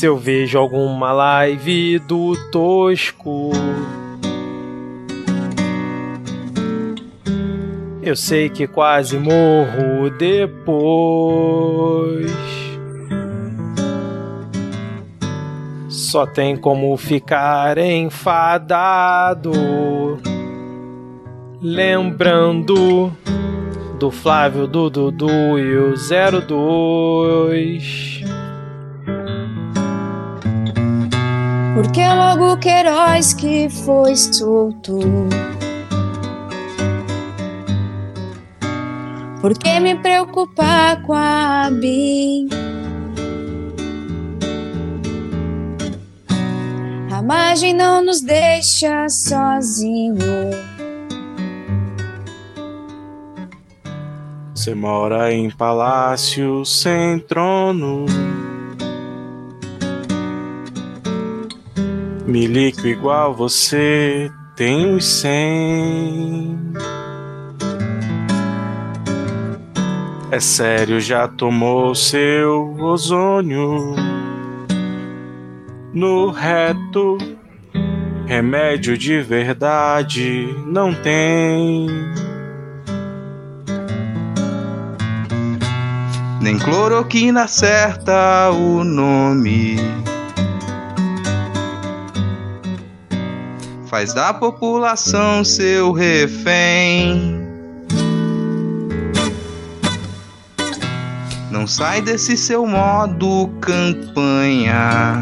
Se eu vejo alguma live do Tosco. Eu sei que quase morro depois. Só tem como ficar enfadado. Lembrando do Flávio, do Dudu e o 02. Porque logo Queiroz que foi solto. Por que me preocupar com a BIM? A margem não nos deixa sozinho. Você mora em palácio sem trono. Milico igual você tem os cem. É sério, já tomou seu ozônio no reto. Remédio de verdade não tem. Nem cloroquina acerta o nome. Faz da população seu refém. Não sai desse seu modo campanha.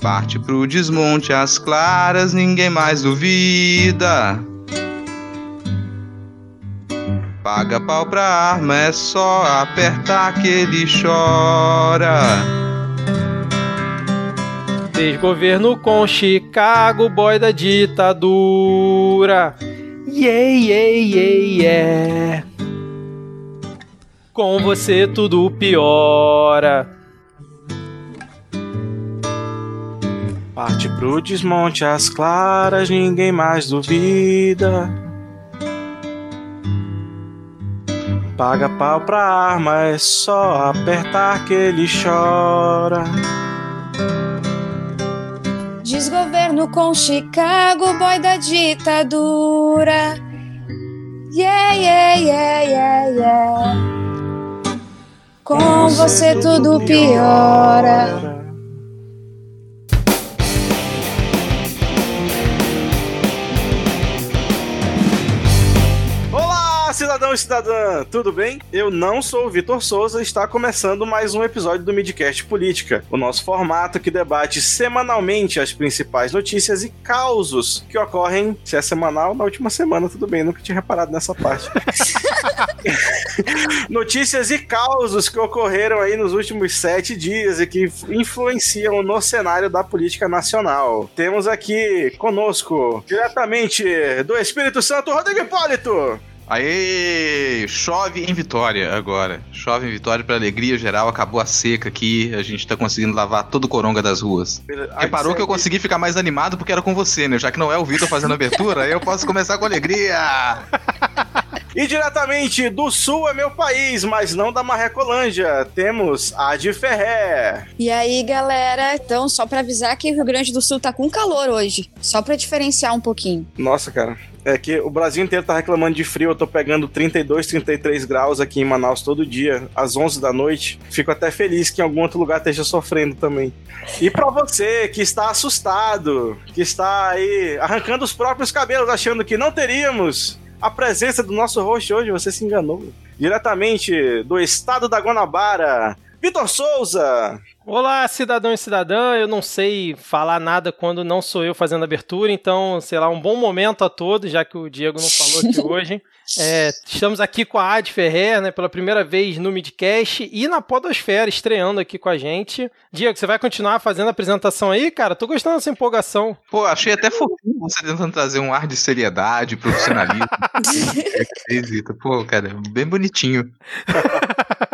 Parte pro desmonte às claras, ninguém mais duvida. Paga pau pra arma, é só apertar que ele chora. Desgoverno com Chicago, boy da ditadura. Yeah, yeah, yeah, yeah. Com você tudo piora. Parte pro desmonte às claras, ninguém mais duvida. Paga pau pra arma, é só apertar que ele chora. Desgoverno com Chicago, boy da ditadura. Yeah, yeah, yeah, yeah, yeah. Com você tudo piora. Cidadão e cidadã, tudo bem? Eu não sou o Vitor Souza e está começando mais um episódio do Midcast Política, o nosso formato que debate semanalmente as principais notícias e causos que ocorrem, se é semanal, na última semana, tudo bem, nunca tinha reparado nessa parte. notícias e causos que ocorreram aí nos últimos sete dias e que influenciam no cenário da política nacional. Temos aqui conosco, diretamente do Espírito Santo, Rodrigo Hipólito. Aê! Chove em Vitória agora. Chove em Vitória pra alegria geral. Acabou a seca aqui. A gente tá conseguindo lavar todo o coronga das ruas. Reparou que eu consegui ficar mais animado porque era com você, né? Já que não é o Vitor fazendo a abertura, aí eu posso começar com alegria. E diretamente do sul é meu país, mas não da Marrecolândia, temos a de Ferré. E aí, galera, então só pra avisar que o Rio Grande do Sul tá com calor hoje, só pra diferenciar um pouquinho. Nossa, cara. É que o Brasil inteiro tá reclamando de frio. Eu tô pegando 32, 33 graus aqui em Manaus todo dia, às 11 da noite. Fico até feliz que em algum outro lugar esteja sofrendo também. E pra você que está assustado, que está aí arrancando os próprios cabelos, achando que não teríamos a presença do nosso host hoje, você se enganou. Diretamente do estado da Guanabara, Vitor Souza. Olá, cidadão e cidadã. Eu não sei falar nada quando não sou eu fazendo abertura, então, sei lá, um bom momento a todos, já que o Diego não falou aqui hoje. É, estamos aqui com a Ad Ferrer, né, pela primeira vez no Midcast e na Podosfera, estreando aqui com a gente. Diego, você vai continuar fazendo a apresentação aí, cara? Tô gostando dessa empolgação. Pô, achei até fofinho você tentando trazer um ar de seriedade, profissionalismo. Esquisito. Pô, cara, bem bonitinho.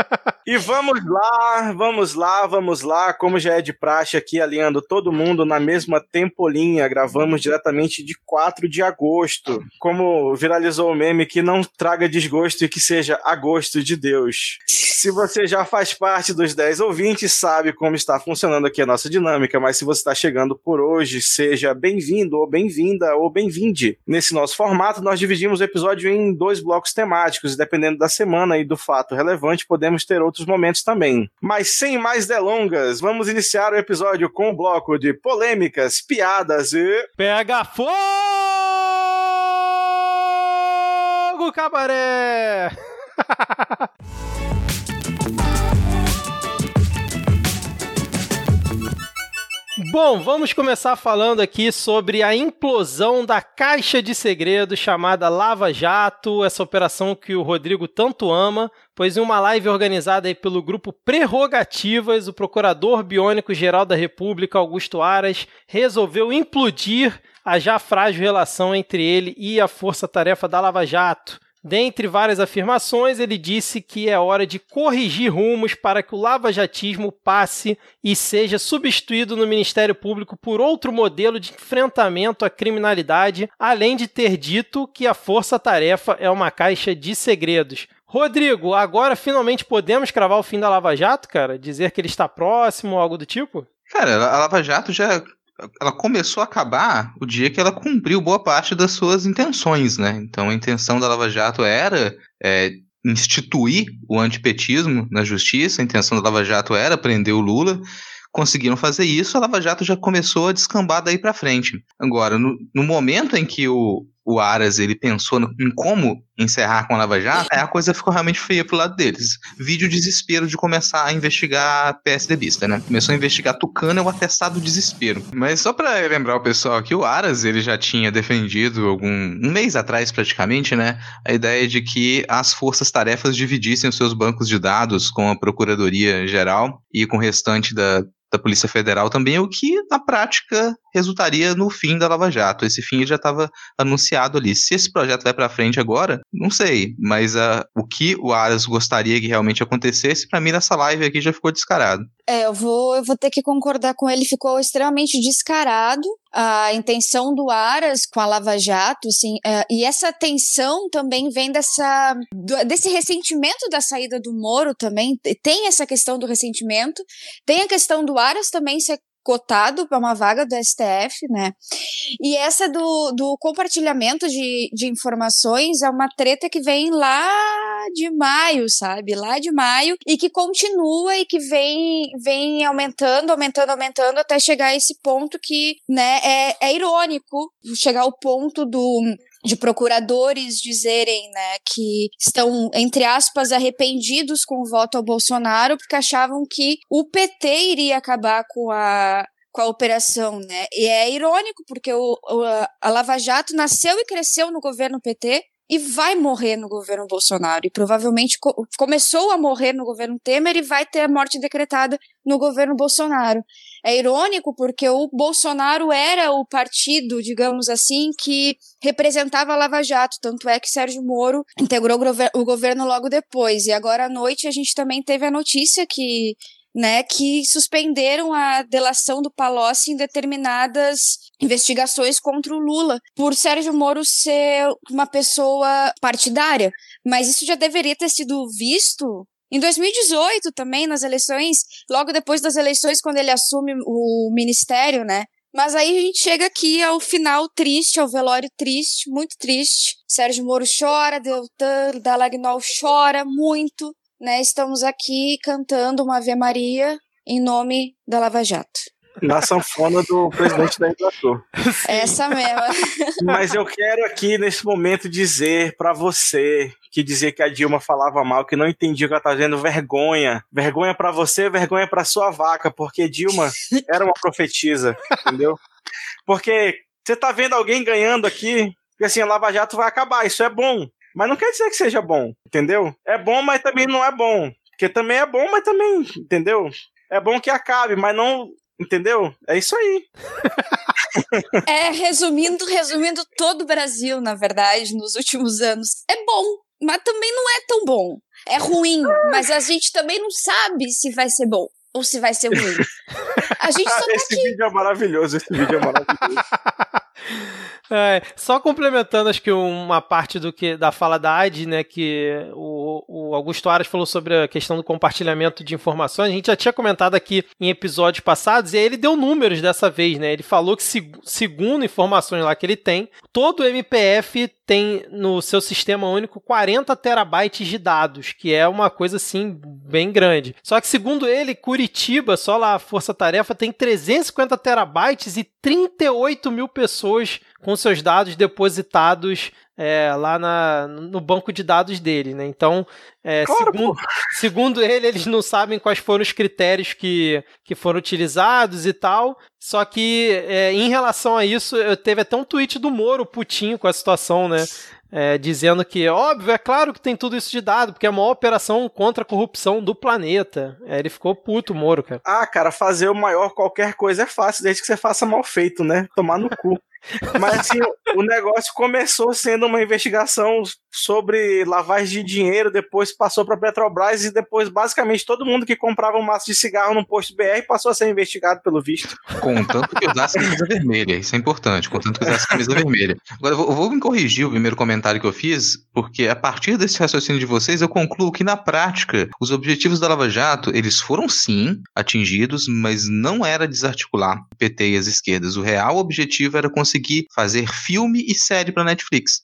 E vamos lá, vamos lá, vamos lá. Como já é de praxe aqui, alinhando todo mundo na mesma tempolinha. Gravamos diretamente de 4 de agosto. Como viralizou o meme, que não traga desgosto e que seja agosto de Deus. Se você já faz parte dos 10 ouvintes, sabe como está funcionando aqui a nossa dinâmica, mas se você está chegando por hoje, seja bem-vindo ou bem-vinda ou bem-vinde. Nesse nosso formato, nós dividimos o episódio em dois blocos temáticos, e dependendo da semana e do fato relevante, podemos ter outros momentos também. Mas sem mais delongas, vamos iniciar o episódio com o bloco de polêmicas, piadas e. Pega fogo, cabaré! Bom, vamos começar falando aqui sobre a implosão da caixa de segredos chamada Lava Jato, essa operação que o Rodrigo tanto ama, pois em uma live organizada aí pelo grupo Prerrogativas, o procurador biônico geral da República, Augusto Aras, resolveu implodir a já frágil relação entre ele e a força-tarefa da Lava Jato. Dentre várias afirmações, ele disse que é hora de corrigir rumos para que o lavajatismo passe e seja substituído no Ministério Público por outro modelo de enfrentamento à criminalidade, além de ter dito que a força-tarefa é uma caixa de segredos. Rodrigo, agora finalmente podemos cravar o fim da Lava Jato, cara? Dizer que ele está próximo algo do tipo? Cara, a Lava Jato já ela começou a acabar o dia que ela cumpriu boa parte das suas intenções, né? Então a intenção da Lava Jato era é, instituir o antipetismo na justiça, a intenção da Lava Jato era prender o Lula. Conseguiram fazer isso, a Lava Jato já começou a descambar daí para frente. Agora, no, no momento em que o, o Aras ele pensou no, em como encerrar com a Lava Jato, aí a coisa ficou realmente feia pro lado deles. Vídeo desespero de começar a investigar PSDBista, né? Começou a investigar Tucano é o atestado desespero. Mas só para lembrar o pessoal aqui, o Aras ele já tinha defendido algum um mês atrás praticamente, né, a ideia de que as forças-tarefas dividissem os seus bancos de dados com a Procuradoria Geral e com o restante da da Polícia Federal também, o que na prática resultaria no fim da Lava Jato. Esse fim já estava anunciado ali. Se esse projeto vai para frente agora, não sei, mas uh, o que o Aras gostaria que realmente acontecesse, para mim nessa live aqui já ficou descarado. É, eu vou, eu vou ter que concordar com ele, ficou extremamente descarado a intenção do Aras com a Lava Jato, assim, uh, e essa tensão também vem dessa, do, desse ressentimento da saída do Moro também, tem essa questão do ressentimento, tem a questão do Aras também ser cotado para uma vaga do STF, né? E essa do, do compartilhamento de, de informações é uma treta que vem lá de maio, sabe? Lá de maio e que continua e que vem, vem aumentando, aumentando, aumentando até chegar a esse ponto que, né, é, é irônico chegar ao ponto do de procuradores dizerem, né, que estão entre aspas arrependidos com o voto ao Bolsonaro porque achavam que o PT iria acabar com a com a operação, né? E é irônico porque o, o a Lava Jato nasceu e cresceu no governo PT e vai morrer no governo Bolsonaro. E provavelmente co começou a morrer no governo Temer e vai ter a morte decretada no governo Bolsonaro. É irônico porque o Bolsonaro era o partido, digamos assim, que representava a Lava Jato, tanto é que Sérgio Moro integrou o governo logo depois. E agora à noite a gente também teve a notícia que né, que suspenderam a delação do Palocci em determinadas investigações contra o Lula, por Sérgio Moro ser uma pessoa partidária. Mas isso já deveria ter sido visto em 2018 também, nas eleições, logo depois das eleições, quando ele assume o ministério, né? Mas aí a gente chega aqui ao final triste, ao velório triste, muito triste. Sérgio Moro chora, Deltan Dallagnol chora muito, né? Estamos aqui cantando uma Ave Maria em nome da Lava Jato. Na sanfona do presidente da Inglaterra. Essa mesma. Mas eu quero aqui, nesse momento, dizer para você que dizia que a Dilma falava mal, que não entendia que ela tá dizendo vergonha. Vergonha para você, vergonha para sua vaca, porque Dilma era uma profetisa, entendeu? Porque você tá vendo alguém ganhando aqui, que assim, a Lava Jato vai acabar, isso é bom. Mas não quer dizer que seja bom, entendeu? É bom, mas também não é bom. Porque também é bom, mas também, entendeu? É bom que acabe, mas não. Entendeu? É isso aí. é, resumindo, resumindo todo o Brasil, na verdade, nos últimos anos. É bom, mas também não é tão bom. É ruim, mas a gente também não sabe se vai ser bom ou se vai ser ruim. A gente só tá esse aqui. vídeo é maravilhoso, esse vídeo é maravilhoso. É, só complementando, acho que uma parte do que da fala da Ad, né, que o o, Augusto Aras falou sobre a questão do compartilhamento de informações, a gente já tinha comentado aqui em episódios passados, e aí ele deu números dessa vez, né? Ele falou que, segundo informações lá que ele tem, todo MPF tem no seu sistema único 40 terabytes de dados, que é uma coisa assim bem grande. Só que segundo ele, Curitiba, só lá a Força Tarefa, tem 350 terabytes e 38 mil pessoas com seus dados depositados é, lá na, no banco de dados dele, né? Então, é, claro, segundo, segundo, ele, eles não sabem quais foram os critérios que, que foram utilizados e tal. Só que, é, em relação a isso, eu teve até um tweet do Moro putinho com a situação, né? É, dizendo que, óbvio, é claro que tem tudo isso de dado, porque é a maior operação contra a corrupção do planeta. É, ele ficou puto, Moro, cara. Ah, cara, fazer o maior qualquer coisa é fácil, desde que você faça mal feito, né? Tomar no cu. Mas assim, o negócio começou sendo uma investigação sobre lavagem de dinheiro, depois passou para Petrobras e depois basicamente todo mundo que comprava um maço de cigarro no posto BR passou a ser investigado pelo visto. Contanto que usasse camisa vermelha, isso é importante, contanto que usasse camisa vermelha. Agora eu vou, eu vou me corrigir o primeiro comentário que eu fiz, porque a partir desse raciocínio de vocês eu concluo que na prática os objetivos da Lava Jato, eles foram sim atingidos, mas não era desarticular PT e as esquerdas. O real objetivo era conseguir conseguir fazer filme e série pra Netflix.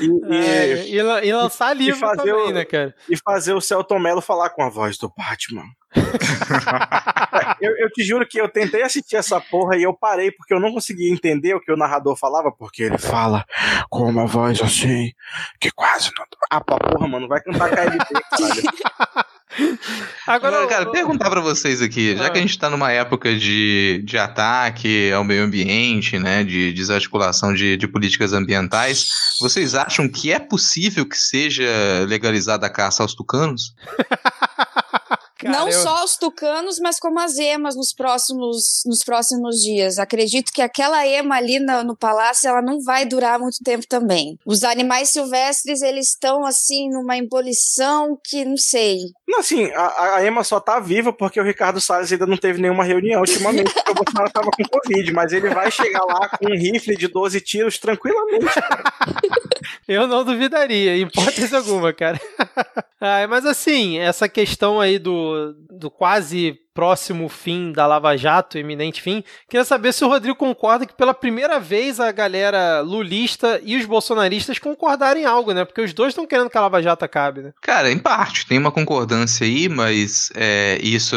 e, e, é, e, e, lançar livro e fazer também, o, né, cara? E fazer o Celton Mello falar com a voz do Batman. eu, eu, te juro que eu tentei assistir essa porra e eu parei porque eu não conseguia entender o que o narrador falava, porque ele fala com uma voz assim que quase não. Ah, porra, mano, vai cantar KLB, caralho. Agora, Agora, cara, perguntar para vocês aqui, já que a ah. gente tá numa época de, de ataque ao meio ambiente, né, de desarticulação de, de políticas ambientais, vocês acham que é possível que seja legalizada a caça aos tucanos? Cara, não eu... só os tucanos, mas como as emas nos próximos, nos próximos dias. Acredito que aquela ema ali no, no palácio, ela não vai durar muito tempo também. Os animais silvestres, eles estão assim numa ebulição que não sei. Não, assim, a, a ema só tá viva porque o Ricardo Salles ainda não teve nenhuma reunião ultimamente, porque o Bolsonaro tava com Covid, mas ele vai chegar lá com um rifle de 12 tiros tranquilamente. eu não duvidaria, hipótese alguma, cara. ah, mas assim, essa questão aí do do, quase próximo fim da Lava Jato, iminente fim, queria saber se o Rodrigo concorda que pela primeira vez a galera lulista e os bolsonaristas concordarem em algo, né? Porque os dois estão querendo que a Lava Jato acabe, né? Cara, em parte, tem uma concordância aí, mas é, isso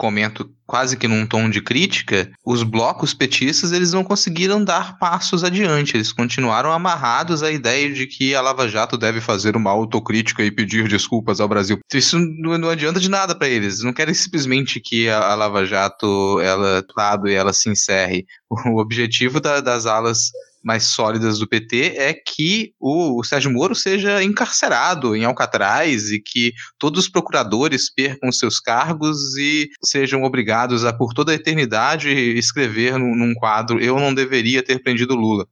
comento quase que num tom de crítica, os blocos petistas eles não conseguiram dar passos adiante, eles continuaram amarrados à ideia de que a Lava Jato deve fazer uma autocrítica e pedir desculpas ao Brasil. Isso não, não adianta de nada para eles, não querem simplesmente que a, a Lava Jato ela e ela se encerre. O objetivo da, das alas mais sólidas do PT é que o, o, Sérgio Moro seja encarcerado em Alcatraz e que todos os procuradores percam seus cargos e sejam obrigados a, por toda a eternidade, escrever num, num quadro eu não deveria ter prendido Lula.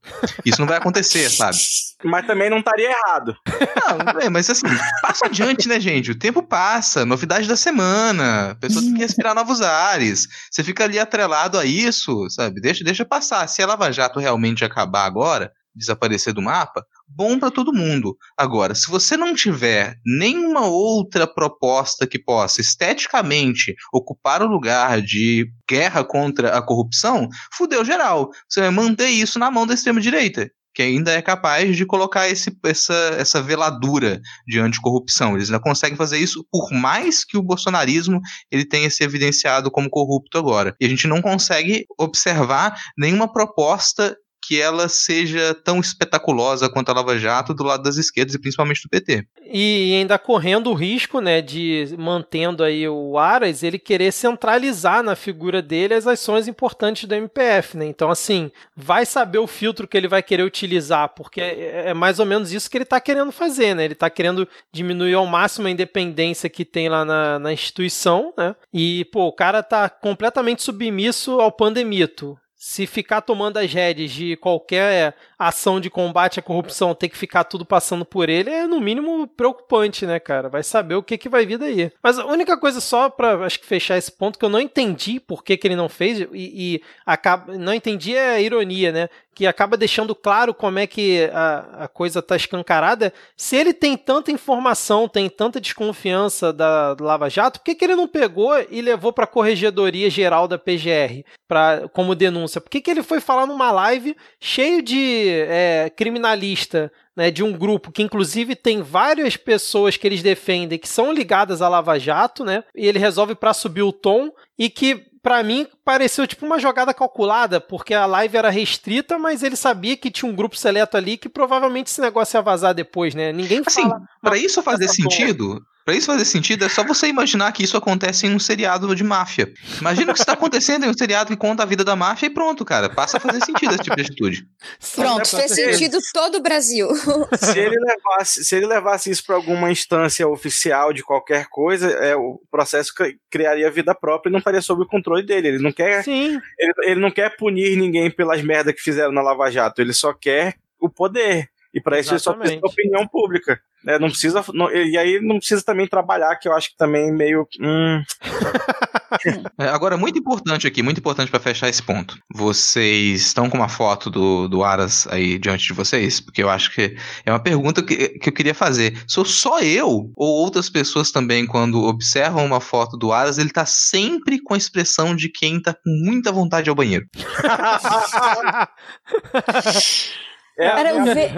Isso não vai acontecer, sabe? Mas também não estaria errado. Não, é, mas assim, passa adiante, né, gente? O tempo passa, novidade da semana, a pessoa tem que respirar novos ares. Você fica ali atrelado a isso, sabe? Deixa, deixa passar. Se a Lava Jato realmente acabar agora, desaparecer do mapa, bom para todo mundo. Agora, se você não tiver nenhuma outra proposta que possa esteticamente ocupar o lugar de guerra contra a corrupção, fudeu geral. Você vai manter isso na mão da extrema direita que ainda é capaz de colocar esse, essa, essa veladura de anticorrupção. Eles ainda conseguem fazer isso por mais que o bolsonarismo ele tenha se evidenciado como corrupto agora. E a gente não consegue observar nenhuma proposta que ela seja tão espetaculosa quanto a Lava Jato do lado das esquerdas e principalmente do PT. E ainda correndo o risco, né, de mantendo aí o Aras, ele querer centralizar na figura dele as ações importantes do MPF, né? Então, assim, vai saber o filtro que ele vai querer utilizar, porque é, é mais ou menos isso que ele está querendo fazer, né? Ele está querendo diminuir ao máximo a independência que tem lá na, na instituição, né? E, pô, o cara tá completamente submisso ao pandemito se ficar tomando as rédeas de qualquer ação de combate à corrupção, ter que ficar tudo passando por ele, é no mínimo preocupante, né, cara? Vai saber o que, que vai vir daí. Mas a única coisa só para acho que fechar esse ponto que eu não entendi por que, que ele não fez e, e acaba, não entendi é a ironia, né? Que acaba deixando claro como é que a, a coisa está escancarada. Se ele tem tanta informação, tem tanta desconfiança da Lava Jato, por que, que ele não pegou e levou para a Corregedoria Geral da PGR pra, como denúncia? Por que, que ele foi falar numa live cheio de é, criminalista né, de um grupo que inclusive tem várias pessoas que eles defendem que são ligadas à Lava Jato, né? E ele resolve para subir o tom e que para mim pareceu tipo uma jogada calculada, porque a live era restrita, mas ele sabia que tinha um grupo seleto ali que provavelmente esse negócio ia vazar depois, né? Ninguém assim, fala. Para isso fazer sentido, para isso fazer sentido, é só você imaginar que isso acontece em um seriado de máfia. Imagina o que está acontecendo em um seriado que conta a vida da máfia e pronto, cara. Passa a fazer sentido esse tipo de atitude. Pronto, fez sentido todo o Brasil. Se ele levasse, se ele levasse isso para alguma instância oficial de qualquer coisa, é, o processo criaria vida própria e não estaria sob o controle dele. Ele não quer, Sim. Ele, ele não quer punir ninguém pelas merdas que fizeram na Lava Jato. Ele só quer o poder. E para isso ele só precisa opinião pública. Né? Não precisa. Não, e aí não precisa também trabalhar, que eu acho que também meio. Hum. é, agora, muito importante aqui, muito importante para fechar esse ponto. Vocês estão com uma foto do, do Aras aí diante de vocês? Porque eu acho que é uma pergunta que, que eu queria fazer. Sou só eu ou outras pessoas também, quando observam uma foto do Aras, ele tá sempre com a expressão de quem tá com muita vontade ao banheiro? É, Cara, eu, ve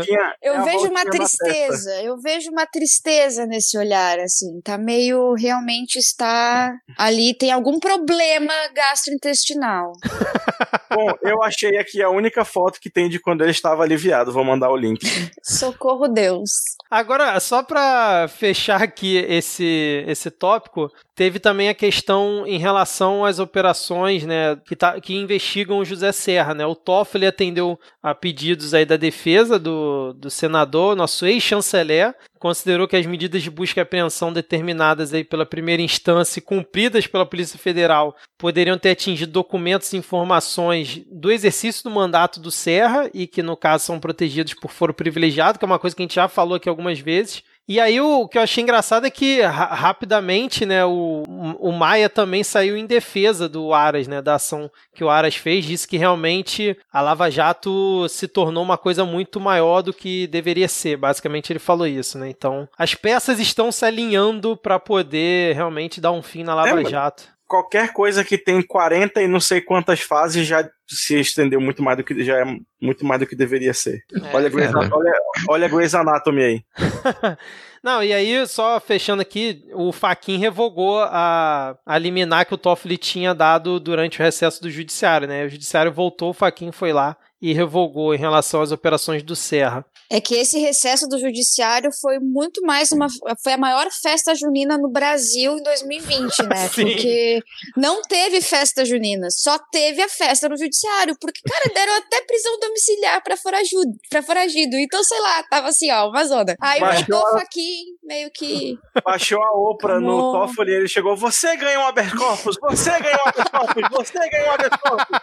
eu é vejo uma tristeza, eu vejo uma tristeza nesse olhar, assim, tá meio, realmente está ali, tem algum problema gastrointestinal. Bom, eu achei aqui a única foto que tem de quando ele estava aliviado, vou mandar o link. Socorro Deus. Agora, só para fechar aqui esse, esse tópico, teve também a questão em relação às operações, né, que, tá, que investigam o José Serra, né, o Toffoli atendeu a pedidos aí da defesa do, do senador, nosso ex-chanceler, considerou que as medidas de busca e apreensão determinadas aí pela primeira instância e cumpridas pela Polícia Federal poderiam ter atingido documentos e informações do exercício do mandato do Serra e que, no caso, são protegidos por foro privilegiado, que é uma coisa que a gente já falou aqui algumas vezes. E aí o, que eu achei engraçado é que ra rapidamente, né, o, o Maia também saiu em defesa do Aras, né, da ação que o Aras fez, disse que realmente a Lava Jato se tornou uma coisa muito maior do que deveria ser. Basicamente ele falou isso, né? Então, as peças estão se alinhando para poder realmente dar um fim na Lava é, Jato qualquer coisa que tem 40 e não sei quantas fases já se estendeu muito mais do que já é muito mais do que deveria ser. É, olha, Grey's, é. olha, olha Grey's Anatomy aí. Não, e aí, só fechando aqui, o Faquin revogou a, a liminar que o Toffoli tinha dado durante o recesso do judiciário, né? O judiciário voltou, o Faquin foi lá e revogou em relação às operações do Serra. É que esse recesso do judiciário foi muito mais uma foi a maior festa junina no Brasil em 2020, né? porque não teve festa junina, só teve a festa no judiciário, porque cara, deram até prisão domiciliar para foragido, para foragido. Então, sei lá, tava assim, ó, uma zona. Aí Baixou voltou aqui meio que baixou a Oprah no Toffoli, ele chegou, você ganhou um habeas corpus, você ganhou um habeas corpus, você ganhou um habeas corpus.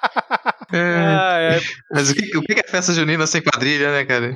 É, ah, é. Mas o que, o que é festa junina sem quadrilha, né, cara?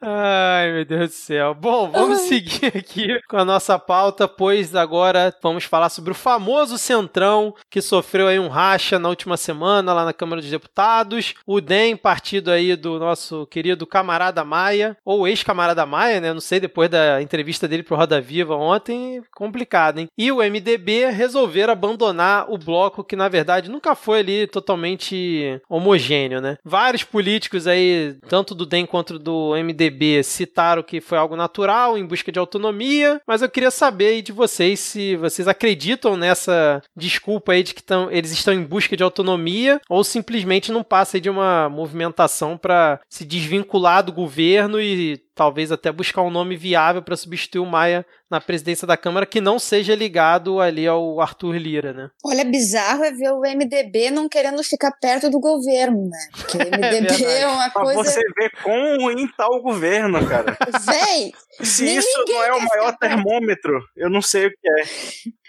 Ai, meu Deus do céu. Bom, vamos Ai. seguir aqui com a nossa pauta, pois agora vamos falar sobre o famoso Centrão, que sofreu aí um racha na última semana lá na Câmara dos Deputados. O DEM, partido aí do nosso querido camarada Maia, ou ex-camarada Maia, né? Não sei, depois da entrevista dele pro Roda Viva ontem, complicado, hein? E o MDB resolveram abandonar o bloco que, na verdade, nunca foi ali totalmente homogêneo, né? Vários políticos aí, tanto do DEM quanto do MDB citaram que foi algo natural, em busca de autonomia, mas eu queria saber de vocês se vocês acreditam nessa desculpa aí de que tão, eles estão em busca de autonomia ou simplesmente não passa de uma movimentação para se desvincular do governo e talvez até buscar um nome viável para substituir o Maia na presidência da Câmara que não seja ligado ali ao Arthur Lira, né? Olha, bizarro é ver o MDB não querendo ficar perto do governo, né? Porque o MDB é, é uma coisa... Pra você ver quão ruim tá o governo, cara. Véi! Se isso não é o maior termômetro, eu não sei o que é.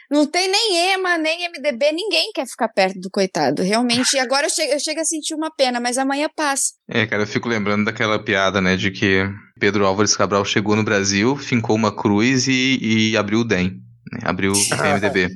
Não tem nem EMA, nem MDB, ninguém quer ficar perto do coitado. Realmente, agora eu chego, eu chego a sentir uma pena, mas amanhã passa. É, cara, eu fico lembrando daquela piada, né, de que Pedro Álvares Cabral chegou no Brasil, fincou uma cruz e, e abriu o DEM. Né, abriu o MDB.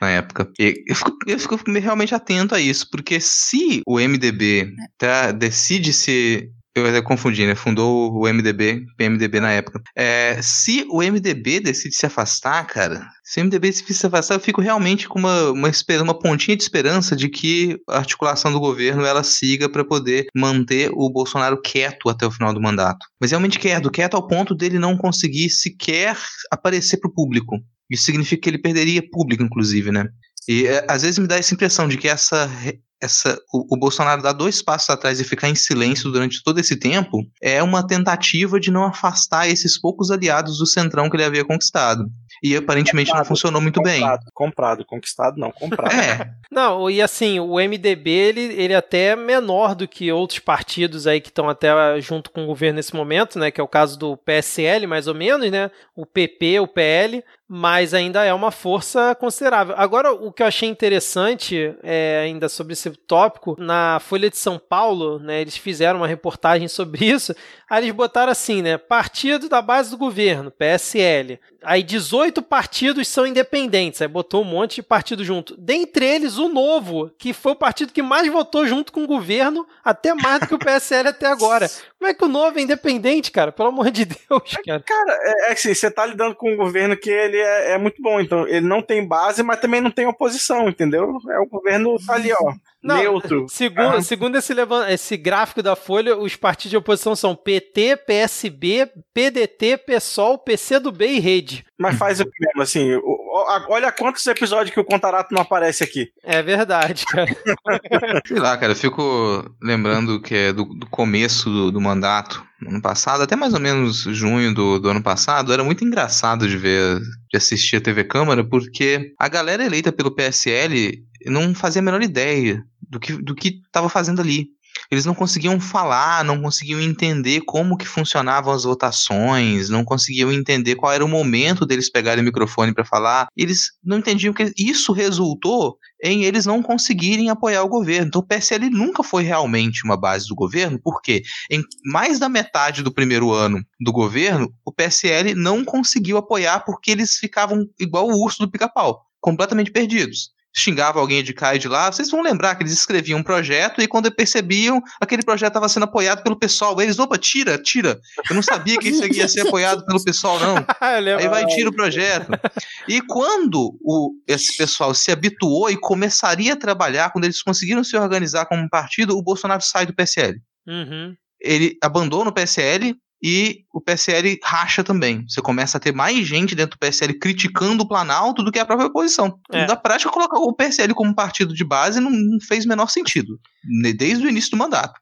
na época. E eu fico, eu fico realmente atento a isso, porque se o MDB tá, decide ser eu até confundi, né? Fundou o MDB, PMDB na época. É, se o MDB decide se afastar, cara, se o MDB decide se afastar, eu fico realmente com uma, uma, uma pontinha de esperança de que a articulação do governo ela siga para poder manter o Bolsonaro quieto até o final do mandato. Mas realmente quieto, quieto ao ponto dele não conseguir sequer aparecer para o público. Isso significa que ele perderia público, inclusive, né? E é, às vezes me dá essa impressão de que essa, essa, o, o, Bolsonaro dar dois passos atrás e ficar em silêncio durante todo esse tempo é uma tentativa de não afastar esses poucos aliados do centrão que ele havia conquistado. E aparentemente comprado, não funcionou muito comprado, bem. Comprado, conquistado não, comprado. É. não, e assim, o MDB ele, ele é até menor do que outros partidos aí que estão até junto com o governo nesse momento, né? Que é o caso do PSL, mais ou menos, né? O PP, o PL mas ainda é uma força considerável. Agora, o que eu achei interessante, é, ainda sobre esse tópico, na Folha de São Paulo, né, eles fizeram uma reportagem sobre isso, aí eles botaram assim, né, partido da base do governo, PSL, aí 18 partidos são independentes, aí botou um monte de partido junto, dentre eles o Novo, que foi o partido que mais votou junto com o governo, até mais do que o PSL até agora. Como é que o Novo é independente, cara? Pelo amor de Deus, cara. Cara, é, é assim, você tá lidando com um governo que ele é, é, muito bom, então ele não tem base, mas também não tem oposição, entendeu? É o governo tá ali, ó. Não, neutro. Segundo, ah. segundo esse, esse gráfico da Folha, os partidos de oposição são PT, PSB, PDT, PSOL, PCdoB e Rede. Mas faz o mesmo, assim, olha quantos episódios que o Contarato não aparece aqui. É verdade, cara. Sei lá, cara, eu fico lembrando que é do, do começo do, do, mandato, ano passado, até mais ou menos junho do, do ano passado, era muito engraçado de ver, assistir a TV Câmara, porque a galera eleita pelo PSL não fazia a menor ideia do que do que estava fazendo ali. Eles não conseguiam falar, não conseguiam entender como que funcionavam as votações, não conseguiam entender qual era o momento deles pegarem o microfone para falar. Eles não entendiam que isso resultou em eles não conseguirem apoiar o governo. Então o PSL nunca foi realmente uma base do governo, porque em mais da metade do primeiro ano do governo, o PSL não conseguiu apoiar porque eles ficavam igual o urso do pica-pau, completamente perdidos xingava alguém de cá e de lá, vocês vão lembrar que eles escreviam um projeto e quando percebiam, aquele projeto estava sendo apoiado pelo pessoal. Eles, opa, tira, tira. Eu não sabia que isso ia ser apoiado pelo pessoal, não. Aí vai e tira o projeto. E quando o, esse pessoal se habituou e começaria a trabalhar, quando eles conseguiram se organizar como um partido, o Bolsonaro sai do PSL. Uhum. Ele abandona o PSL, e o PSL racha também. Você começa a ter mais gente dentro do PSL criticando o Planalto do que a própria oposição. É. Na prática, colocar o PSL como partido de base não, não fez o menor sentido, desde o início do mandato.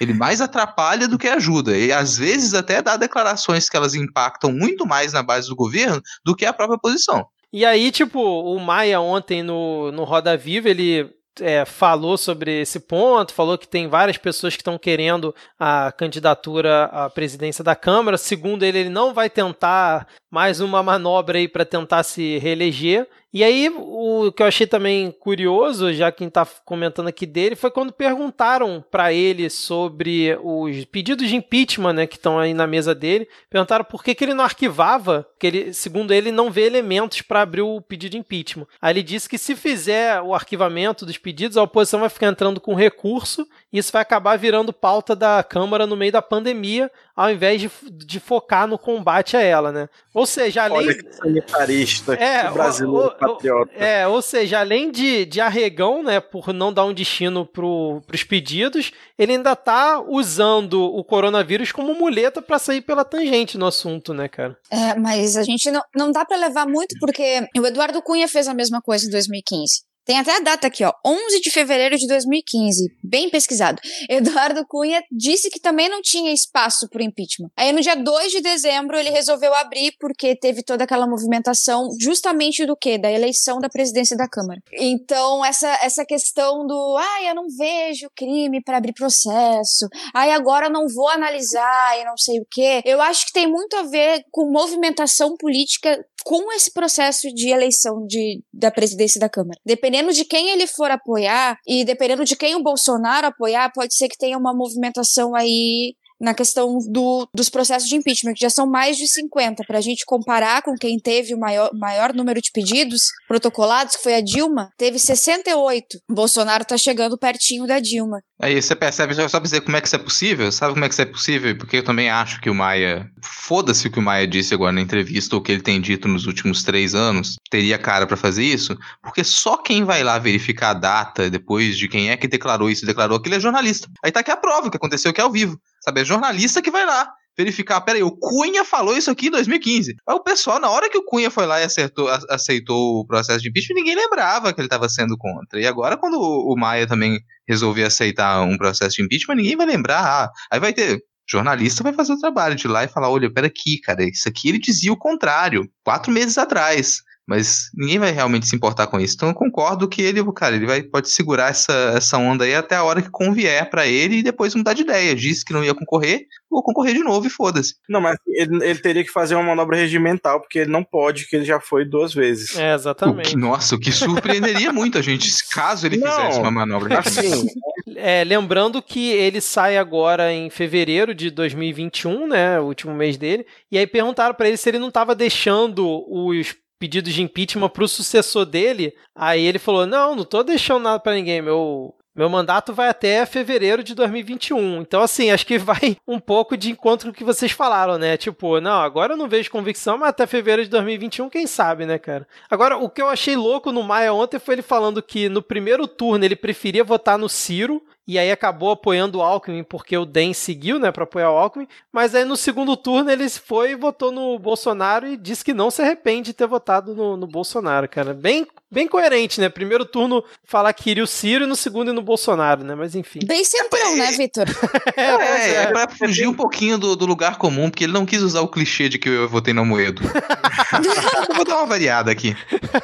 Ele mais atrapalha do que ajuda. E às vezes até dá declarações que elas impactam muito mais na base do governo do que a própria oposição. E aí, tipo, o Maia ontem no, no Roda Viva, ele é, falou sobre esse ponto, falou que tem várias pessoas que estão querendo a candidatura à presidência da Câmara. Segundo ele, ele não vai tentar mais uma manobra aí para tentar se reeleger. E aí, o que eu achei também curioso, já quem está comentando aqui dele, foi quando perguntaram para ele sobre os pedidos de impeachment, né, que estão aí na mesa dele. Perguntaram por que, que ele não arquivava, porque ele, segundo ele, não vê elementos para abrir o pedido de impeachment. Aí ele disse que se fizer o arquivamento dos pedidos, a oposição vai ficar entrando com recurso e isso vai acabar virando pauta da Câmara no meio da pandemia, ao invés de, de focar no combate a ela, né? Ou seja, além. Olha que sanitarista, é, brasileiro o, patriota. É, ou seja, além de, de arregão, né, por não dar um destino para os pedidos, ele ainda está usando o coronavírus como muleta para sair pela tangente no assunto, né, cara? É, mas a gente não, não dá para levar muito, porque o Eduardo Cunha fez a mesma coisa em 2015. Tem até a data aqui, ó, 11 de fevereiro de 2015, bem pesquisado. Eduardo Cunha disse que também não tinha espaço para impeachment. Aí no dia 2 de dezembro ele resolveu abrir porque teve toda aquela movimentação justamente do quê? Da eleição da presidência da Câmara. Então essa essa questão do, ah, eu não vejo crime para abrir processo. Aí agora não vou analisar e não sei o quê. Eu acho que tem muito a ver com movimentação política com esse processo de eleição de, da presidência da Câmara. Dependendo de quem ele for apoiar e dependendo de quem o Bolsonaro apoiar, pode ser que tenha uma movimentação aí na questão do, dos processos de impeachment, que já são mais de 50, para a gente comparar com quem teve o maior, maior número de pedidos protocolados, que foi a Dilma, teve 68. Bolsonaro está chegando pertinho da Dilma. Aí você percebe, só pra dizer como é que isso é possível, sabe como é que isso é possível? Porque eu também acho que o Maia, foda-se o que o Maia disse agora na entrevista, ou o que ele tem dito nos últimos três anos, teria cara para fazer isso, porque só quem vai lá verificar a data depois de quem é que declarou isso, declarou aquilo é jornalista. Aí tá aqui a prova que aconteceu que é ao vivo, sabe? É jornalista que vai lá verificar, peraí, o Cunha falou isso aqui em 2015. Aí o pessoal, na hora que o Cunha foi lá e acertou, aceitou o processo de impeachment, ninguém lembrava que ele estava sendo contra. E agora, quando o Maia também resolver aceitar um processo de impeachment, ninguém vai lembrar. Ah, aí vai ter. Jornalista vai fazer o trabalho de ir lá e falar: olha, pera aqui, cara, isso aqui ele dizia o contrário, quatro meses atrás. Mas ninguém vai realmente se importar com isso. Então eu concordo que ele, cara, ele vai, pode segurar essa, essa onda aí até a hora que convier para ele e depois mudar de ideia. Disse que não ia concorrer, vou concorrer de novo e foda-se. Não, mas ele, ele, teria que fazer uma manobra regimental, porque ele não pode, que ele já foi duas vezes. É, exatamente. O que, nossa, o que surpreenderia muito a gente, caso ele não, fizesse uma manobra regimental. Assim, é, lembrando que ele sai agora em fevereiro de 2021, né, o último mês dele, e aí perguntaram para ele se ele não estava deixando os pedidos de impeachment para o sucessor dele. Aí ele falou: Não, não tô deixando nada para ninguém. Meu, meu mandato vai até fevereiro de 2021. Então, assim, acho que vai um pouco de encontro com o que vocês falaram, né? Tipo, não, agora eu não vejo convicção, mas até fevereiro de 2021, quem sabe, né, cara? Agora, o que eu achei louco no Maia ontem foi ele falando que no primeiro turno ele preferia votar no Ciro e aí acabou apoiando o Alckmin porque o DEM seguiu, né, para apoiar o Alckmin, mas aí no segundo turno ele foi e votou no Bolsonaro e disse que não se arrepende de ter votado no, no Bolsonaro, cara. Bem, bem coerente, né? Primeiro turno falar que iria o Ciro e no segundo no Bolsonaro, né? Mas enfim. Bem centrão, né, Vitor? é, é, é, pra fugir um pouquinho do, do, lugar comum, porque ele não quis usar o clichê de que eu votei no Moedo. vou dar uma variada aqui.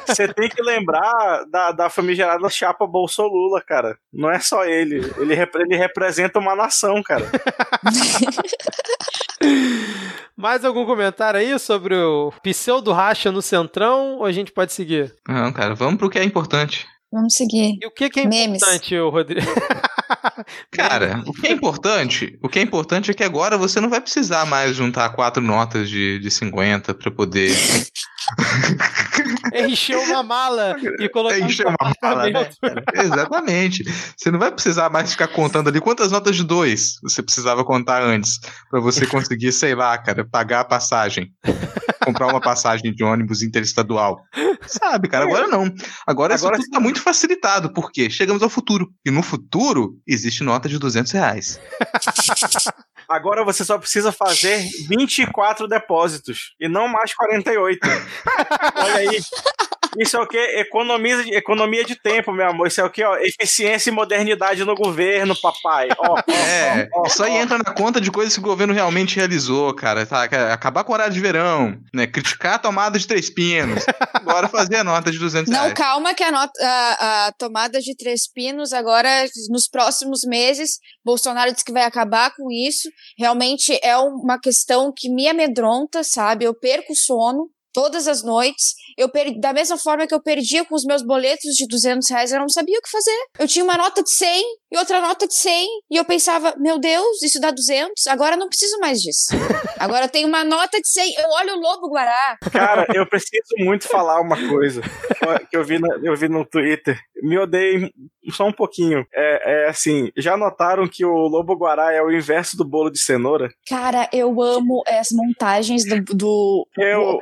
Você tem que lembrar da, da famigerada chapa Bolsolula, cara. Não é só ele. Ele, ele representa uma nação, cara. Mais algum comentário aí sobre o pseudo racha no centrão ou a gente pode seguir? Não, cara, vamos pro que é importante. Vamos seguir. E o que, que é Memes. importante, Rodrigo? Cara, o que é importante, o que é importante é que agora você não vai precisar mais juntar quatro notas de, de 50 para poder encher uma mala e colocar encher uma mala, né? Exatamente. Você não vai precisar mais ficar contando ali quantas notas de dois você precisava contar antes para você conseguir, sei lá, cara, pagar a passagem, comprar uma passagem de ônibus interestadual. Sabe, cara? Agora não. Agora, Agora isso tudo tá muito facilitado, porque chegamos ao futuro. E no futuro existe nota de 200 reais. Agora você só precisa fazer 24 depósitos e não mais 48. Olha aí. Isso é o que? Economia, economia de tempo, meu amor. Isso é o que? Ó, eficiência e modernidade no governo, papai. Ó, ó, é, ó, isso aí entra na conta de coisas que o governo realmente realizou, cara. Tá? Acabar com o horário de verão, né? Criticar a tomada de três pinos. Agora fazer a nota de 200 Não, reais. calma que a, nota, a, a tomada de três pinos agora, nos próximos meses, Bolsonaro disse que vai acabar com isso. Realmente é uma questão que me amedronta, sabe? Eu perco o sono todas as noites. Eu perdi, da mesma forma que eu perdia com os meus boletos de 200 reais, eu não sabia o que fazer. Eu tinha uma nota de 100 e outra nota de 100 e eu pensava, meu Deus, isso dá 200, agora eu não preciso mais disso. Agora eu tenho uma nota de 100, eu olho o Lobo Guará. Cara, eu preciso muito falar uma coisa que eu vi, na, eu vi no Twitter. Me odeiem só um pouquinho. É, é assim, já notaram que o Lobo Guará é o inverso do bolo de cenoura? Cara, eu amo as montagens do... do... Eu...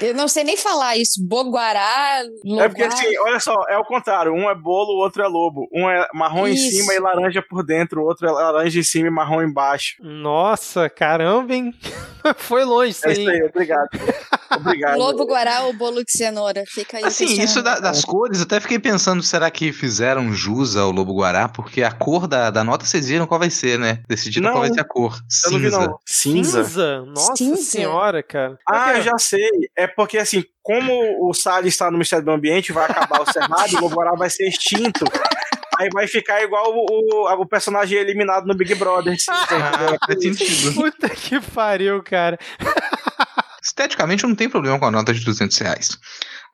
Eu não sei nem falar isso. Boguará. Logar. É porque assim, olha só, é o contrário. Um é bolo, o outro é lobo. Um é marrom isso. em cima e laranja por dentro, o outro é laranja em cima e marrom embaixo. Nossa, caramba, hein? Foi longe isso aí. É isso aí, obrigado. obrigado. Lobo Guará ou bolo de cenoura? Fica aí. Assim, isso da, das cores, até fiquei pensando, será que fizeram jus ao Lobo Guará? Porque a cor da, da nota vocês viram qual vai ser, né? Decidiram qual vai ser a cor. Eu não vi, não. Cinza. Cinza? Nossa Cinza. senhora, cara. Ah, eu já sei. É porque, assim, como o Salles está no Ministério do Ambiente, vai acabar o Cerrado, o Lobo Guará vai ser extinto. Aí vai ficar igual o, o, o personagem eliminado no Big Brother. Sim, ah, faz sentido. Puta que pariu, cara. Esteticamente não tem problema com a nota de 200 reais.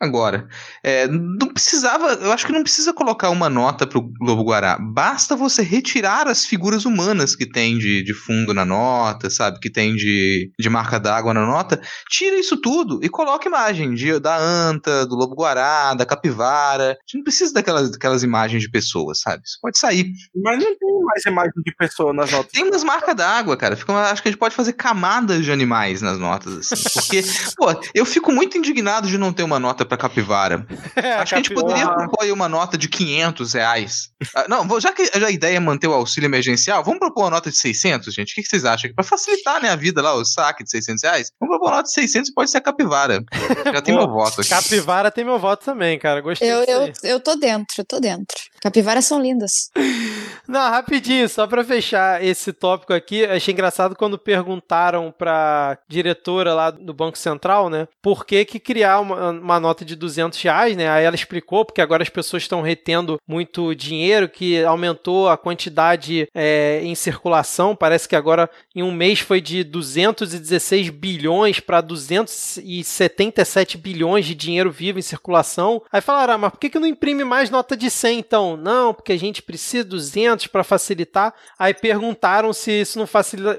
Agora, é, não precisava, eu acho que não precisa colocar uma nota pro Globo Guará. Basta você retirar as figuras humanas que tem de, de fundo na nota, sabe? Que tem de, de marca d'água na nota. Tira isso tudo e coloca imagem de, da anta, do Lobo Guará, da capivara. A gente não precisa daquelas, daquelas imagens de pessoas, sabe? Isso pode sair. Mas não tem mais imagem de pessoa nas notas. Tem umas marcas d'água, cara. Fica, acho que a gente pode fazer camadas de animais nas notas, assim. Porque, pô, eu fico muito indignado de não ter uma nota pra capivara. É, acho que a gente poderia propor uma nota de 500 reais. Ah, não, já que a ideia é manter o auxílio emergencial, vamos propor uma nota de 600, gente? O que, vocês acham? Pra facilitar né, a vida lá, o saque de 600 reais, vamos propor uma nota de 600 pode ser a capivara. Já tem meu voto aqui. Capivara tem meu voto também, cara. Gostei eu, eu, eu tô dentro, eu tô dentro. Capivaras são lindas. Não, rapidinho, só para fechar esse tópico aqui, achei engraçado quando perguntaram pra diretora lá do Banco Central, né, por que que criar uma, uma nota de 200 reais, né, aí ela explicou, porque agora as pessoas estão retendo muito dinheiro, que aumentou a quantidade é, em circulação, parece que agora em um mês foi de 216 bilhões para 277 bilhões de dinheiro vivo em circulação. Aí falaram, ah, mas por que que não imprime mais nota de 100 então? Não, porque a gente precisa de 200 para facilitar. Aí perguntaram se isso não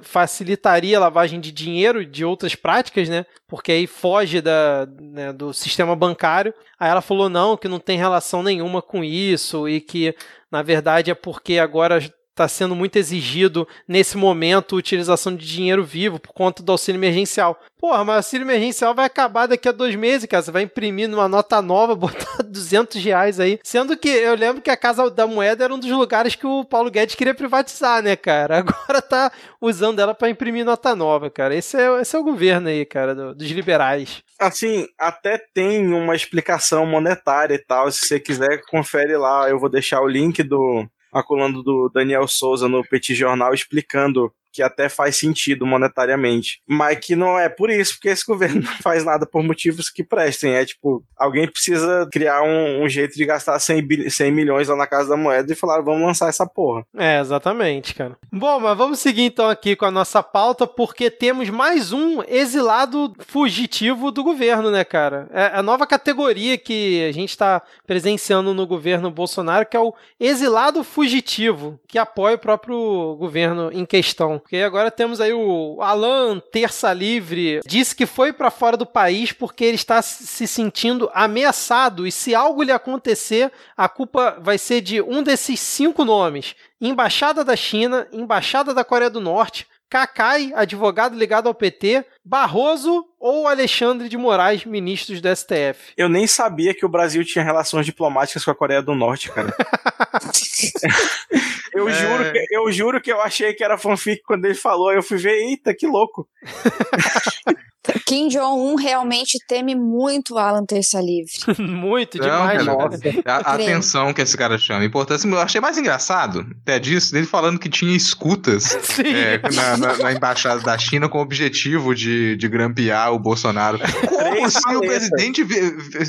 facilitaria a lavagem de dinheiro de outras práticas, né? Porque aí foge da, né, do sistema bancário. Aí ela falou não, que não tem relação nenhuma com isso e que na verdade é porque agora está sendo muito exigido nesse momento utilização de dinheiro vivo por conta do auxílio emergencial. Porra, mas o auxílio emergencial vai acabar daqui a dois meses, cara. Você vai imprimir numa nota nova, botar 200 reais aí. Sendo que eu lembro que a Casa da Moeda era um dos lugares que o Paulo Guedes queria privatizar, né, cara? Agora tá usando ela para imprimir nota nova, cara. Esse é, esse é o governo aí, cara, do, dos liberais. Assim, até tem uma explicação monetária e tal. Se você quiser, confere lá. Eu vou deixar o link do, a coluna do Daniel Souza no Petit Jornal explicando que até faz sentido monetariamente, mas que não é por isso, porque esse governo não faz nada por motivos que prestem. É tipo, alguém precisa criar um, um jeito de gastar 100, 100 milhões lá na Casa da Moeda e falar, vamos lançar essa porra. É, exatamente, cara. Bom, mas vamos seguir então aqui com a nossa pauta, porque temos mais um exilado fugitivo do governo, né, cara? É a nova categoria que a gente está presenciando no governo Bolsonaro, que é o exilado fugitivo, que apoia o próprio governo em questão. Porque agora temos aí o Alan Terça Livre, disse que foi para fora do país porque ele está se sentindo ameaçado. E se algo lhe acontecer, a culpa vai ser de um desses cinco nomes: Embaixada da China, Embaixada da Coreia do Norte, Cacai, advogado ligado ao PT, Barroso ou Alexandre de Moraes, ministros do STF? Eu nem sabia que o Brasil tinha relações diplomáticas com a Coreia do Norte, cara. eu, é... juro que, eu juro que eu achei que era fanfic quando ele falou. Eu fui ver, eita, que louco. Kim Jong-un realmente teme muito Alan Terça Livre. muito, demais. Não, cara, a, a atenção que esse cara chama. Importância, eu achei mais engraçado até disso, dele falando que tinha escutas é, na, na, na, embaixada da China com o objetivo de, de grampear o Bolsonaro. Como se o presidente,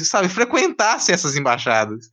sabe, frequentasse essas embaixadas?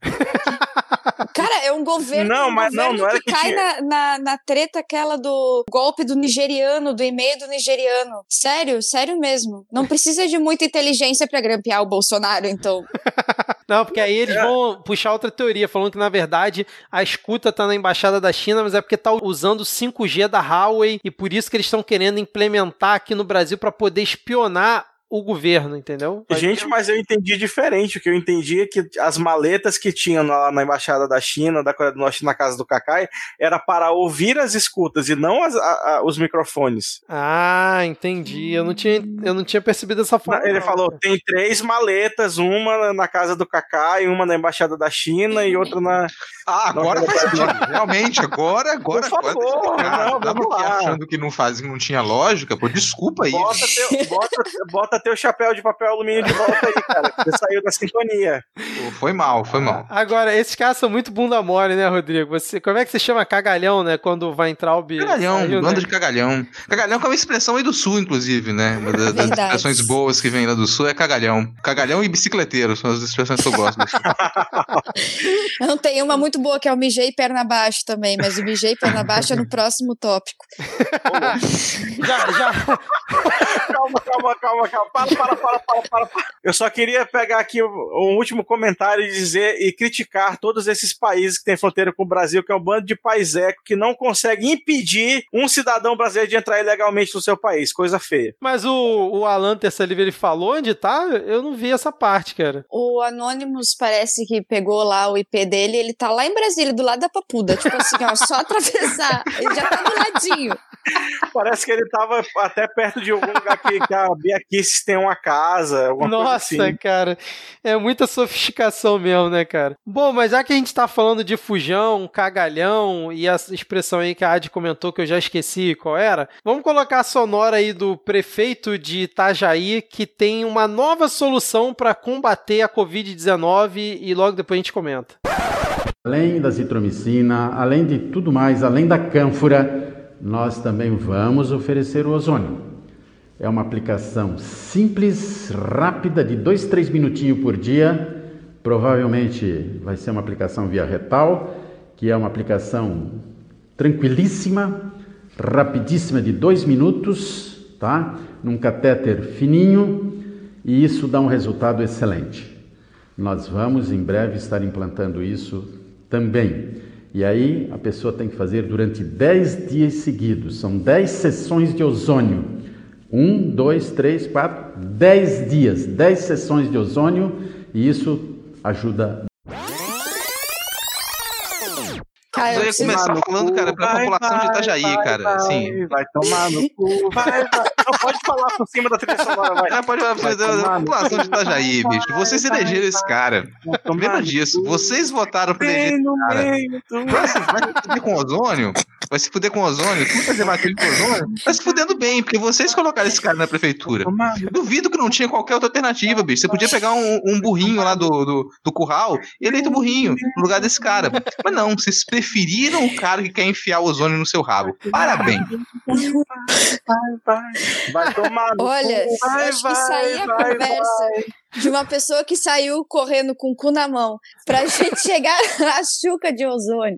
Cara, é um governo, não, mas um governo não, não que, que, cai na, na, na, treta aquela do golpe do nigeriano, do e-mail do nigeriano. Sério, sério mesmo. Não precisa de muita inteligência para grampear o Bolsonaro, então. Não, porque aí eles vão puxar outra teoria, falando que na verdade a escuta tá na embaixada da China, mas é porque tá usando 5G da Huawei e por isso que eles estão querendo implementar aqui no Brasil para poder espionar o governo, entendeu? Vai Gente, ter... mas eu entendi diferente. O que eu entendi é que as maletas que tinham lá na embaixada da China, da Coreia do Norte, na casa do Kakai, era para ouvir as escutas e não as, a, a, os microfones. Ah, entendi. Eu não tinha, eu não tinha percebido dessa forma. Ele não. falou: tem três maletas, uma na casa do Kakai, uma na embaixada da China e outra na. Ah, agora faz sentido. Realmente, agora, agora. Por favor, agora, não, achando que não faz, não tinha lógica, pô, desculpa aí. Bota teu, bota, bota teu chapéu de papel alumínio de volta aí, cara. Você saiu da sintonia. Pô, foi mal, foi mal. Agora, esses caras são muito bunda mole, né, Rodrigo? Você, como é que você chama cagalhão, né? Quando vai entrar o bicho? Cagalhão, saiu, banda né? de cagalhão. Cagalhão que é uma expressão aí do sul, inclusive, né? Uma das, das expressões boas que vem lá do sul é cagalhão. Cagalhão e bicicleteiro são as expressões que eu gosto. eu não tenho uma muito boa que é o mijei perna abaixo também, mas o mijei perna abaixo é no próximo tópico. já, já. calma, calma, calma, calma. Para, para, para, para, para, para. Eu só queria pegar aqui um último comentário e dizer e criticar todos esses países que têm fronteira com o Brasil, que é um bando de paiseco que não consegue impedir um cidadão brasileiro de entrar ilegalmente no seu país. Coisa feia. Mas o, o Alan Terçaliva, ele falou onde tá? Eu não vi essa parte, cara. O Anonymous parece que pegou lá o IP dele, ele tá lá em Brasília, do lado da Papuda. Tipo assim, ó, só atravessar. Ele já tá do ladinho. Parece que ele tava até perto de algum lugar que, que a Bia Tem uma casa. Nossa, assim. cara. É muita sofisticação mesmo, né, cara? Bom, mas já que a gente tá falando de fujão, cagalhão e a expressão aí que a Adi comentou que eu já esqueci qual era, vamos colocar a sonora aí do prefeito de Itajaí que tem uma nova solução para combater a Covid-19 e logo depois a gente comenta. Além da zitromicina, além de tudo mais, além da cânfora, nós também vamos oferecer o ozônio. É uma aplicação simples, rápida, de 2, 3 minutinhos por dia. Provavelmente vai ser uma aplicação via retal, que é uma aplicação tranquilíssima, rapidíssima, de 2 minutos, tá? Num catéter fininho, e isso dá um resultado excelente. Nós vamos em breve estar implantando isso também. E aí a pessoa tem que fazer durante 10 dias seguidos. São 10 sessões de ozônio. 1, 2, 3, 4, 10 dias, 10 sessões de ozônio e isso ajuda Caio, eu ia começar falando, cu, cara, pra vai, população vai, de Itajaí, vai, cara. Vai, assim. vai tomar no cu, vai, vai. Não, pode falar por cima da trilha sonora, vai. Não, pode falar por cima da população de Itajaí, bicho. Vocês elegeram esse cara. Lembra disso. Vocês votaram pra eleger esse cara. Vai se fuder com ozônio? Vai se fuder com ozônio? Tudo fazer aquele com ozônio? Vai se fudendo bem, porque vocês colocaram esse cara na prefeitura. Eu duvido que não tinha qualquer outra alternativa, bicho. Você podia pegar um, um burrinho lá do, do, do curral e eleito o burrinho no lugar desse cara. Mas não, vocês preferiram o cara que quer enfiar o ozônio no seu rabo. Parabéns. Vai, vai, vai tomar Olha, vai, acho que sair a conversa de uma pessoa que saiu correndo com o cu na mão pra gente chegar na chuca de ozônio.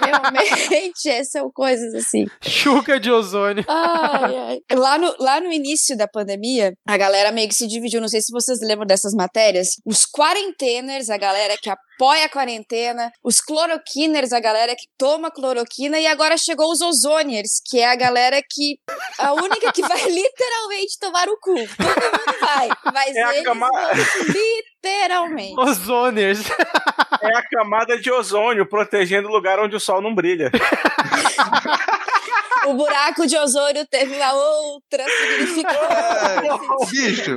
Realmente, são coisas assim. Chuca de ozônio. Ai, ai. Lá, no, lá no início da pandemia, a galera meio que se dividiu. Não sei se vocês lembram dessas matérias. Os quarenteners, a galera que apoia a quarentena. Os cloroquiners, a galera que toma cloroquina. E agora chegou os ozoniers, que é a galera que. A única que vai literalmente tomar o cu. Todo mundo vai. Mas é eles cama... literalmente. Ozoniers. É a camada de ozônio protegendo o lugar onde o sol não brilha. o buraco de ozônio teve uma outra significação. É, bicho,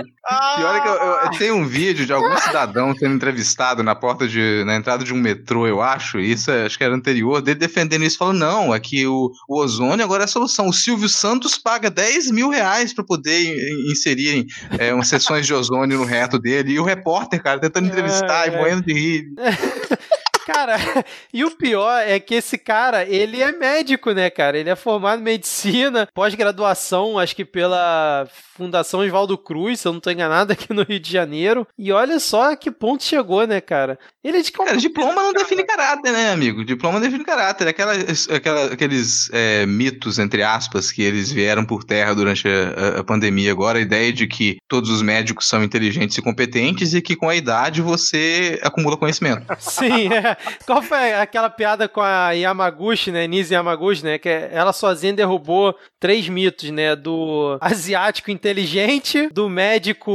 pior é que eu, eu, eu, tenho um vídeo de algum cidadão sendo entrevistado na porta de. na entrada de um metrô, eu acho. Isso é, acho que era anterior, dele defendendo isso, falando: não, aqui o, o ozônio agora é a solução. O Silvio Santos paga 10 mil reais pra poder inserir é, umas sessões de ozônio no reto dele. E o repórter, cara, tentando entrevistar é, e morrendo de rir. Cara, e o pior é que esse cara, ele é médico, né, cara? Ele é formado em medicina, pós-graduação, acho que pela Fundação Oswaldo Cruz, se eu não tô enganado, aqui no Rio de Janeiro. E olha só a que ponto chegou, né, cara? Ele é de Cara, diploma não define caráter, né, amigo? Diploma não define caráter. Aquela, aquela, aqueles é, mitos, entre aspas, que eles vieram por terra durante a, a, pandemia agora, a ideia de que todos os médicos são inteligentes e competentes e que com a idade você acumula conhecimento. Sim, é. Qual foi aquela piada com a Yamaguchi, né? Nise Yamaguchi, né? Que ela sozinha derrubou três mitos, né? Do asiático inteligente, do médico.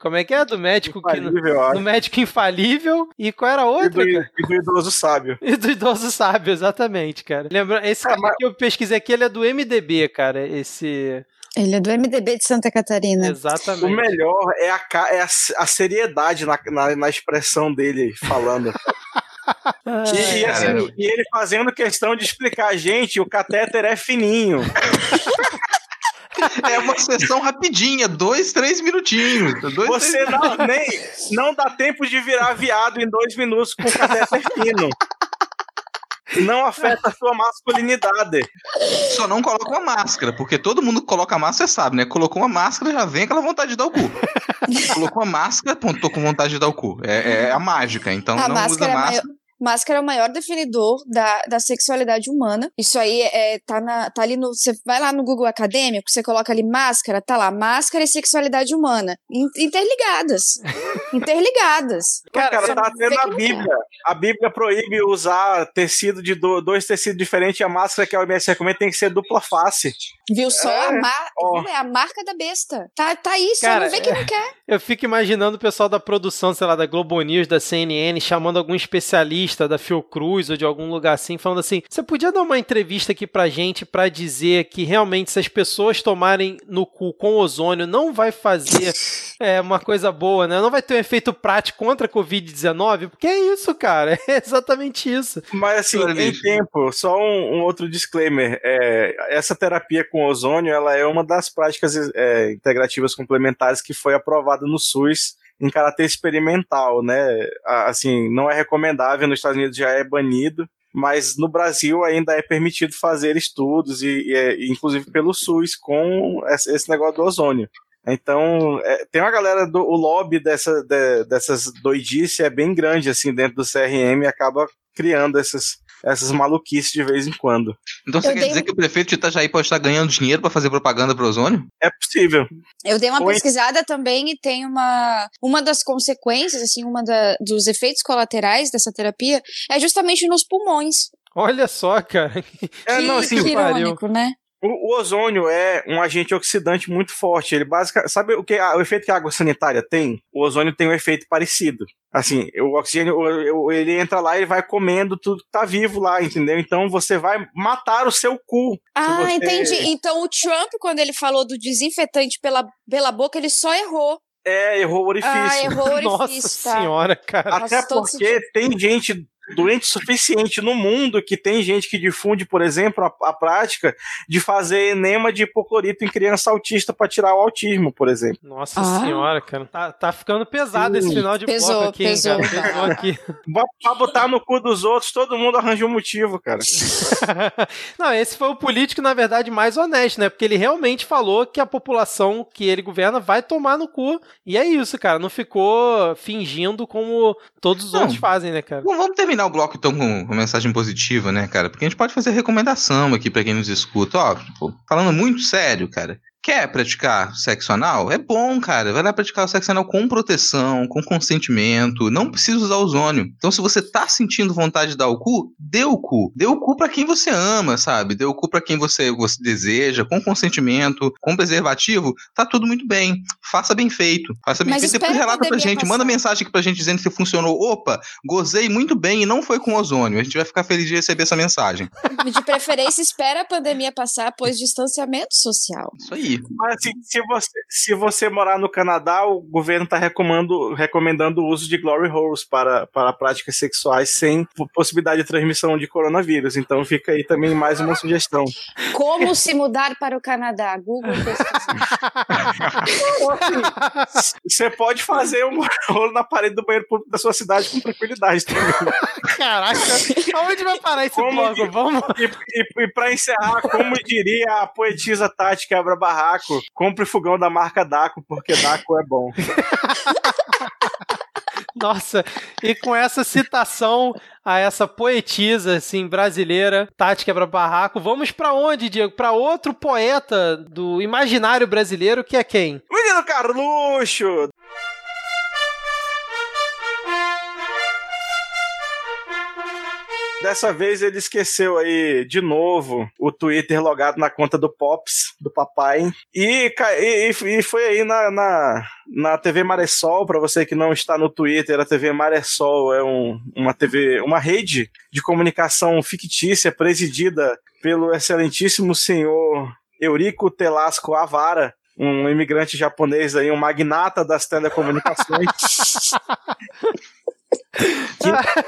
Como é que é? Do médico infalível, que. Do médico infalível. E qual era a outra? E do, e do idoso sábio. E do idoso sábio, exatamente, cara. Lembra, esse cara mas... que eu pesquisei aqui, ele é do MDB, cara. Esse. Ele é do MDB de Santa Catarina. Exatamente. O melhor é a, é a, a seriedade na, na, na, expressão dele falando. e, e, assim, e, ele fazendo questão de explicar, gente, o catéter é fininho. É uma sessão rapidinha, dois, três minutinhos. Dois, Você três... Não, nem, não dá tempo de virar viado em dois minutos com o catéter fino não afeta a sua masculinidade. Só não coloca uma máscara, porque todo mundo que coloca máscara sabe, né? Colocou uma máscara, já vem aquela vontade de dar o cu. Colocou uma máscara, ponto, tô com vontade de dar o cu. É, é a mágica, então a não usa máscara. Máscara é o maior definidor da, da sexualidade humana. Isso aí é, tá, na, tá ali no. Você vai lá no Google Acadêmico, você coloca ali máscara, tá lá, máscara e sexualidade humana. Interligadas. Interligadas. Cara, cara tá até na Bíblia. A Bíblia proíbe usar tecido de do, dois tecidos diferentes e a máscara que a OMS recomenda tem que ser dupla face. Viu só? É, a, mar... oh. é a marca da besta. Tá, tá isso, cara, não vê que é... não quer. Eu fico imaginando o pessoal da produção, sei lá, da Globo News, da CNN, chamando algum especialista da Fiocruz ou de algum lugar assim, falando assim: você podia dar uma entrevista aqui pra gente para dizer que realmente se as pessoas tomarem no cu com ozônio não vai fazer é, uma coisa boa, né? Não vai ter um efeito prático contra a Covid-19? Porque é isso, cara. É exatamente isso. Mas assim, em tempo, só um, um outro disclaimer. É, essa terapia com ozônio, ela é uma das práticas é, integrativas complementares que foi aprovada no SUS em caráter experimental, né? Assim, não é recomendável, nos Estados Unidos já é banido, mas no Brasil ainda é permitido fazer estudos, e, e é, inclusive pelo SUS, com esse negócio do ozônio. Então, é, tem uma galera do o lobby dessa, de, dessas doidices é bem grande, assim, dentro do CRM e acaba criando essas, essas maluquices de vez em quando. Então você eu quer dei... dizer que o prefeito de Itajaí pode estar ganhando dinheiro para fazer propaganda para o ozônio? É possível. Eu dei uma Foi. pesquisada também e tem uma uma das consequências, assim, uma da, dos efeitos colaterais dessa terapia é justamente nos pulmões. Olha só, cara. É, não, assim, que irônico, né? O, o, ozônio é um agente oxidante muito forte. Ele basicamente. Sabe o, que, o efeito que a água sanitária tem? O ozônio tem um efeito parecido. Assim, o oxigênio, ele entra lá e vai comendo tudo que tá vivo lá, entendeu? Então você vai matar o seu cu. Ah, você... entendi. Então o Trump, quando ele falou do desinfetante pela, pela boca, ele só errou. É, errou o orifício. Ah, errou o orifício. Nossa tá. senhora, cara. Até porque tem gente doente suficiente no mundo que tem gente que difunde, por exemplo, a, a prática de fazer enema de hipoclorito em criança autista para tirar o autismo, por exemplo. Nossa ah. senhora, cara. Tá, tá ficando pesado Sim. esse final de pesou, bloco aqui, pesou. Hein, cara. Pesou aqui. pra botar no cu dos outros, todo mundo arranja um motivo, cara. Não, esse foi o político, na verdade, mais honesto, né? Porque ele realmente falou que a população que ele governa vai tomar no cu. E é isso, cara. Não ficou fingindo como todos os Não. outros fazem, né, cara? Não, vamos terminar terminar o bloco então com uma mensagem positiva, né, cara? Porque a gente pode fazer recomendação aqui para quem nos escuta. Ó, tipo, falando muito sério, cara. Quer praticar sexo anal? É bom, cara. Vai lá praticar o sexo anal com proteção, com consentimento. Não precisa usar ozônio. Então, se você tá sentindo vontade de dar o cu, dê o cu. Dê o cu pra quem você ama, sabe? Dê o cu pra quem você, você deseja, com consentimento, com preservativo. Tá tudo muito bem. Faça bem feito. Faça bem Mas feito. Depois relata pra gente. Passar. Manda mensagem aqui pra gente dizendo que funcionou. Opa, gozei muito bem e não foi com ozônio. A gente vai ficar feliz de receber essa mensagem. De preferência, espera a pandemia passar, pois distanciamento social. Isso aí. Mas assim, se você, se você morar no Canadá, o governo está recomendando, recomendando o uso de glory holes para, para práticas sexuais sem possibilidade de transmissão de coronavírus. Então fica aí também mais uma sugestão. Como se mudar para o Canadá? Google Você pode fazer um rolo na parede do banheiro público da sua cidade com tranquilidade também. Caraca, aonde vai parar esse bloco? Vamos. E, e, e para encerrar, como diria a poetisa Tati Quebra Barraco, compre fogão da marca Daco, porque Daco é bom. Nossa, e com essa citação a essa poetisa assim brasileira, Tati Quebra Barraco, vamos para onde, Diego? Para outro poeta do imaginário brasileiro que é quem? Menino Carluxo. Dessa vez ele esqueceu aí de novo o Twitter logado na conta do Pops, do papai. E, e, e foi aí na, na, na TV Maressol, para você que não está no Twitter, a TV Maressol é um, uma TV, uma rede de comunicação fictícia presidida pelo excelentíssimo senhor Eurico Telasco Avara, um imigrante japonês aí, um magnata das telecomunicações.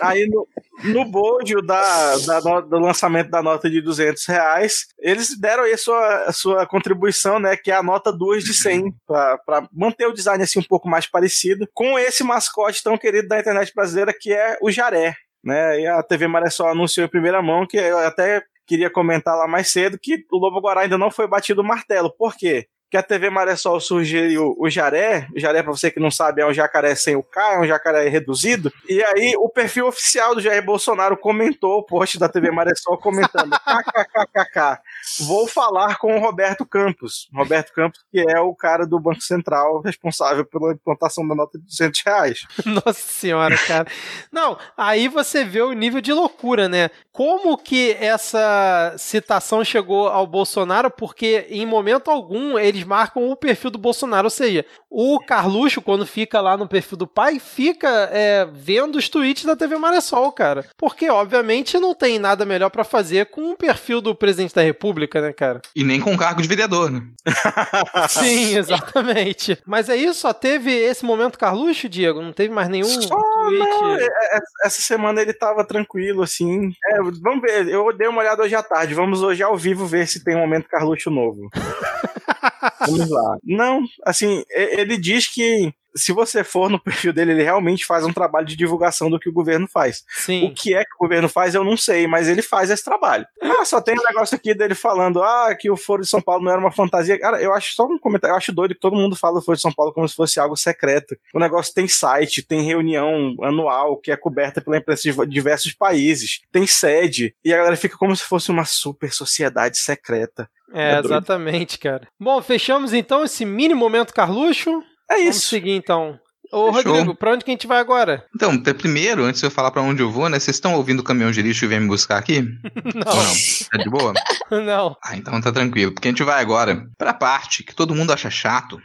aí no, no bojo da, da, do lançamento da nota de 200 reais, eles deram aí a sua, a sua contribuição, né, que é a nota 2 de 100, para manter o design assim um pouco mais parecido com esse mascote tão querido da internet brasileira que é o Jaré. Né, e a TV Maré só anunciou em primeira mão que eu até queria comentar lá mais cedo que o Lobo Guará ainda não foi batido o martelo. Por quê? Que a TV Maressol sugeriu o Jaré. O Jaré, pra você que não sabe, é um jacaré sem o K, é um jacaré reduzido. E aí o perfil oficial do Jair Bolsonaro comentou o post da TV Maressol comentando: kkkk. Vou falar com o Roberto Campos. Roberto Campos, que é o cara do Banco Central responsável pela implantação da nota de 200 reais. Nossa senhora, cara. Não, aí você vê o nível de loucura, né? Como que essa citação chegou ao Bolsonaro? Porque em momento algum eles marcam o perfil do Bolsonaro, ou seja, o Carluxo, quando fica lá no perfil do pai, fica é, vendo os tweets da TV Maressol, cara. Porque, obviamente, não tem nada melhor para fazer com o perfil do presidente da República, né, cara? E nem com cargo de vereador, né? Sim, exatamente. Mas é isso, só teve esse momento Carluxo, Diego? Não teve mais nenhum só, tweet? Não, é, é, essa semana ele tava tranquilo, assim. É, vamos ver, eu dei uma olhada hoje à tarde. Vamos hoje ao vivo ver se tem um momento Carluxo novo. Vamos lá. Não, assim, ele diz que se você for no perfil dele, ele realmente faz um trabalho de divulgação do que o governo faz. Sim. O que é que o governo faz, eu não sei, mas ele faz esse trabalho. Ah, só tem um negócio aqui dele falando, ah, que o Foro de São Paulo não era uma fantasia. Cara, eu acho só um comentário, eu acho doido que todo mundo fala do Foro de São Paulo como se fosse algo secreto. O negócio tem site, tem reunião anual que é coberta pela imprensa de diversos países, tem sede, e a galera fica como se fosse uma super sociedade secreta. É, é exatamente, cara. Bom, fechamos então esse mini momento Carluxo. É isso. Vamos seguir então. Ô, Fechou. Rodrigo, pra onde que a gente vai agora? Então, primeiro, antes de eu falar pra onde eu vou, né? Vocês estão ouvindo o caminhão de lixo e vem me buscar aqui? não. Ou não? Tá de boa? não. Ah, então tá tranquilo. Porque a gente vai agora pra parte que todo mundo acha chato.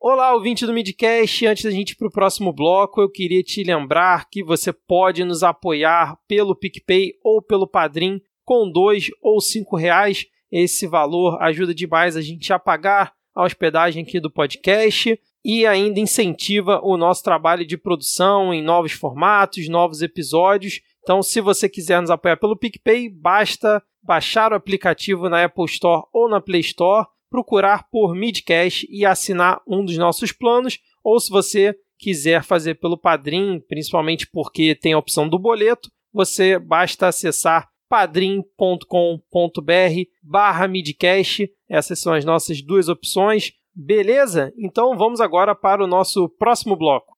Olá, ouvinte do Midcast. Antes da gente ir pro próximo bloco, eu queria te lembrar que você pode nos apoiar pelo PicPay ou pelo Padrim com dois ou cinco reais. Esse valor ajuda demais a gente a pagar a hospedagem aqui do podcast e ainda incentiva o nosso trabalho de produção em novos formatos, novos episódios. Então, se você quiser nos apoiar pelo PicPay, basta baixar o aplicativo na Apple Store ou na Play Store, procurar por Midcast e assinar um dos nossos planos, ou se você quiser fazer pelo Padrim, principalmente porque tem a opção do boleto, você basta acessar padrim.com.br barra midcast. Essas são as nossas duas opções. Beleza? Então vamos agora para o nosso próximo bloco.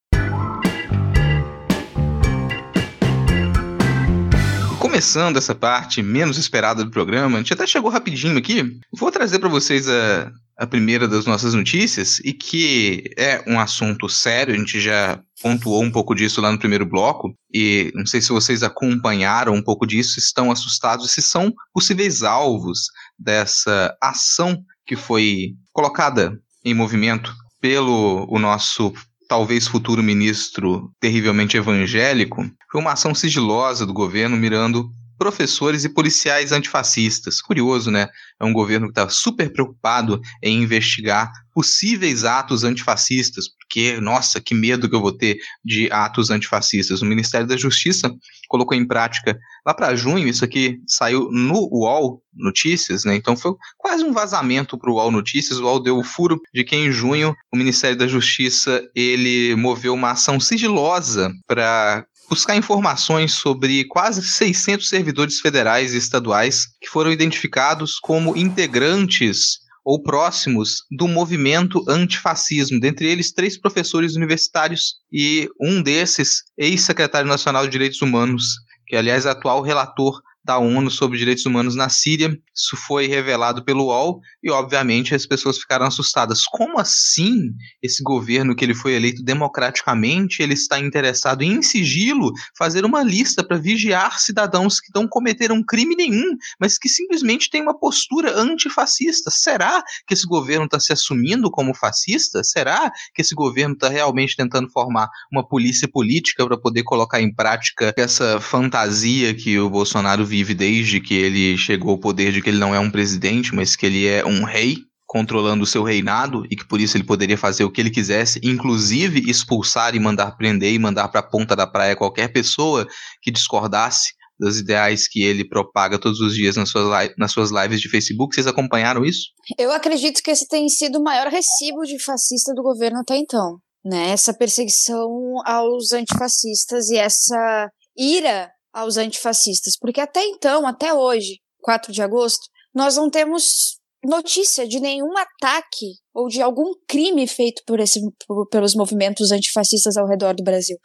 Começando essa parte menos esperada do programa, a gente até chegou rapidinho aqui. Vou trazer para vocês a, a primeira das nossas notícias e que é um assunto sério, a gente já pontuou um pouco disso lá no primeiro bloco, e não sei se vocês acompanharam um pouco disso, estão assustados se são possíveis alvos dessa ação que foi colocada em movimento pelo o nosso talvez futuro ministro terrivelmente evangélico, foi uma ação sigilosa do governo mirando professores e policiais antifascistas. Curioso, né? É um governo que está super preocupado em investigar possíveis atos antifascistas, porque, nossa, que medo que eu vou ter de atos antifascistas. O Ministério da Justiça colocou em prática lá para junho, isso aqui saiu no UOL Notícias, né? Então foi quase um vazamento para o UOL Notícias. O UOL deu o furo de que em junho o Ministério da Justiça ele moveu uma ação sigilosa para buscar informações sobre quase 600 servidores federais e estaduais que foram identificados como integrantes ou próximos do movimento antifascismo, dentre eles três professores universitários e um desses ex-secretário nacional de Direitos Humanos, que aliás é atual relator da ONU sobre direitos humanos na Síria. Isso foi revelado pelo UOL e, obviamente, as pessoas ficaram assustadas. Como assim esse governo que ele foi eleito democraticamente, ele está interessado em sigilo fazer uma lista para vigiar cidadãos que não cometeram crime nenhum, mas que simplesmente têm uma postura antifascista? Será que esse governo está se assumindo como fascista? Será que esse governo está realmente tentando formar uma polícia política para poder colocar em prática essa fantasia que o Bolsonaro vive desde que ele chegou ao poder de que ele não é um presidente, mas que ele é um rei controlando o seu reinado e que por isso ele poderia fazer o que ele quisesse, inclusive expulsar e mandar prender e mandar para a ponta da praia qualquer pessoa que discordasse dos ideais que ele propaga todos os dias nas suas, nas suas lives de Facebook. Vocês acompanharam isso? Eu acredito que esse tem sido o maior recibo de fascista do governo até então. Né? Essa perseguição aos antifascistas e essa ira aos antifascistas, porque até então, até hoje, 4 de agosto, nós não temos notícia de nenhum ataque ou de algum crime feito por esse, por, pelos movimentos antifascistas ao redor do Brasil.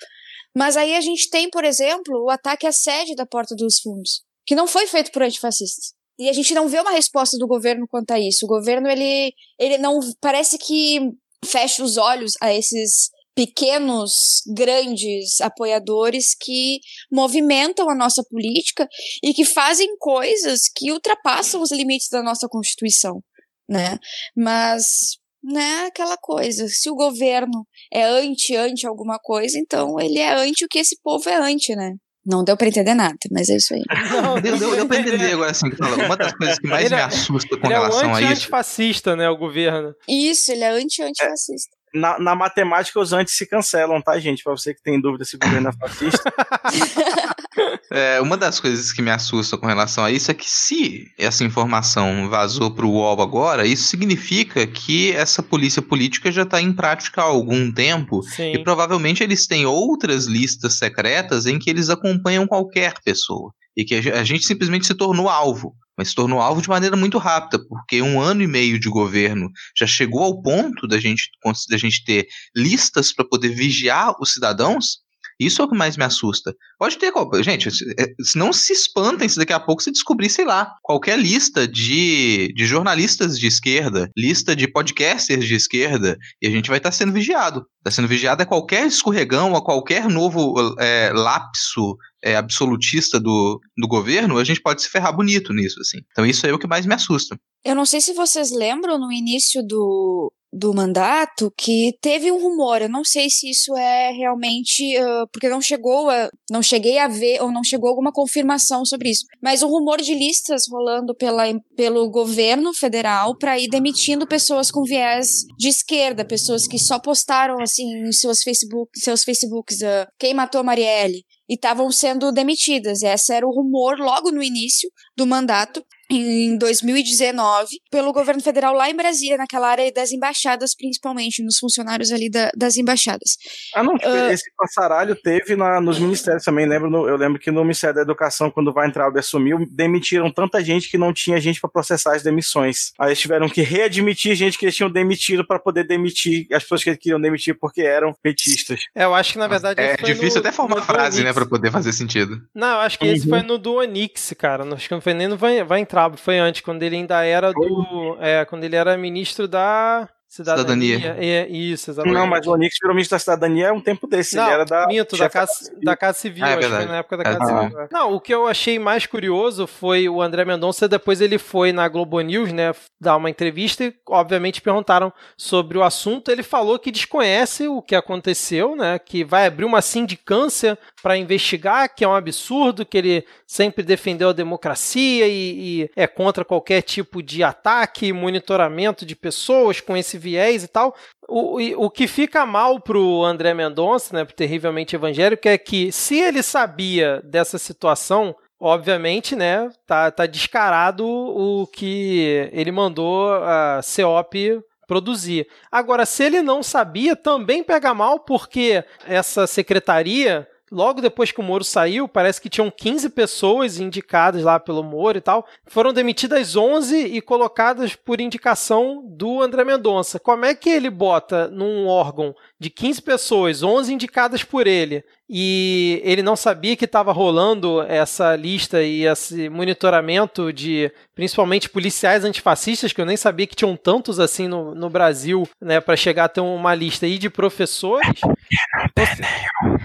Mas aí a gente tem, por exemplo, o ataque à sede da Porta dos Fundos, que não foi feito por antifascistas. E a gente não vê uma resposta do governo quanto a isso. O governo, ele, ele não. Parece que fecha os olhos a esses pequenos, grandes apoiadores que movimentam a nossa política e que fazem coisas que ultrapassam os limites da nossa Constituição, né? Mas, né, aquela coisa, se o governo é anti-anti alguma coisa, então ele é anti o que esse povo é anti, né? Não deu pra entender nada, mas é isso aí. Não, deu, deu, deu pra entender agora, assim, uma das coisas que mais ele me é- assusta com relação é um a isso... antifascista, né, o governo. Isso, ele é anti-antifascista na, na, matemática os antes se cancelam, tá, gente? Pra você que tem dúvida se o governo é fascista. é, uma das coisas que me assusta com relação a isso é que se essa informação vazou pro UOL agora, isso significa que essa polícia política já está em prática há algum tempo Sim. e provavelmente eles têm outras listas secretas em que eles acompanham qualquer pessoa e que a gente simplesmente se tornou alvo mas se tornou alvo de maneira muito rápida, porque um ano e meio de governo já chegou ao ponto da gente, da gente ter listas para poder vigiar os cidadãos. Isso é o que mais me assusta. Pode ter, gente, é, não se espantem se daqui a pouco você descobrir, sei lá, qualquer lista de, de jornalistas de esquerda, lista de podcasters de esquerda, e a gente vai estar tá sendo vigiado. Está sendo vigiado a qualquer escorregão, a qualquer novo é, lapso é, absolutista do, do governo, a gente pode se ferrar bonito nisso, assim. Então isso é o que mais me assusta. Eu não sei se vocês lembram no início do, do mandato que teve um rumor. Eu não sei se isso é realmente uh, porque não chegou a, não cheguei a ver ou não chegou alguma confirmação sobre isso. Mas um rumor de listas rolando pela, pelo governo federal para ir demitindo pessoas com viés de esquerda, pessoas que só postaram assim em seus Facebook, seus Facebooks uh, quem matou Marielle e estavam sendo demitidas. Esse era o rumor logo no início do mandato em 2019 pelo governo federal lá em Brasília, naquela área das embaixadas, principalmente, nos funcionários ali da, das embaixadas. Ah, não, uh, esse passaralho teve na, nos ministérios também, lembro, no, eu lembro que no Ministério da Educação, quando o Weintraub assumiu, demitiram tanta gente que não tinha gente para processar as demissões. Aí eles tiveram que readmitir gente que eles tinham demitido para poder demitir as pessoas que eles queriam demitir porque eram petistas. É, eu acho que na verdade é difícil no, até formar frase, né, para poder fazer sentido. Não, eu acho que uhum. esse foi no do Onix, cara, acho que não foi nem no Weintraub Traub foi antes, quando ele ainda era do. É, quando ele era ministro da. Cidadania. cidadania. É, isso, exatamente. Não, mas o Onix virou ministro da cidadania é um tempo desse. Não, ele era da. Minto, da casa, da casa Civil. Ah, é acho que foi na época da Casa ah. Civil. É. Não, o que eu achei mais curioso foi o André Mendonça. Depois ele foi na Globo News, né, dar uma entrevista e, obviamente, perguntaram sobre o assunto. Ele falou que desconhece o que aconteceu, né, que vai abrir uma sindicância para investigar, que é um absurdo, que ele sempre defendeu a democracia e, e é contra qualquer tipo de ataque, monitoramento de pessoas com esse viés e tal. O, o que fica mal pro André Mendonça, né, pro terrivelmente evangélico, é que se ele sabia dessa situação, obviamente, né, tá, tá descarado o que ele mandou a CEOP produzir. Agora, se ele não sabia, também pega mal, porque essa secretaria logo depois que o Moro saiu, parece que tinham 15 pessoas indicadas lá pelo Moro e tal. Foram demitidas 11 e colocadas por indicação do André Mendonça. Como é que ele bota num órgão de 15 pessoas, 11 indicadas por ele, e ele não sabia que estava rolando essa lista e esse monitoramento de principalmente policiais antifascistas, que eu nem sabia que tinham tantos assim no, no Brasil, né, para chegar a ter uma lista aí de professores.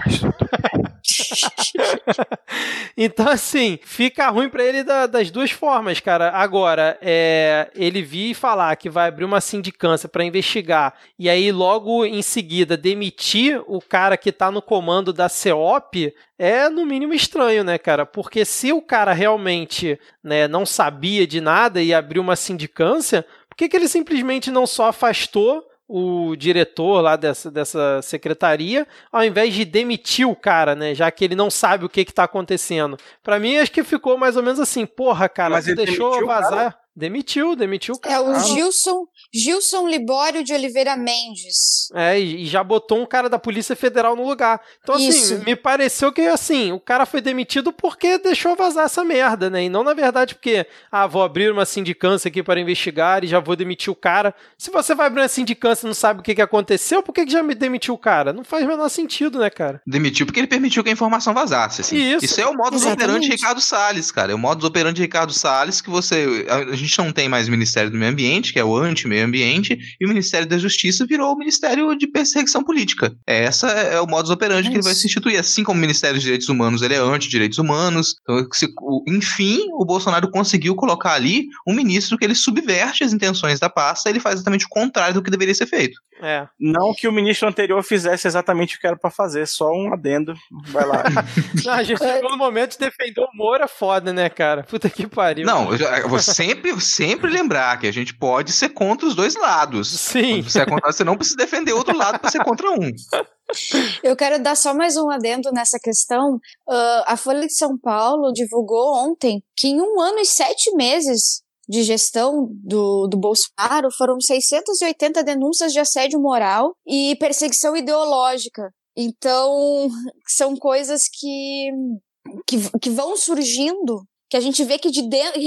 então, assim, fica ruim para ele da, das duas formas, cara. Agora, é, ele vir falar que vai abrir uma sindicância para investigar e aí logo em seguida demitir o cara que tá no comando da CEOP é no mínimo estranho, né, cara? Porque se o cara realmente né, não sabia de nada e abriu uma sindicância, por que, que ele simplesmente não só afastou o diretor lá dessa, dessa secretaria, ao invés de demitir o cara, né? Já que ele não sabe o que está acontecendo. Para mim, acho que ficou mais ou menos assim, porra, cara, Mas você deixou vazar. Demitiu, demitiu o cara. É o Gilson, Gilson Libório de Oliveira Mendes. É, e já botou um cara da Polícia Federal no lugar. Então, assim, Isso. me pareceu que, assim, o cara foi demitido porque deixou vazar essa merda, né? E não, na verdade, porque, ah, vou abrir uma sindicância aqui para investigar e já vou demitir o cara. Se você vai abrir uma sindicância e não sabe o que, que aconteceu, por que, que já me demitiu o cara? Não faz o menor sentido, né, cara? Demitiu porque ele permitiu que a informação vazasse, assim. Isso. Isso é o modus operandi de Ricardo Salles, cara. É o modus operandi de Ricardo Salles que você... A gente não tem mais Ministério do Meio Ambiente, que é o anti-meio ambiente, e o Ministério da Justiça virou o Ministério de Perseguição Política. Essa é o modus operandi é que ele vai se instituir. Assim como o Ministério dos Direitos Humanos ele é anti-direitos humanos. Então, se, enfim, o Bolsonaro conseguiu colocar ali um ministro que ele subverte as intenções da pasta, ele faz exatamente o contrário do que deveria ser feito. É. Não que o ministro anterior fizesse exatamente o que era para fazer, só um adendo. Vai lá. Não, a gente chegou no momento de defender o Moura foda, né, cara? Puta que pariu. Não, eu sempre, sempre lembrar que a gente pode ser contra os dois lados. Sim. Quando você é contra, você não precisa defender outro lado para ser contra um. Eu quero dar só mais um adendo nessa questão. Uh, a Folha de São Paulo divulgou ontem que em um ano e sete meses de gestão do, do Bolsonaro foram 680 denúncias de assédio moral e perseguição ideológica. Então, são coisas que, que, que vão surgindo que a gente vê que de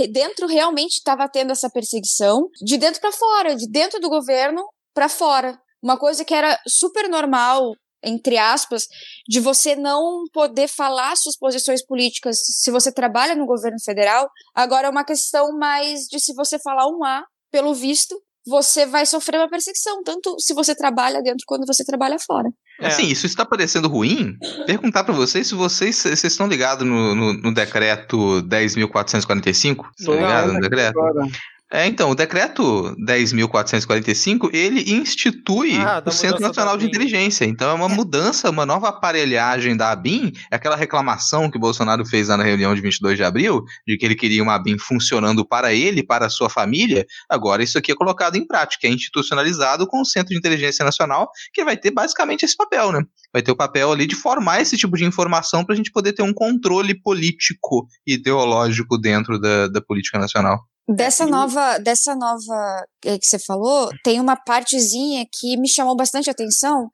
dentro realmente estava tendo essa perseguição, de dentro para fora, de dentro do governo para fora. Uma coisa que era super normal entre aspas, de você não poder falar suas posições políticas se você trabalha no governo federal. Agora é uma questão mais de se você falar um A, pelo visto, você vai sofrer uma perseguição, tanto se você trabalha dentro quanto você trabalha fora. É. Assim, isso está parecendo ruim? Perguntar para vocês se vocês, vocês estão ligados no, no, no decreto 10.445? Estão ligados no decreto? Agora. É, então, o decreto 10.445, ele institui ah, o Centro Nacional de Inteligência. Então é uma mudança, uma nova aparelhagem da ABIN, é aquela reclamação que o Bolsonaro fez lá na reunião de 22 de abril, de que ele queria uma ABIN funcionando para ele, para a sua família. Agora isso aqui é colocado em prática, é institucionalizado com o Centro de Inteligência Nacional, que vai ter basicamente esse papel, né? Vai ter o papel ali de formar esse tipo de informação para a gente poder ter um controle político e ideológico dentro da, da política nacional. Dessa nova, dessa nova que você falou, tem uma partezinha que me chamou bastante atenção,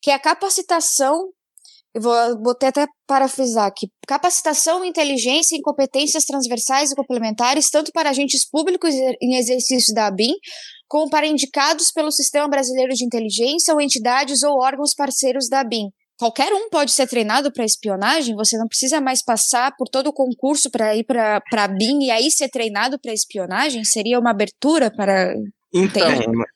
que é a capacitação. Eu vou botei até parafrisar aqui. Capacitação, inteligência e competências transversais e complementares, tanto para agentes públicos em exercício da ABIN, como para indicados pelo Sistema Brasileiro de Inteligência ou entidades ou órgãos parceiros da ABIN qualquer um pode ser treinado para espionagem, você não precisa mais passar por todo o concurso para ir para a BIM e aí ser treinado para espionagem? Seria uma abertura para então,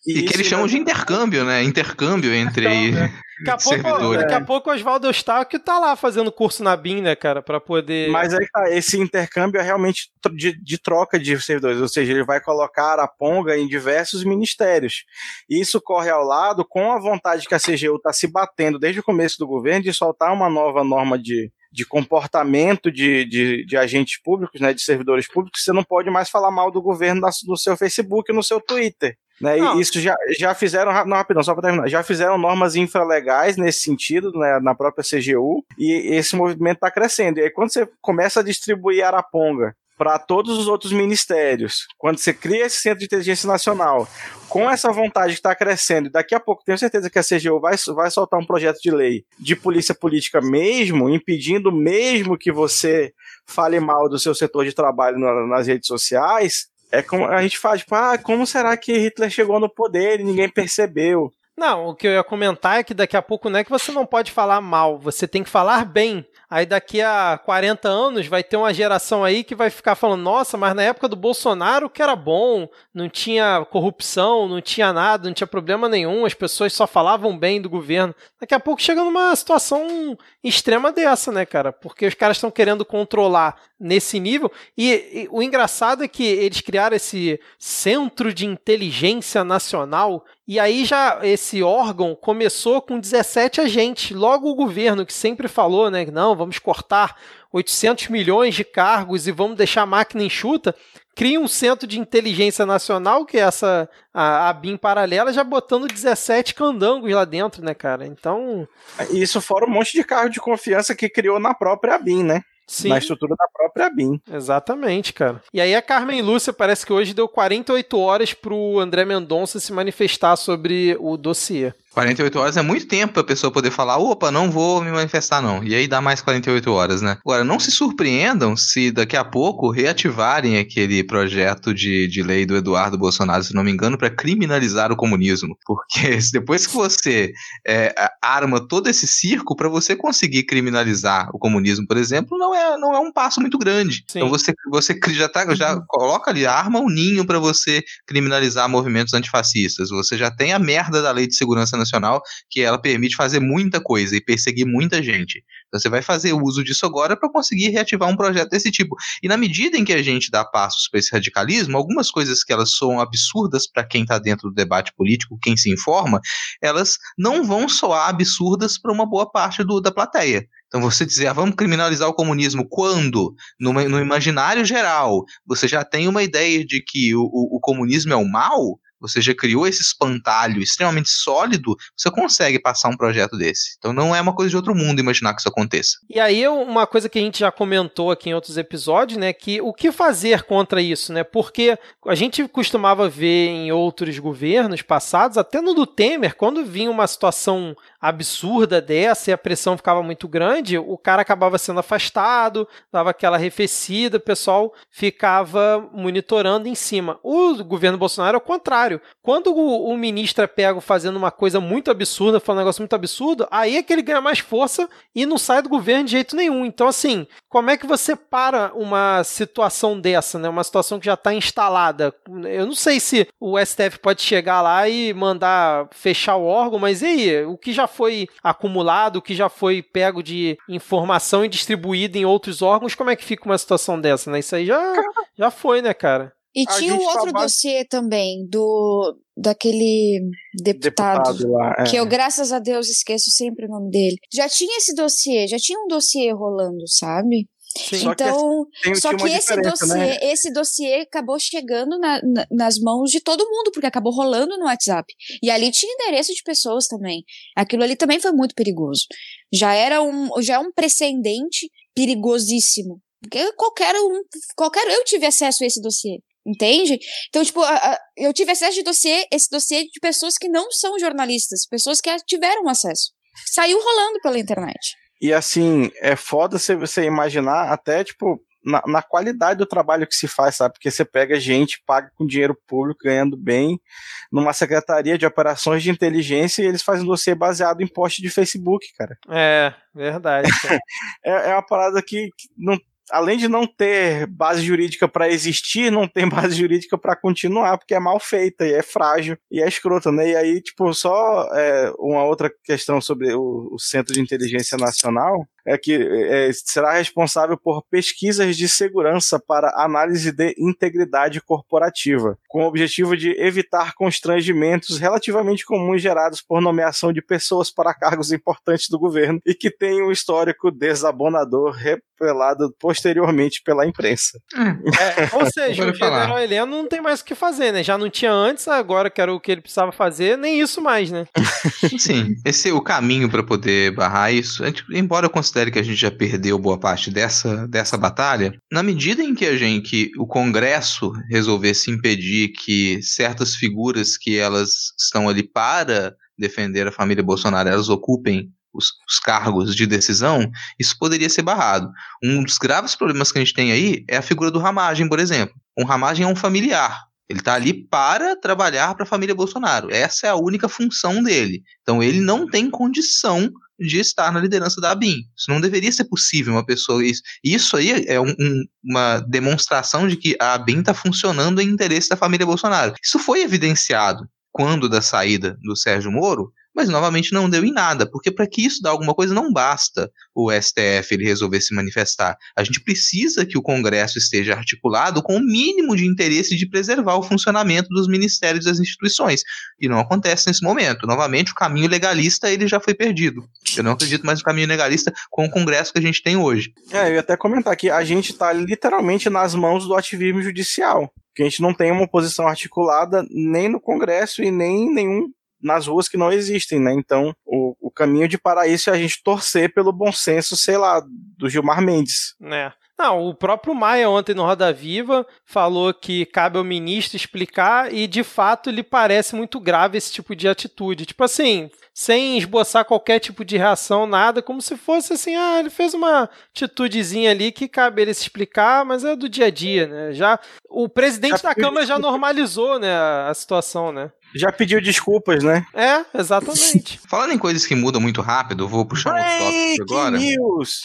e que eles chamam de intercâmbio, né? Intercâmbio entre então, né? daqui a pouco, Daqui a pouco o Oswaldo Eustáquio tá lá fazendo curso na BIM, né, cara, para poder... Mas aí tá, esse intercâmbio é realmente de, de, troca de servidores, ou seja, ele vai colocar a Ponga em diversos ministérios. E isso corre ao lado com a vontade que a CGU está se batendo desde o começo do governo de soltar uma nova norma de, de comportamento de, de, de, agentes públicos, né, de servidores públicos, você não pode mais falar mal do governo no seu Facebook, no seu Twitter. Né? E isso já, já fizeram, não, rapidão, só para terminar, já fizeram normas infralegais nesse sentido, né, na própria CGU, e esse movimento está crescendo. E aí, quando você começa a distribuir Araponga para todos os outros ministérios. Quando você cria esse centro de inteligência nacional, com essa vontade que está crescendo, daqui a pouco tenho certeza que a CGU vai, vai soltar um projeto de lei de polícia política mesmo, impedindo mesmo que você fale mal do seu setor de trabalho nas redes sociais. É como a gente faz, tipo, ah, como será que Hitler chegou no poder e ninguém percebeu? Não, o que eu ia comentar é que daqui a pouco não é que você não pode falar mal, você tem que falar bem. Aí daqui a 40 anos vai ter uma geração aí que vai ficar falando: nossa, mas na época do Bolsonaro que era bom, não tinha corrupção, não tinha nada, não tinha problema nenhum, as pessoas só falavam bem do governo. Daqui a pouco chega numa situação extrema dessa, né, cara? Porque os caras estão querendo controlar nesse nível. E, e, o engraçado é que eles criaram esse centro de inteligência nacional. E aí já esse órgão começou com 17 agentes. Logo o governo que sempre falou, né, não, vamos cortar 800 milhões de cargos e vamos deixar a máquina enxuta, cria um centro de inteligência nacional, que é essa a, a BIM paralela, já botando 17 candangos lá dentro, né, cara? Então. Isso fora um monte de cargo de confiança que criou na própria BIM, né? Sim. na estrutura da própria BIM. Exatamente, cara. E aí a Carmen Lúcia parece que hoje deu 48 horas pro André Mendonça se manifestar sobre o dossiê. 48 horas é muito tempo pra pessoa poder falar, opa, não vou me manifestar não. E aí dá mais 48 horas, né? Agora, não se surpreendam se daqui a pouco reativarem aquele projeto de, de lei do Eduardo Bolsonaro, se não me engano, para criminalizar o comunismo. Porque depois que você é, arma todo esse circo, para você conseguir criminalizar o comunismo, por exemplo, não é, não é um passo muito grande. Sim. Então você, você já, tá, já uhum. coloca ali, arma um ninho para você criminalizar movimentos antifascistas. Você já tem a merda da lei de segurança nacional que ela permite fazer muita coisa e perseguir muita gente. Então você vai fazer uso disso agora para conseguir reativar um projeto desse tipo. E na medida em que a gente dá passos para esse radicalismo, algumas coisas que elas são absurdas para quem está dentro do debate político, quem se informa, elas não vão soar absurdas para uma boa parte do, da plateia. Então você dizer, ah, vamos criminalizar o comunismo quando? No, no imaginário geral, você já tem uma ideia de que o, o, o comunismo é o mal, você já criou esse espantalho extremamente sólido, você consegue passar um projeto desse. Então não é uma coisa de outro mundo imaginar que isso aconteça. E aí uma coisa que a gente já comentou aqui em outros episódios, né, que o que fazer contra isso, né? Porque a gente costumava ver em outros governos passados, até no do Temer, quando vinha uma situação absurda dessa e a pressão ficava muito grande, o cara acabava sendo afastado, dava aquela arrefecida, o pessoal ficava monitorando em cima. O governo Bolsonaro é o contrário. Quando o, o ministro é pego fazendo uma coisa muito absurda, falando um negócio muito absurdo, aí é que ele ganha mais força e não sai do governo de jeito nenhum. Então, assim, como é que você para uma situação dessa, né? Uma situação que já está instalada? Eu não sei se o STF pode chegar lá e mandar fechar o órgão, mas e aí? O que já foi acumulado, que já foi pego de informação e distribuído em outros órgãos, como é que fica uma situação dessa, né? Isso aí já, já foi, né, cara? E a tinha um outro dossiê também, do daquele deputado, deputado lá, é. que eu, graças a Deus, esqueço sempre o nome dele. Já tinha esse dossiê, já tinha um dossiê rolando, sabe? Sim. Então, só que, só que esse dossiê, né? esse dossiê acabou chegando na, na, nas mãos de todo mundo, porque acabou rolando no WhatsApp. E ali tinha endereço de pessoas também. Aquilo ali também foi muito perigoso. Já era um, já é um precedente perigosíssimo. Porque qualquer um, qualquer eu tive acesso a esse dossiê. Entende? Então, tipo, a, a, eu tive acesso de dossiê, esse dossiê de pessoas que não são jornalistas, pessoas que tiveram acesso. Saiu rolando pela internet. E assim, é foda você, você imaginar até, tipo, na, na, qualidade do trabalho que se faz, sabe? Porque você pega gente, paga com dinheiro público, ganhando bem, numa secretaria de operações de inteligência e eles fazem um dossiê baseado em post de Facebook, cara. É, verdade. é, é uma parada que, que não além de não ter base jurídica para existir, não tem base jurídica para continuar, porque é mal feita e é frágil e é escrota, né? E aí, tipo, só é, uma outra questão sobre o, o Centro de Inteligência Nacional é que é, será responsável por pesquisas de segurança para análise de integridade corporativa, com o objetivo de evitar constrangimentos relativamente comuns gerados por nomeação de pessoas para cargos importantes do governo e que tem um histórico desabonador revelado posteriormente pela imprensa. É, ou seja, o general Heleno não tem mais o que fazer, né? Já não tinha antes, agora que era o que ele precisava fazer, nem isso mais, né? Sim, esse é o caminho para poder barrar isso. Embora eu considere considere que a gente já perdeu boa parte dessa, dessa batalha, na medida em que a gente, que o Congresso resolvesse impedir que certas figuras que elas estão ali para defender a família Bolsonaro, elas ocupem os, os, cargos de decisão, isso poderia ser barrado. Um dos graves problemas que a gente tem aí é a figura do Ramagem, por exemplo. Um Ramagem é um familiar. Ele está ali para trabalhar para a família Bolsonaro. Essa é a única função dele. Então ele não tem condição de estar na liderança da ABIN. Isso não deveria ser possível, uma pessoa. Isso, isso aí é um, um, uma demonstração de que a ABIN está funcionando em interesse da família Bolsonaro. Isso foi evidenciado quando da saída do Sérgio Moro, mas novamente não deu em nada, porque para que isso dê alguma coisa não basta o STF ele resolver se manifestar. A gente precisa que o Congresso esteja articulado com o mínimo de interesse de preservar o funcionamento dos ministérios e das instituições. E não acontece nesse momento. Novamente, o caminho legalista ele já foi perdido. Eu não acredito mais no caminho legalista com o Congresso que a gente tem hoje. É, eu ia até comentar que a gente está literalmente nas mãos do ativismo judicial que a gente não tem uma posição articulada nem no Congresso e nem em nenhum nas ruas que não existem, né? Então, o, o caminho de parar isso é a gente torcer pelo bom senso, sei lá, do Gilmar Mendes. É. Não, o próprio Maia ontem no Roda Viva falou que cabe ao ministro explicar e de fato lhe parece muito grave esse tipo de atitude. Tipo assim, sem esboçar qualquer tipo de reação, nada, como se fosse assim, ah, ele fez uma atitudezinha ali que cabe ele se explicar, mas é do dia a dia, né? Já o presidente já da Câmara já normalizou, né, a, situação, né? Já pediu desculpas, né? É, exatamente. Falando em coisas que mudam muito rápido, eu vou puxar um tópico agora. News.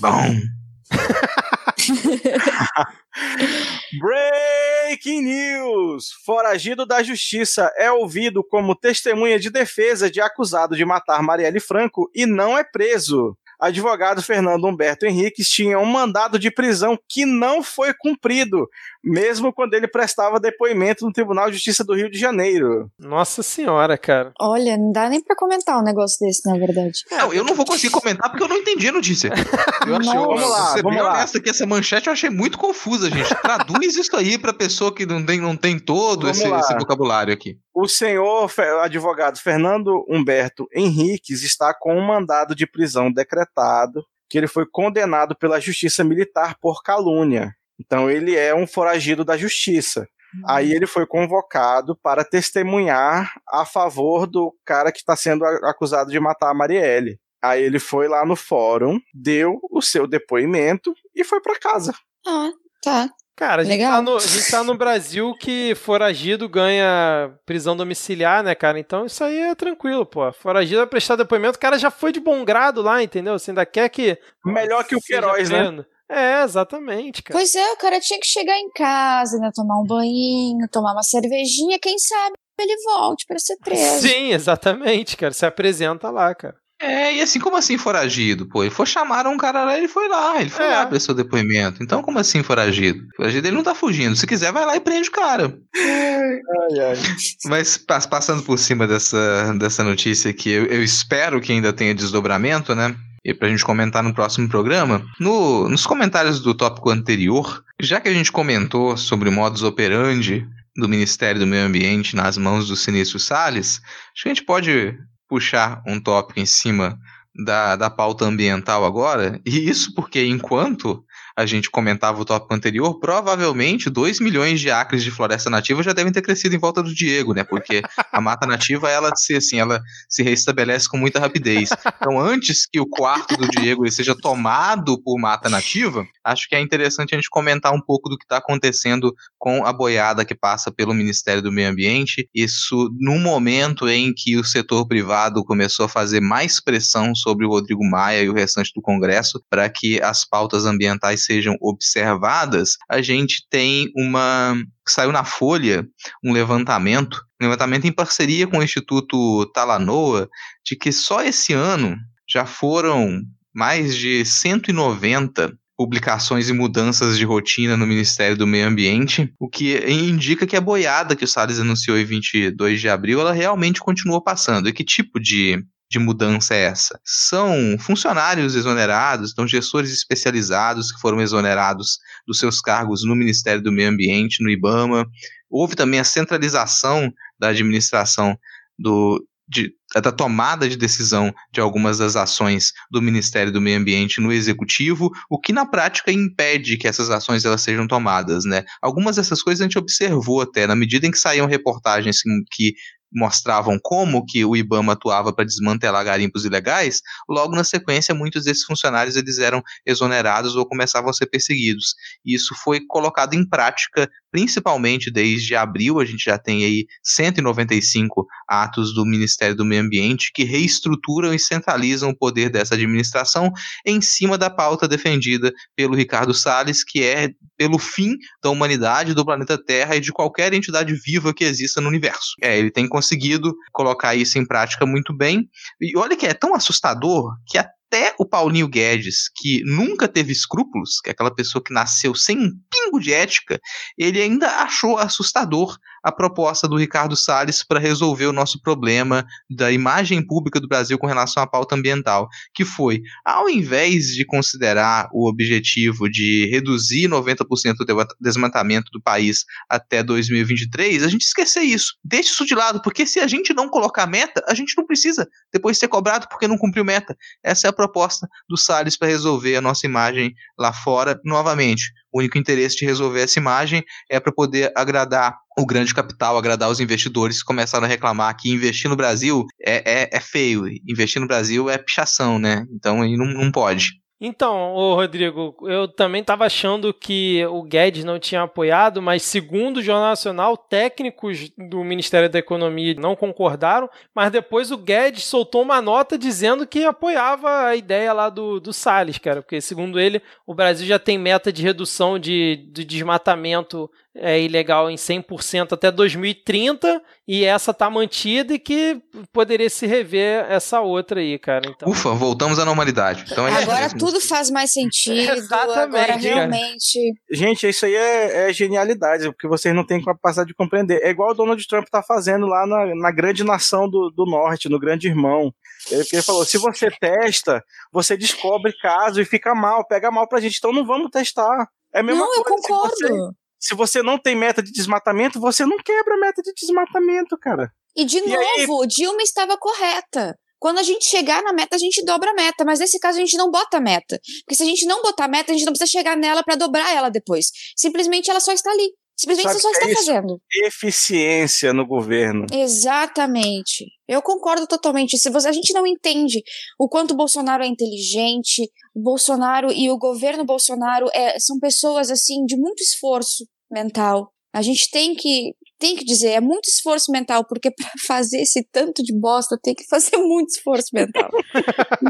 Bom. Breaking news! Foragido da justiça é ouvido como testemunha de defesa de acusado de matar Marielle Franco e não é preso advogado Fernando Humberto Henriques tinha um mandado de prisão que não foi cumprido, mesmo quando ele prestava depoimento no Tribunal de Justiça do Rio de Janeiro. Nossa senhora, cara. Olha, não dá nem para comentar um negócio desse, na verdade. Não, eu não vou conseguir comentar porque eu não entendi a notícia. Eu achei, vamos lá, ser vamos bem lá. honesto aqui, essa manchete eu achei muito confusa, gente. Traduz isso aí pra pessoa que não tem, não tem todo esse, esse vocabulário aqui. O senhor advogado Fernando Humberto Henriques está com um mandado de prisão decretado, que ele foi condenado pela Justiça Militar por calúnia. Então ele é um foragido da justiça. Aí ele foi convocado para testemunhar a favor do cara que está sendo acusado de matar a Marielle. Aí ele foi lá no fórum, deu o seu depoimento e foi para casa. Ah, tá. Cara, a gente, Legal. tá no, a gente tá no Brasil que foragido ganha prisão domiciliar, né, cara? Então isso aí é tranquilo, pô. Foragido vai prestar depoimento, o cara já foi de bom grado lá, entendeu? Você ainda quer que. Melhor que o Queiroz, né? É, exatamente, cara. Pois é, o cara tinha que chegar em casa, né? Tomar um banho, tomar uma cervejinha, quem sabe ele volte para ser preso. Sim, exatamente, cara. Se apresenta lá, cara. É, e assim, como assim foragido? Pô, ele foi chamar um cara lá, ele foi lá, ele foi É. lá prestou depoimento. Então, como assim foragido? Foragido ele não tá fugindo. Se quiser, vai lá e prende o cara. Ai, ai. Mas pas- passando por cima dessa, dessa notícia aqui, eu, eu espero que ainda tenha desdobramento, né? E pra gente comentar no próximo programa. No, nos comentários do tópico anterior, já que a gente comentou sobre o modus operandi do Ministério do Meio Ambiente nas mãos do Sinistro Salles, acho que a gente pode puxar um tópico em cima da, da pauta ambiental agora. E isso porque enquanto a gente comentava o tópico anterior, provavelmente 2 milhões de acres de floresta nativa já devem ter crescido em volta do Diego, né? Porque a mata nativa, ela se assim, ela se restabelece com muita rapidez. Então, antes que o quarto do Diego seja tomado por mata nativa, acho que é interessante a gente comentar um pouco do que está acontecendo com a boiada que passa pelo Ministério do Meio Ambiente. Isso num momento em que o setor privado começou a fazer mais pressão sobre o Rodrigo Maia e o restante do Congresso para que as pautas ambientais sejam observadas, a gente tem uma. Saiu na Folha um levantamento, um levantamento em parceria com o Instituto Talanoa, de que só esse ano já foram mais de 190 publicações e mudanças de rotina no Ministério do Meio Ambiente, o que indica que a boiada que o Salles anunciou em 22 de abril, ela realmente continuou passando. E que tipo de, de mudança é essa? São funcionários exonerados, então gestores especializados que foram exonerados dos seus cargos no Ministério do Meio Ambiente, no IBAMA. Houve também a centralização da administração do, de, da tomada de decisão de algumas das ações do Ministério do Meio Ambiente no Executivo, o que na prática impede que essas ações elas sejam tomadas, né? Algumas dessas coisas a gente observou até na medida em que saíam reportagens que, que mostravam como que o IBAMA atuava para desmantelar garimpos ilegais, logo na sequência muitos desses funcionários eles eram exonerados ou começavam a ser perseguidos. Isso foi colocado em prática principalmente desde abril, a gente já tem aí 195 atos do Ministério do Meio Ambiente que reestruturam e centralizam o poder dessa administração em cima da pauta defendida pelo Ricardo Salles, que é pelo fim da humanidade, do planeta Terra e de qualquer entidade viva que exista no universo. É, ele tem conseguido colocar isso em prática muito bem. E olha que é tão assustador que até o Paulinho Guedes, que nunca teve escrúpulos, que é aquela pessoa que nasceu sem um pingo de ética, ele ainda achou assustador a proposta do Ricardo Salles para resolver o nosso problema da imagem pública do Brasil com relação à pauta ambiental, que foi, ao invés de considerar o objetivo de reduzir 90% do desmatamento do país até 2023, a gente esquecer isso. Deixe isso de lado, porque se a gente não colocar meta, a gente não precisa depois ser cobrado porque não cumpriu meta. Essa é a proposta do Salles para resolver a nossa imagem lá fora. Novamente, o único interesse de resolver essa imagem é para poder agradar o grande capital, agradar os investidores começaram a reclamar que investir no Brasil é, é, é feio, investir no Brasil é pichação, né? Então aí não, não pode. Então, ô Rodrigo, eu também estava achando que o Guedes não tinha apoiado, mas segundo o Jornal Nacional, técnicos do Ministério da Economia não concordaram, mas depois o Guedes soltou uma nota dizendo que apoiava a ideia lá do, do Salles, cara, porque segundo ele, o Brasil já tem meta de redução de, de desmatamento é, ilegal em 100% até 2030 e essa tá mantida e que poderia se rever essa outra aí, cara. Então... Ufa, voltamos à normalidade. Então, é agora tudo faz mais sentido. Exatamente. Agora realmente. Gente, isso aí é, é, genialidade, porque vocês não têm capacidade de compreender. É igual o Donald Trump tá fazendo lá na, na grande nação do, do norte, no grande irmão. Ele, ele falou: se você testa, você descobre caso e fica mal, pega mal pra gente. Então não vamos testar. É a mesma não, coisa. eu concordo se você não tem meta de desmatamento, você não quebra a meta de desmatamento, cara. E de e novo, aí... Dilma estava correta. Quando a gente chegar na meta, a gente dobra a meta, mas nesse caso a gente não bota a meta. Porque se a gente não botar a meta, a gente não precisa chegar nela para dobrar ela depois. Simplesmente ela só está ali. Simplesmente você só está é fazendo. Eficiência no governo. Exatamente. Eu concordo totalmente. Se você, a gente não entende o quanto o Bolsonaro é inteligente, o Bolsonaro e o governo Bolsonaro é, são pessoas assim de muito esforço mental. A gente tem que tem que dizer, é muito esforço mental, porque para fazer esse tanto de bosta tem que fazer muito esforço mental.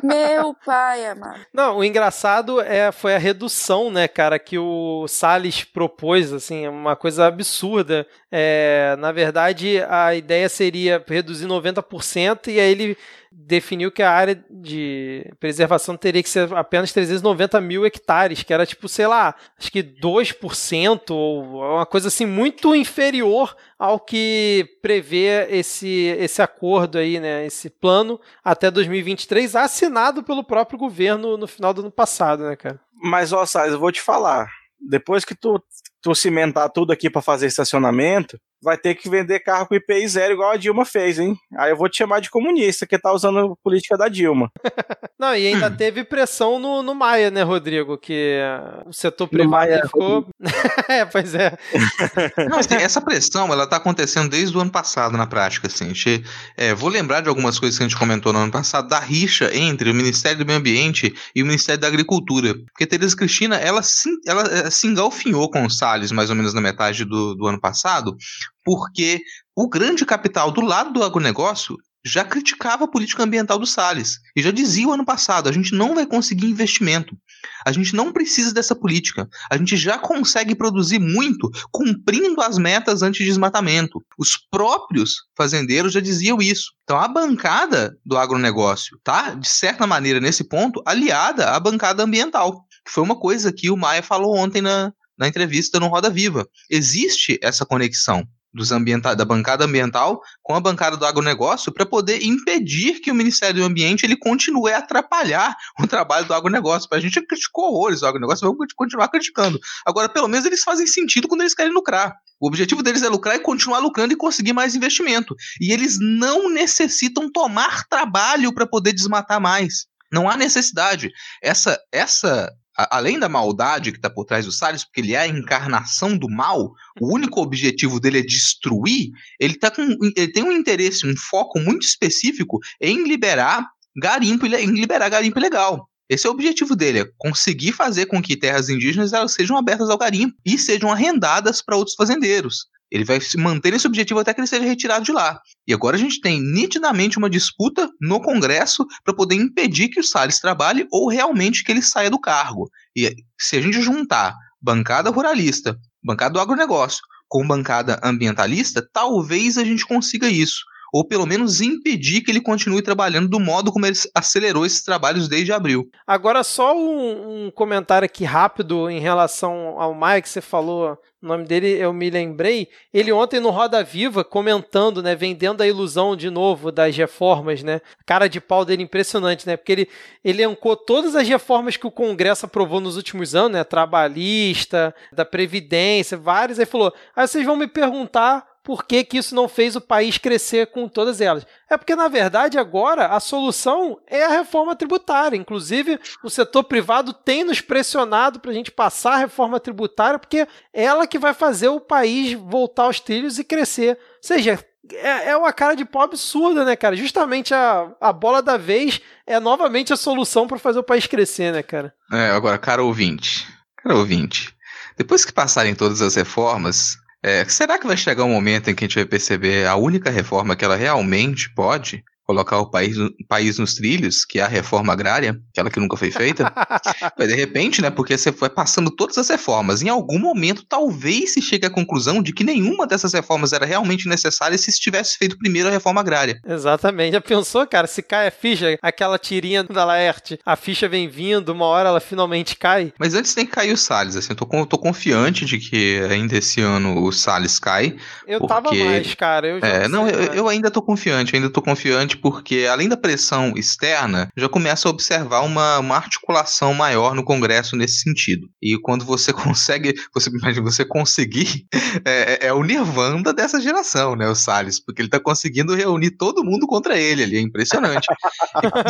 Meu pai, amado. Não, o engraçado é, foi a redução, né, cara, que o Salles propôs, assim, uma coisa absurda. É, na verdade, a ideia seria reduzir 90% e aí ele definiu que a área de preservação teria que ser apenas 390 mil hectares, que era tipo, sei lá, acho que 2% ou uma coisa assim muito inferior ao que prevê esse, esse acordo aí, né, esse plano até 2023, assinado pelo próprio governo no final do ano passado, né, cara? Mas, ó, Salles, eu vou te falar, depois que tu, tu cimentar tudo aqui para fazer estacionamento, vai ter que vender carro com IPI zero, igual a Dilma fez, hein? Aí eu vou te chamar de comunista, que tá usando a política da Dilma. Não, e ainda teve pressão no, no Maia, né, Rodrigo? Que o setor privado Maia, ficou. é, pois é. Não, assim, essa pressão, ela tá acontecendo desde o ano passado, na prática, assim. Gente, é, vou lembrar de algumas coisas que a gente comentou no ano passado, da rixa entre o Ministério do Meio Ambiente e o Ministério da Agricultura. Porque Tereza Cristina, ela se, ela é, se engalfinhou com o Salles, mais ou menos na metade do, do ano passado, porque o grande capital do lado do agronegócio já criticava a política ambiental do Salles e já dizia o ano passado: a gente não vai conseguir investimento, a gente não precisa dessa política, a gente já consegue produzir muito cumprindo as metas anti-desmatamento. Os próprios fazendeiros já diziam isso. Então a bancada do agronegócio tá, de certa maneira, nesse ponto, aliada à bancada ambiental, que foi uma coisa que o Maia falou ontem na, na entrevista no Roda Viva. Existe essa conexão dos ambienta da bancada ambiental com a bancada do agronegócio para poder impedir que o Ministério do Ambiente ele continue a atrapalhar o trabalho do agronegócio. A gente criticou horrores o agronegócio, vamos continuar criticando. Agora, pelo menos eles fazem sentido quando eles querem lucrar. O objetivo deles é lucrar e continuar lucrando e conseguir mais investimento. E eles não necessitam tomar trabalho para poder desmatar mais. Não há necessidade. Essa, essa além da maldade que está por trás do Salles, porque ele é a encarnação do mal, o único objetivo dele é destruir, ele, tá com, ele tem um interesse, um foco muito específico em liberar garimpo, em liberar garimpo ilegal. Esse é o objetivo dele, é conseguir fazer com que terras indígenas elas sejam abertas ao garimpo e sejam arrendadas para outros fazendeiros. Ele vai se manter esse objetivo até que ele seja retirado de lá. E agora a gente tem nitidamente uma disputa no Congresso para poder impedir que o Salles trabalhe ou realmente que ele saia do cargo. E se a gente juntar bancada ruralista, bancada do agronegócio, com bancada ambientalista, talvez a gente consiga isso. Ou pelo menos impedir que ele continue trabalhando do modo como ele acelerou esses trabalhos desde abril. Agora, só um, um comentário aqui rápido em relação ao Mike, você falou o nome dele eu me lembrei, ele ontem no Roda Viva comentando, né, vendendo a ilusão de novo das reformas, né? Cara de pau dele impressionante, né? Porque ele ele elencou todas as reformas que o Congresso aprovou nos últimos anos, né, trabalhista, da previdência, várias, aí falou: "Aí vocês vão me perguntar por que, que isso não fez o país crescer com todas elas? É porque, na verdade, agora a solução é a reforma tributária. Inclusive, o setor privado tem nos pressionado para a gente passar a reforma tributária, porque é ela que vai fazer o país voltar aos trilhos e crescer. Ou seja, é, é uma cara de pau absurda, né, cara? Justamente a, a bola da vez é novamente a solução para fazer o país crescer, né, cara? É, agora, cara ouvinte, cara ouvinte, depois que passarem todas as reformas, é, será que vai chegar um momento em que a gente vai perceber a única reforma que ela realmente pode colocar o país, o país nos trilhos, que é a reforma agrária, aquela que nunca foi feita. Mas de repente, né, porque você foi passando todas as reformas, em algum momento talvez se chegue à conclusão de que nenhuma dessas reformas era realmente necessária se tivesse feito primeiro a reforma agrária. Exatamente. Já pensou, cara, se cai a ficha, aquela tirinha da Laerte, a ficha vem vindo, uma hora ela finalmente cai. Mas antes tem que cair o Salles, assim, eu tô, tô confiante de que ainda esse ano o Salles cai. Eu porque... tava mais, cara. Eu é, não, eu, eu ainda tô confiante, ainda tô confiante porque além da pressão externa, já começa a observar uma, uma articulação maior no Congresso nesse sentido. E quando você consegue, você imagina, você conseguir, é, é, é o Nirvana dessa geração, né, o Salles, porque ele está conseguindo reunir todo mundo contra ele ali, é impressionante.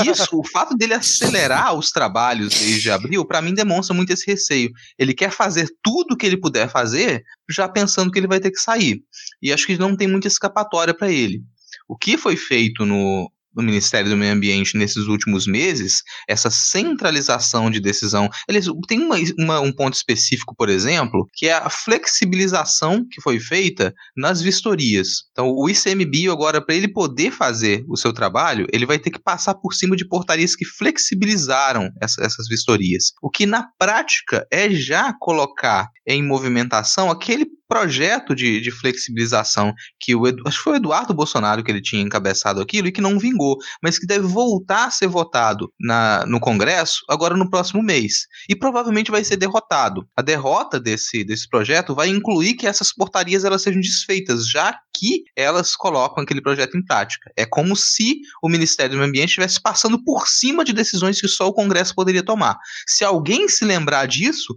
Isso, o fato dele acelerar os trabalhos desde abril, para mim demonstra muito esse receio. Ele quer fazer tudo o que ele puder fazer, já pensando que ele vai ter que sair. E acho que não tem muita escapatória para ele. O que foi feito no, no Ministério do Meio Ambiente nesses últimos meses, essa centralização de decisão. Eles, tem uma, uma, um ponto específico, por exemplo, que é a flexibilização que foi feita nas vistorias. Então, o ICMBio, agora, para ele poder fazer o seu trabalho, ele vai ter que passar por cima de portarias que flexibilizaram essa, essas vistorias. O que, na prática, é já colocar em movimentação aquele projeto de, de flexibilização que o acho que foi o Eduardo Bolsonaro que ele tinha encabeçado aquilo e que não vingou, mas que deve voltar a ser votado na, no Congresso agora no próximo mês. E provavelmente vai ser derrotado. A derrota desse, desse projeto vai incluir que essas portarias elas sejam desfeitas, já que elas colocam aquele projeto em prática. É como se o Ministério do Meio Ambiente estivesse passando por cima de decisões que só o Congresso poderia tomar. Se alguém se lembrar disso,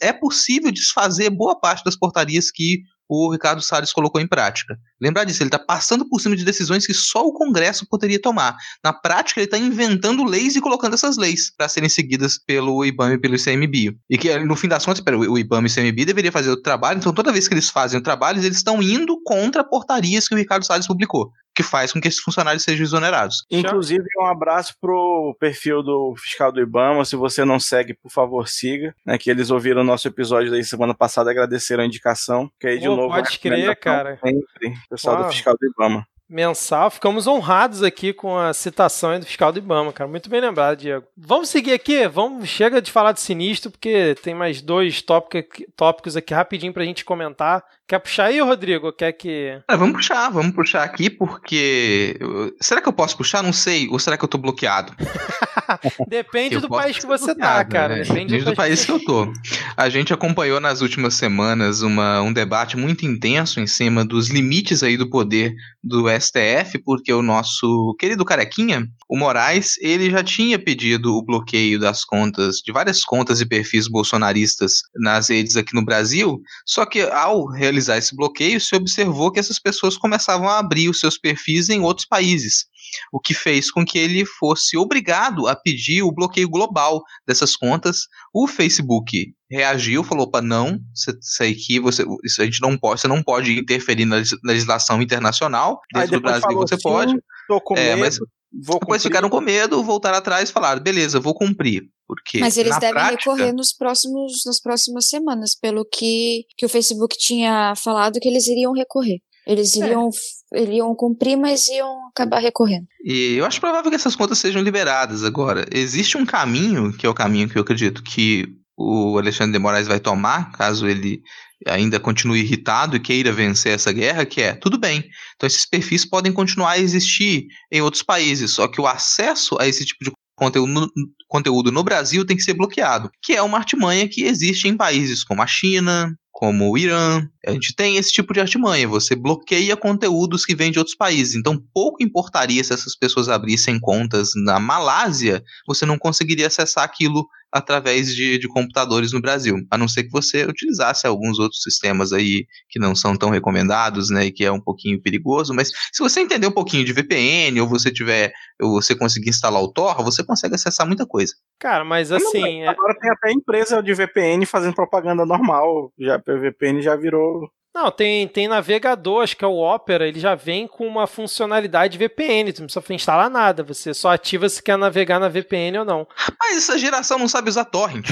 é possível desfazer boa parte das portarias que o Ricardo Salles colocou em prática. Lembrar disso, ele está passando por cima de decisões que só o Congresso poderia tomar. Na prática, ele está inventando leis e colocando essas leis para serem seguidas pelo IBAMA e pelo ICMBio. E que, no fim das contas, o IBAMA e o ICMBio deveria fazer o trabalho, então toda vez que eles fazem o trabalho, eles estão indo contra portarias que o Ricardo Salles publicou que faz com que esses funcionários sejam exonerados. Inclusive, um abraço pro perfil do fiscal do Ibama. Se você não segue, por favor, siga. Né, que eles ouviram o nosso episódio da semana passada, agradeceram a indicação. Que aí, de Pô, novo, pode crer, cara. Sempre, pessoal Uau. do fiscal do Ibama mensal. Ficamos honrados aqui com a citação do fiscal do Ibama, cara. Muito bem lembrado, Diego. Vamos seguir aqui? Vamos, chega de falar de sinistro, porque tem mais dois tópicos, tópicos aqui rapidinho pra gente comentar. Quer puxar aí, Rodrigo? Quer que. É, vamos puxar, vamos puxar aqui, porque. Será que eu posso puxar? Não sei. Ou será que eu tô bloqueado? Depende do país que você tá, cara. Né? Depende, Depende do, do país que eu tô. A gente acompanhou nas últimas semanas uma, um debate muito intenso em cima dos limites aí do poder do STF, porque o nosso querido carequinha, o Moraes, ele já tinha pedido o bloqueio das contas, de várias contas e perfis bolsonaristas nas redes aqui no Brasil, só que ao realizar realizar esse bloqueio, se observou que essas pessoas começavam a abrir os seus perfis em outros países, o que fez com que ele fosse obrigado a pedir o bloqueio global dessas contas. O Facebook reagiu, falou: para não, isso aqui você, isso a gente não pode, você não pode interferir na legislação internacional. Dentro do Brasil você pode. Tô com é, medo. Mas, Vou Depois cumprir. ficaram com medo, voltaram atrás e falaram: beleza, vou cumprir. Porque Mas eles devem prática... recorrer nos próximos, nas próximas semanas, pelo que, que o Facebook tinha falado que eles iriam recorrer. Eles é. iriam, é. iriam cumprir, mas iam acabar recorrendo. E eu acho provável que essas contas sejam liberadas agora. Existe um caminho, que é o caminho que eu acredito que o Alexandre de Moraes vai tomar, caso ele ainda continue irritado e queira vencer essa guerra, que é tudo bem. Então esses perfis podem continuar a existir em outros países, só que o acesso a esse tipo de conteúdo, conteúdo no Brasil tem que ser bloqueado, que é uma artimanha que existe em países como a China, como o Irã. A gente tem esse tipo de artimanha. Você bloqueia conteúdos que vêm de outros países. Então, pouco importaria se essas pessoas abrissem contas na Malásia, você não conseguiria acessar aquilo através de, de computadores no Brasil, a não ser que você utilizasse alguns outros sistemas aí que não são tão recomendados, né, e que é um pouquinho perigoso, mas se você entender um pouquinho de VPN ou você tiver, ou você conseguir instalar o Tor, você consegue acessar muita coisa. Cara, mas assim, é agora tem até empresa de VPN fazendo propaganda normal, já o VPN já virou não, tem, tem navegador, acho que é o Opera, ele já vem com uma funcionalidade VPN, tu não precisa instalar nada, você só ativa se quer navegar na VPN ou não. Mas essa geração não sabe usar torrent.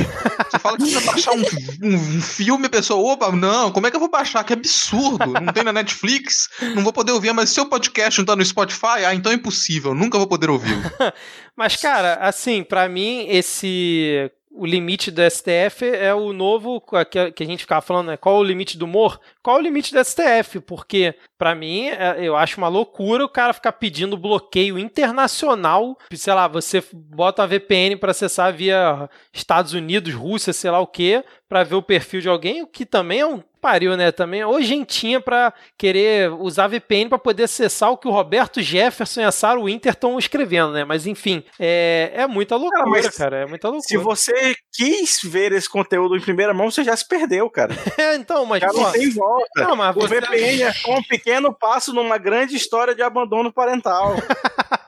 Você fala que precisa baixar um, um, filme, a pessoa, opa, não, como é que eu vou baixar? Que absurdo, não tem na Netflix, não vou poder ouvir, mas seu podcast não tá no Spotify, ah, então é impossível, nunca vou poder ouvi-lo. mas, cara, assim, para mim, esse o limite do STF é o novo que a gente ficava falando, né? Qual é o limite do humor? Qual é o limite do STF? Porque, para mim, é, eu acho uma loucura o cara ficar pedindo bloqueio internacional. Sei lá, você bota uma VPN para acessar via Estados Unidos, Rússia, sei lá o que, para ver o perfil de alguém, o que também é um pariu, né? Também ou gentinha para querer usar VPN para poder acessar o que o Roberto Jefferson e a Sarah Winter estão escrevendo, né? Mas enfim, é, é muita loucura, cara. É muita loucura. Se você quis ver esse conteúdo em primeira mão, você já se perdeu, cara. é, então, mas. Já não tem volta. Não, mas o você... VPN é um pequeno passo numa grande história de abandono parental.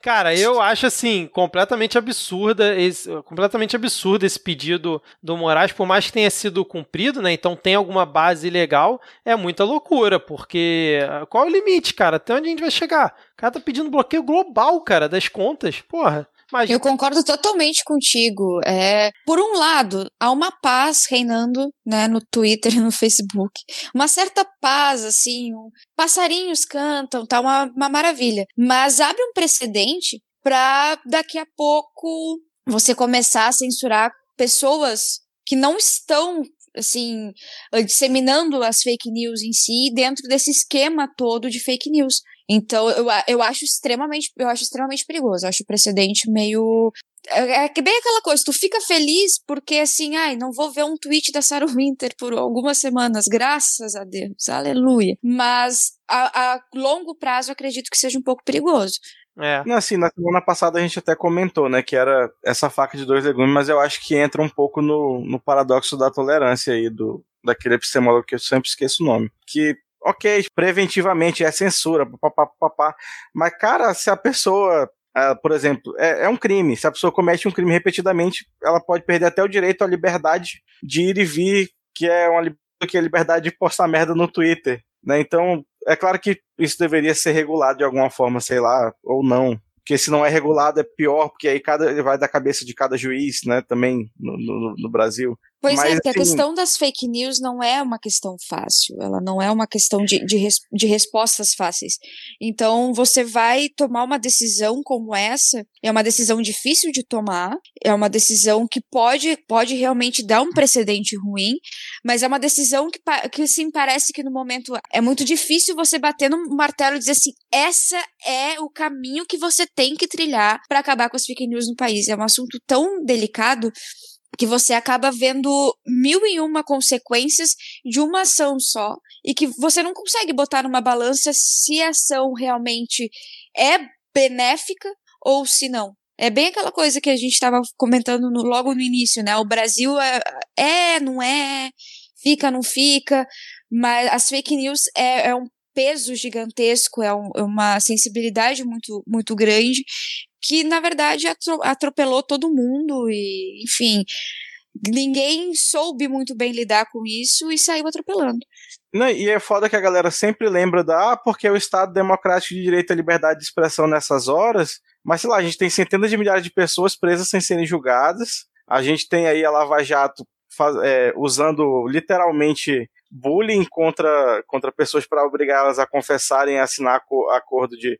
cara, eu acho assim, completamente absurda, esse, completamente absurdo esse pedido do Moraes, por mais que tenha sido cumprido, né? Então tem alguma base legal, é muita loucura, porque ah, qual é o limite, cara? Até onde a gente vai chegar? O cara tá pedindo bloqueio global, cara, das contas. Porra. Eu concordo totalmente contigo. É, por um lado, há uma paz reinando né, no Twitter e no Facebook. Uma certa paz, assim, um, passarinhos cantam, tá uma, uma maravilha. Mas abre um precedente para daqui a pouco você começar a censurar pessoas que não estão assim, disseminando as fake news em si dentro desse esquema todo de fake news. Então, eu, eu acho extremamente, eu acho extremamente perigoso. Eu acho o precedente meio é, é bem aquela coisa, tu fica feliz porque assim, ai, não vou ver um tweet da Sarah Winter por algumas semanas, graças a Deus, aleluia. Mas a, a longo prazo eu acredito que seja um pouco perigoso. É. Assim, na semana passada a gente até comentou, né, que era essa faca de dois legumes, mas eu acho que entra um pouco no, no paradoxo da tolerância aí, do, daquele epistemólogo que eu sempre esqueço o nome. Que, ok, preventivamente é censura, papapá, papapá, mas, cara, se a pessoa Uh, por exemplo, é, é, um crime. Se a pessoa comete um crime repetidamente, ela pode perder até o direito à liberdade de ir e vir, que é uma que é a liberdade de postar merda no Twitter. Né? Então, é claro que isso deveria ser regulado de alguma forma, sei lá, ou não. Porque se não é regulado é pior, porque aí cada, vai da cabeça de cada juiz, né, também no, no, no Brasil. Pois é, Mas, é, porque assim, a questão das fake news não é uma questão fácil, ela não é uma questão de, de, res, de respostas fáceis. Então, você vai tomar uma decisão como essa, é uma decisão difícil de tomar, é uma decisão que pode, pode realmente dar um precedente ruim, mas é uma decisão que, que sim, parece que no momento é muito difícil você bater no martelo e dizer assim: essa é o caminho que você tem que trilhar para acabar com as fake news no país. É um assunto tão delicado que você acaba vendo mil e uma consequências de uma ação só e que você não consegue botar numa balança se a ação realmente é benéfica ou se não. É bem aquela coisa que a gente estava comentando no, logo no início, né? O Brasil é, é, não é, fica, não fica, mas as fake news é, é um peso gigantesco, é, um, é uma sensibilidade muito, muito grande que na verdade atropelou todo mundo e, enfim, ninguém soube muito bem lidar com isso e saiu atropelando. Não, e é foda que a galera sempre lembra da ah, porque é o Estado Democrático de Direito à Liberdade de Expressão nessas horas, mas sei lá, a gente tem centenas de milhares de pessoas presas sem serem julgadas, a gente tem aí a Lava Jato faz, é, usando literalmente bullying contra, contra pessoas para obrigá-las a confessarem e assinar acordo de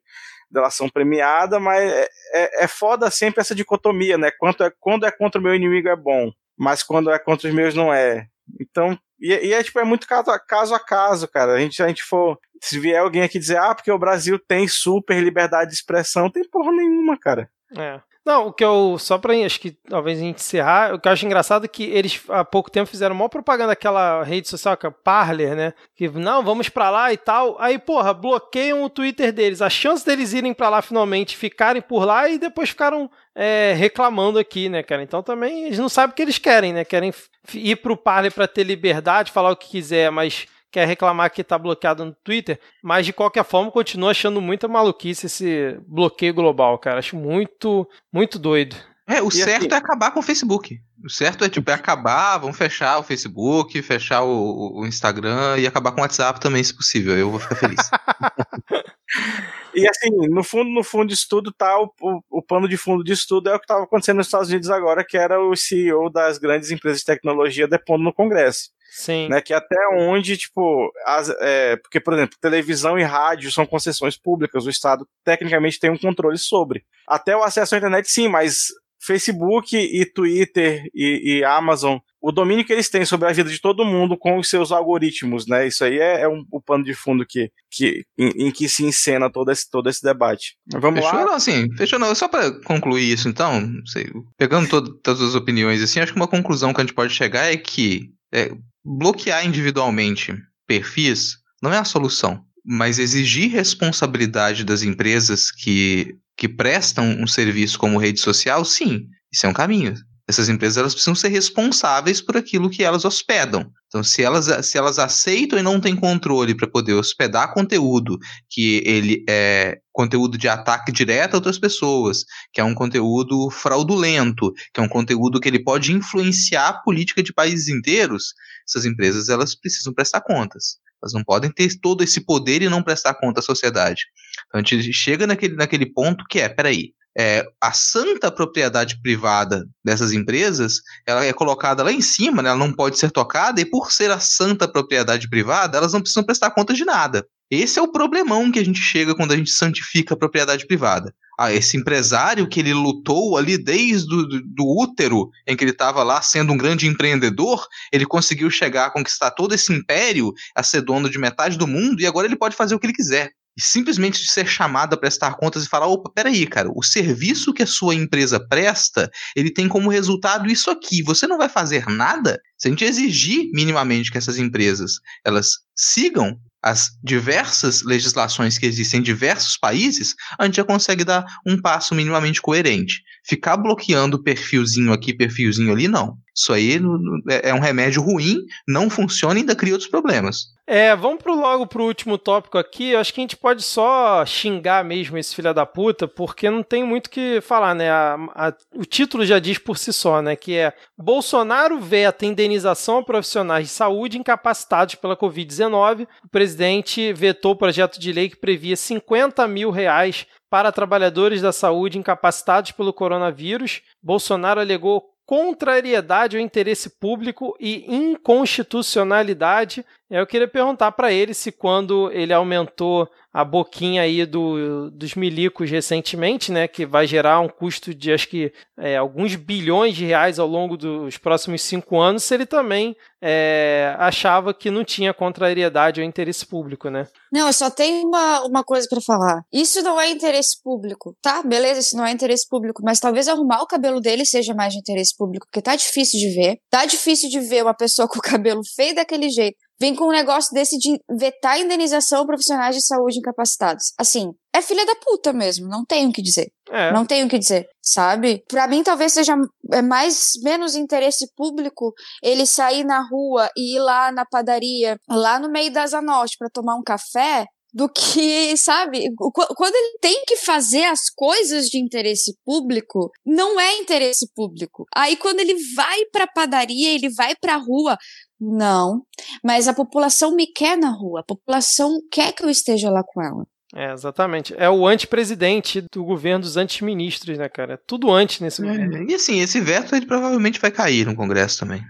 delação premiada, mas é, é, é, foda sempre essa dicotomia, né? Quanto é, quando é contra o meu inimigo é bom, mas quando é contra os meus não é. Então, e, e, é tipo, é muito caso a, caso a caso, cara. A gente, a gente for. Se vier alguém aqui dizer, ah, porque o Brasil tem super liberdade de expressão, tem porra nenhuma, cara. É. Não, o que eu. Só pra acho que talvez a gente encerrar, o que eu acho engraçado é que eles há pouco tempo fizeram uma propaganda daquela rede social que é Parler, né? Que não, vamos pra lá e tal. Aí, porra, bloqueiam o Twitter deles. A chance deles irem pra lá finalmente, ficarem por lá e depois ficaram é, reclamando aqui, né, cara? Então também eles não sabem o que eles querem, né? Querem ir pro Parler pra ter liberdade, falar o que quiser, mas quer reclamar que está bloqueado no Twitter, mas de qualquer forma continuo achando muita maluquice esse bloqueio global, cara. Acho muito, muito doido. É, o e certo assim... é acabar com o Facebook. O certo é, tipo, é acabar, vamos fechar o Facebook, fechar o, o Instagram e acabar com o WhatsApp também, se possível. Eu vou ficar feliz. e assim, no fundo, no fundo disso tudo tá o, o, o pano de fundo disso tudo é o que estava acontecendo nos Estados Unidos agora, que era o CEO das grandes empresas de tecnologia depondo no Congresso. Sim. Né, que até onde, tipo, as, é, porque, por exemplo, televisão e rádio são concessões públicas, o Estado tecnicamente tem um controle sobre. Até o acesso à internet, sim, mas Facebook e Twitter e, e, Amazon, o domínio que eles têm sobre a vida de todo mundo com os seus algoritmos, né? Isso aí é, é um, o pano de fundo que, que, em, em, que se encena todo esse, todo esse debate. Vamos fechou, lá? Não, assim, fechou não. Só para concluir isso, então, sei, pegando todo, todas as opiniões, assim, acho que uma conclusão que a gente pode chegar é que é, bloquear individualmente perfis não é a solução, mas exigir responsabilidade das empresas que, que prestam um serviço como rede social, sim, isso é um caminho. Essas empresas elas precisam ser responsáveis por aquilo que elas hospedam. Então, se elas, se elas aceitam e não têm controle para poder hospedar conteúdo que ele é conteúdo de ataque direto a outras pessoas, que é um conteúdo fraudulento, que é um conteúdo que ele pode influenciar a política de países inteiros, essas empresas elas precisam prestar contas. Elas não podem ter todo esse poder e não prestar conta à sociedade. Então a gente chega naquele, naquele ponto que é, peraí, é, a santa propriedade privada dessas empresas, ela é colocada lá em cima, né, ela não pode ser tocada, e por ser a santa propriedade privada, elas não precisam prestar conta de nada. Esse é o problemão que a gente chega quando a gente santifica a propriedade privada. Ah, esse empresário que ele lutou ali desde do, do útero, em que ele estava lá sendo um grande empreendedor, ele conseguiu chegar a conquistar todo esse império, a ser dono de metade do mundo, e agora ele pode fazer o que ele quiser e simplesmente ser chamado a prestar contas e falar: opa, peraí, cara, o serviço que a sua empresa presta, ele tem como resultado isso aqui. Você não vai fazer nada? Se a gente exigir minimamente que essas empresas elas sigam as diversas legislações que existem em diversos países, a gente já consegue dar um passo minimamente coerente. Ficar bloqueando perfilzinho aqui, perfilzinho ali, não. Isso aí é, é um remédio ruim, não funciona e ainda cria outros problemas. É, vamos pro, logo pro último tópico aqui. Eu acho que a gente pode só xingar mesmo esse filho da puta, porque não tem muito o que falar, né? A, a, o título já diz por si só, né? Que é Bolsonaro veta indenização a profissionais de saúde incapacitados pela Covid-19. O presidente vetou o projeto de lei que previa 50 mil reais para trabalhadores da saúde incapacitados pelo coronavírus. Bolsonaro alegou contrariedade ao interesse público e inconstitucionalidade. Eu queria perguntar para ele se quando ele aumentou a boquinha aí do, dos milicos recentemente, né, que vai gerar um custo de acho que é, alguns bilhões de reais ao longo dos próximos cinco anos, se ele também é, achava que não tinha contrariedade ao interesse público, né? Não, eu só tenho uma, uma coisa para falar. Isso não é interesse público, tá? Beleza, isso não é interesse público, mas talvez arrumar o cabelo dele seja mais de interesse público, porque tá difícil de ver. Tá difícil de ver uma pessoa com o cabelo feio daquele jeito vem com um negócio desse de vetar a indenização a profissionais de saúde incapacitados. Assim, é filha da puta mesmo, não tenho o que dizer. É. Não tenho o que dizer, sabe? Para mim talvez seja é mais menos interesse público ele sair na rua e ir lá na padaria, lá no meio das Zanotti para tomar um café, do que, sabe, quando ele tem que fazer as coisas de interesse público, não é interesse público. Aí quando ele vai pra padaria, ele vai pra rua, não, mas a população me quer na rua, a população quer que eu esteja lá com ela. É, exatamente. É o antepresidente do governo dos antiministros, né, cara? É tudo antes nesse é, governo. E assim, esse veto ele provavelmente vai cair no Congresso também.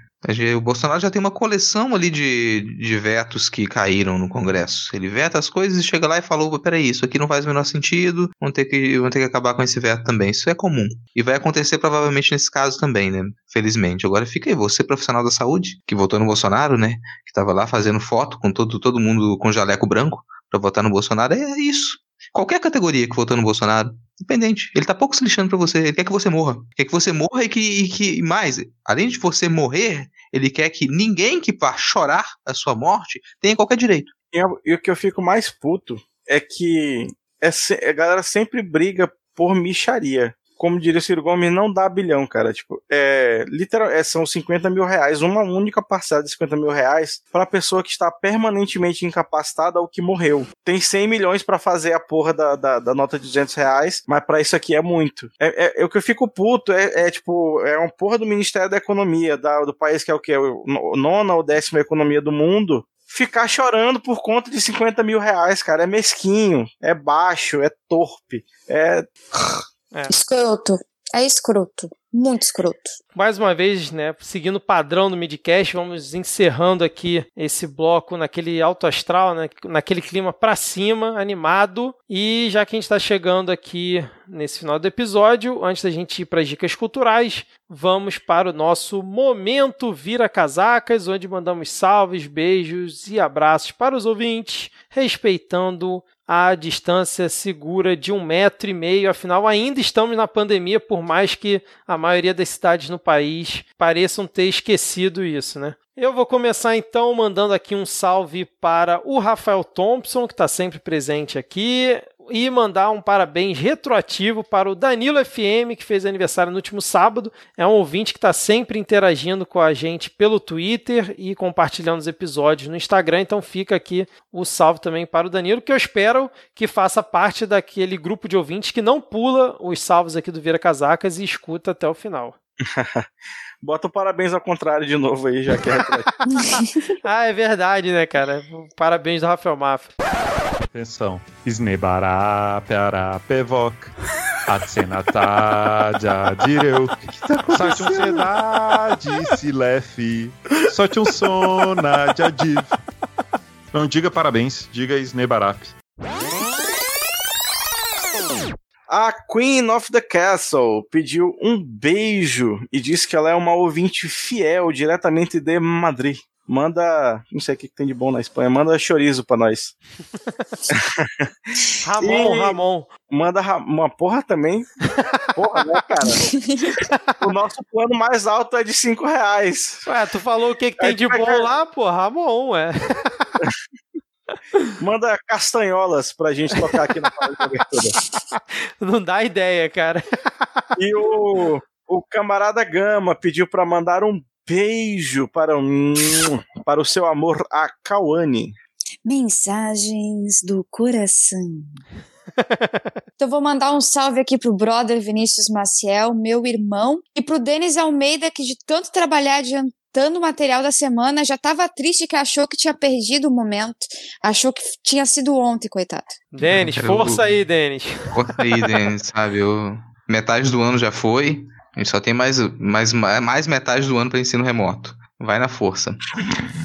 O Bolsonaro já tem uma coleção ali de, de vetos que caíram no Congresso. Ele veta as coisas e chega lá e falou: peraí, isso aqui não faz o menor sentido, vamos ter, que, ter que acabar com esse veto também. Isso é comum. E vai acontecer provavelmente nesse caso também, né? Felizmente. Agora fica aí, você, profissional da saúde, que votou no Bolsonaro, né? Que tava lá fazendo foto com todo, todo mundo com jaleco branco para votar no Bolsonaro. É isso. Qualquer categoria que votou no Bolsonaro, independente. Ele tá pouco se lixando pra você. Ele quer que você morra. Quer que você morra e que, e que mais, além de você morrer, ele quer que ninguém que vá chorar a sua morte tenha qualquer direito. E, e o que eu fico mais puto é que é, a galera sempre briga por micharia como diria o Ciro Gomes, não dá bilhão, cara. Tipo, é, literal, é, são 50 mil reais, uma única parcela de 50 mil reais para pessoa que está permanentemente incapacitada ou que morreu. Tem 100 milhões para fazer a porra da, da, da, nota de 200 reais, mas para isso aqui é muito. É, é, é, o que eu fico puto é, é, tipo, é uma porra do Ministério da Economia, da, do país que é o que? O nona ou décima economia do mundo, ficar chorando por conta de 50 mil reais, cara. É mesquinho, é baixo, é torpe, é. É. Escroto. É escroto. Muito escroto. Mais uma vez, né, seguindo o padrão do Midcast, vamos encerrando aqui esse bloco naquele alto astral, né, naquele clima para cima, animado. E já que a gente está chegando aqui nesse final do episódio, antes da gente ir para as dicas culturais, vamos para o nosso momento Vira Casacas, onde mandamos salves, beijos e abraços para os ouvintes, respeitando a distância segura de um metro e meio. Afinal, ainda estamos na pandemia, por mais que a maioria das cidades no país pareçam ter esquecido isso, né? Eu vou começar então mandando aqui um salve para o Rafael Thompson, que está sempre presente aqui, e mandar um parabéns retroativo para o Danilo FM, que fez aniversário no último sábado. É um ouvinte que está sempre interagindo com a gente pelo Twitter e compartilhando os episódios no Instagram. Então fica aqui o salve também para o Danilo, que eu espero que faça parte daquele grupo de ouvintes que não pula os salvos aqui do Vira Casacas e escuta até o final. Bota o parabéns ao contrário de novo aí, já que é Ah, é verdade, né, cara? Parabéns do Rafael Mafra. Atenção. Snebará, peará, pevoc. Atsenatá, jadireu. Sorte um cidade, silefe. Sorte um sona, jadiv. Não diga parabéns, diga Snebarap. A Queen of the Castle pediu um beijo e disse que ela é uma ouvinte fiel diretamente de Madrid. Manda, não sei o que tem de bom na Espanha, manda chorizo pra nós. Ramon, e Ramon. Manda uma porra também. Porra, né, cara? o nosso plano mais alto é de 5 reais. Ué, tu falou o que, que tem de bom lá, pô? Ramon, ué. Manda castanholas pra gente tocar aqui na de abertura. Não dá ideia, cara. E o, o camarada Gama pediu para mandar um beijo para, um, para o seu amor a Kawane. Mensagens do coração. então vou mandar um salve aqui pro brother Vinícius Maciel, meu irmão, e pro Denis Almeida, que de tanto trabalhar adiantando o material da semana, já estava triste que achou que tinha perdido o momento. Achou que tinha sido ontem, coitado. Denis, força aí, Denis. Força aí, Denis, sabe? Eu... Metade do ano já foi. A gente só tem mais, mais, mais metade do ano para ensino remoto. Vai na força.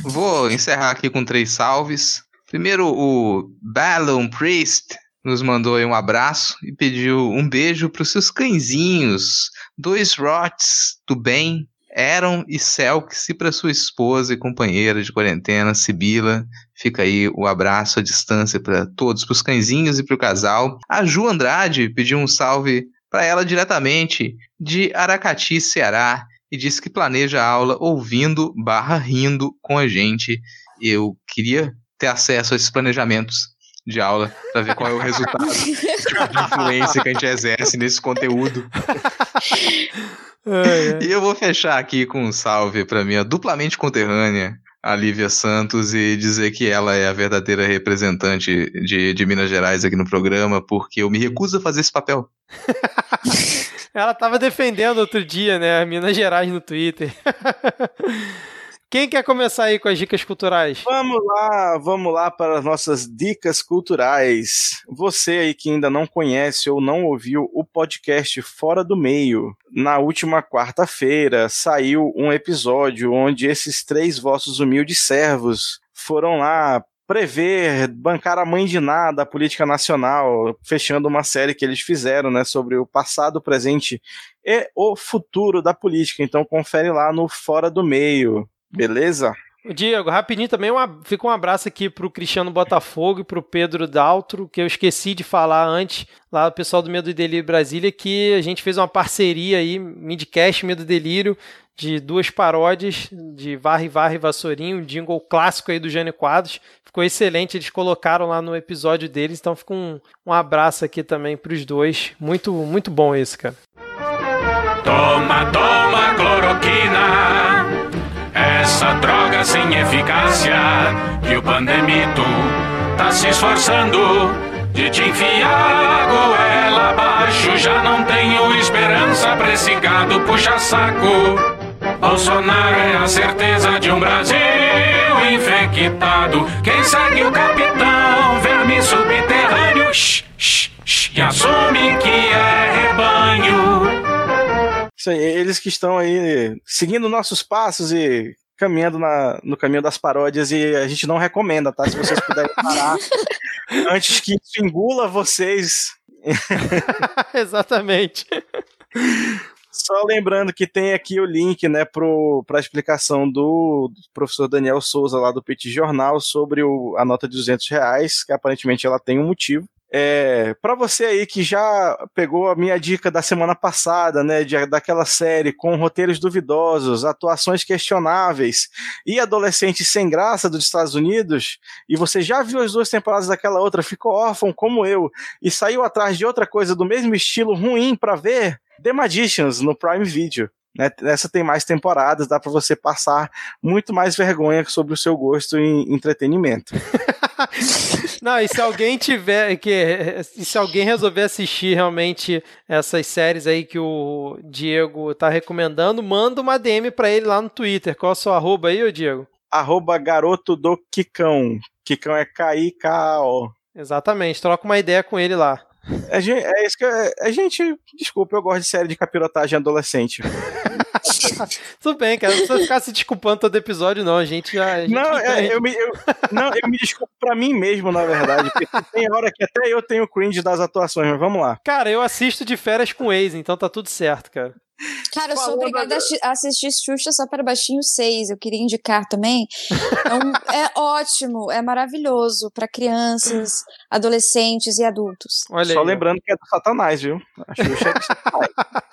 Vou encerrar aqui com três salves. Primeiro, o Ballon Priest nos mandou aí um abraço e pediu um beijo para os seus cãezinhos, dois Rots do bem, Aaron e Selks, e para sua esposa e companheira de quarentena, Sibila. Fica aí o abraço à distância para todos, para os cãezinhos e para o casal. A Ju Andrade pediu um salve para ela diretamente de Aracati, Ceará, e disse que planeja a aula ouvindo barra rindo com a gente. Eu queria ter acesso a esses planejamentos de aula para ver qual é o resultado tipo de influência que a gente exerce nesse conteúdo. E eu vou fechar aqui com um salve para minha duplamente conterrânea, a Lívia Santos, e dizer que ela é a verdadeira representante de, de Minas Gerais aqui no programa, porque eu me recuso a fazer esse papel. ela estava defendendo outro dia, né, Minas Gerais no Twitter. Quem quer começar aí com as dicas culturais? Vamos lá, vamos lá para as nossas dicas culturais. Você aí que ainda não conhece ou não ouviu o podcast Fora do Meio, na última quarta-feira saiu um episódio onde esses três vossos humildes servos foram lá prever, bancar a mãe de nada a política nacional, fechando uma série que eles fizeram, né, sobre o passado, o presente e o futuro da política. Então confere lá no Fora do Meio, beleza? Diego, rapidinho também, uma, fica um abraço aqui pro Cristiano Botafogo e pro Pedro Daltro, que eu esqueci de falar antes, lá o pessoal do Medo e Delírio Brasília, que a gente fez uma parceria aí, Midcast Medo e Delírio, de duas paródias de Varre, Varre, Vassourinho, um jingle clássico aí do Jânio Quadros. Ficou excelente, eles colocaram lá no episódio deles, então fica um, um abraço aqui também pros dois. Muito, muito bom esse, cara. Toma, toma cloroquina, essa droga sem eficácia, que o pandemito tá se esforçando de te enfiar goela abaixo. Já não tenho esperança pra esse gado puxa-saco. Bolsonaro é a certeza de um Brasil infectado. Quem segue o capitão, verme subterrâneo, shh, shh, shh, e assume que é rebanho. Isso aí, eles que estão aí seguindo nossos passos e caminhando na, no caminho das paródias e a gente não recomenda, tá? Se vocês puderem parar antes que isso engula vocês. Exatamente. Só lembrando que tem aqui o link, né, para a explicação do, do, professor Daniel Souza lá do Petit Jornal sobre o, a nota de 200 reais, que aparentemente ela tem um motivo. É, para você aí que já pegou a minha dica da semana passada, né, de, daquela série com roteiros duvidosos, atuações questionáveis e adolescentes sem graça dos Estados Unidos, e você já viu as duas temporadas daquela outra, ficou órfão como eu e saiu atrás de outra coisa do mesmo estilo ruim para ver, The Magicians no Prime Video. Né? Tem mais temporadas, dá para você passar muito mais vergonha sobre o seu gosto em entretenimento. Não, e se alguém tiver que se alguém resolver assistir realmente essas séries aí que o Diego tá recomendando, manda uma DM para ele lá no Twitter. Qual é o seu arroba aí, ô Diego? Arroba garoto do Kikão. Kikão é K-I-K-O. Exatamente, troca uma ideia com ele lá. É, é isso que a gente. Desculpa, eu gosto de série de capirotagem adolescente. Tudo bem, cara. Não precisa ficar se desculpando todo episódio, não. A gente já. A gente não, é, eu me, eu, não, eu me desculpo pra mim mesmo, na verdade. Porque tem hora que até eu tenho cringe das atuações, mas vamos lá. Cara, eu assisto de férias com ex, então tá tudo certo, cara. Cara, eu sou obrigada a assistir Xuxa só para baixinho 6. Eu queria indicar também. É, é ótimo, é maravilhoso para crianças, adolescentes e adultos. Olha só aí, lembrando que é do Satanás, viu? A Xuxa é do Satanás.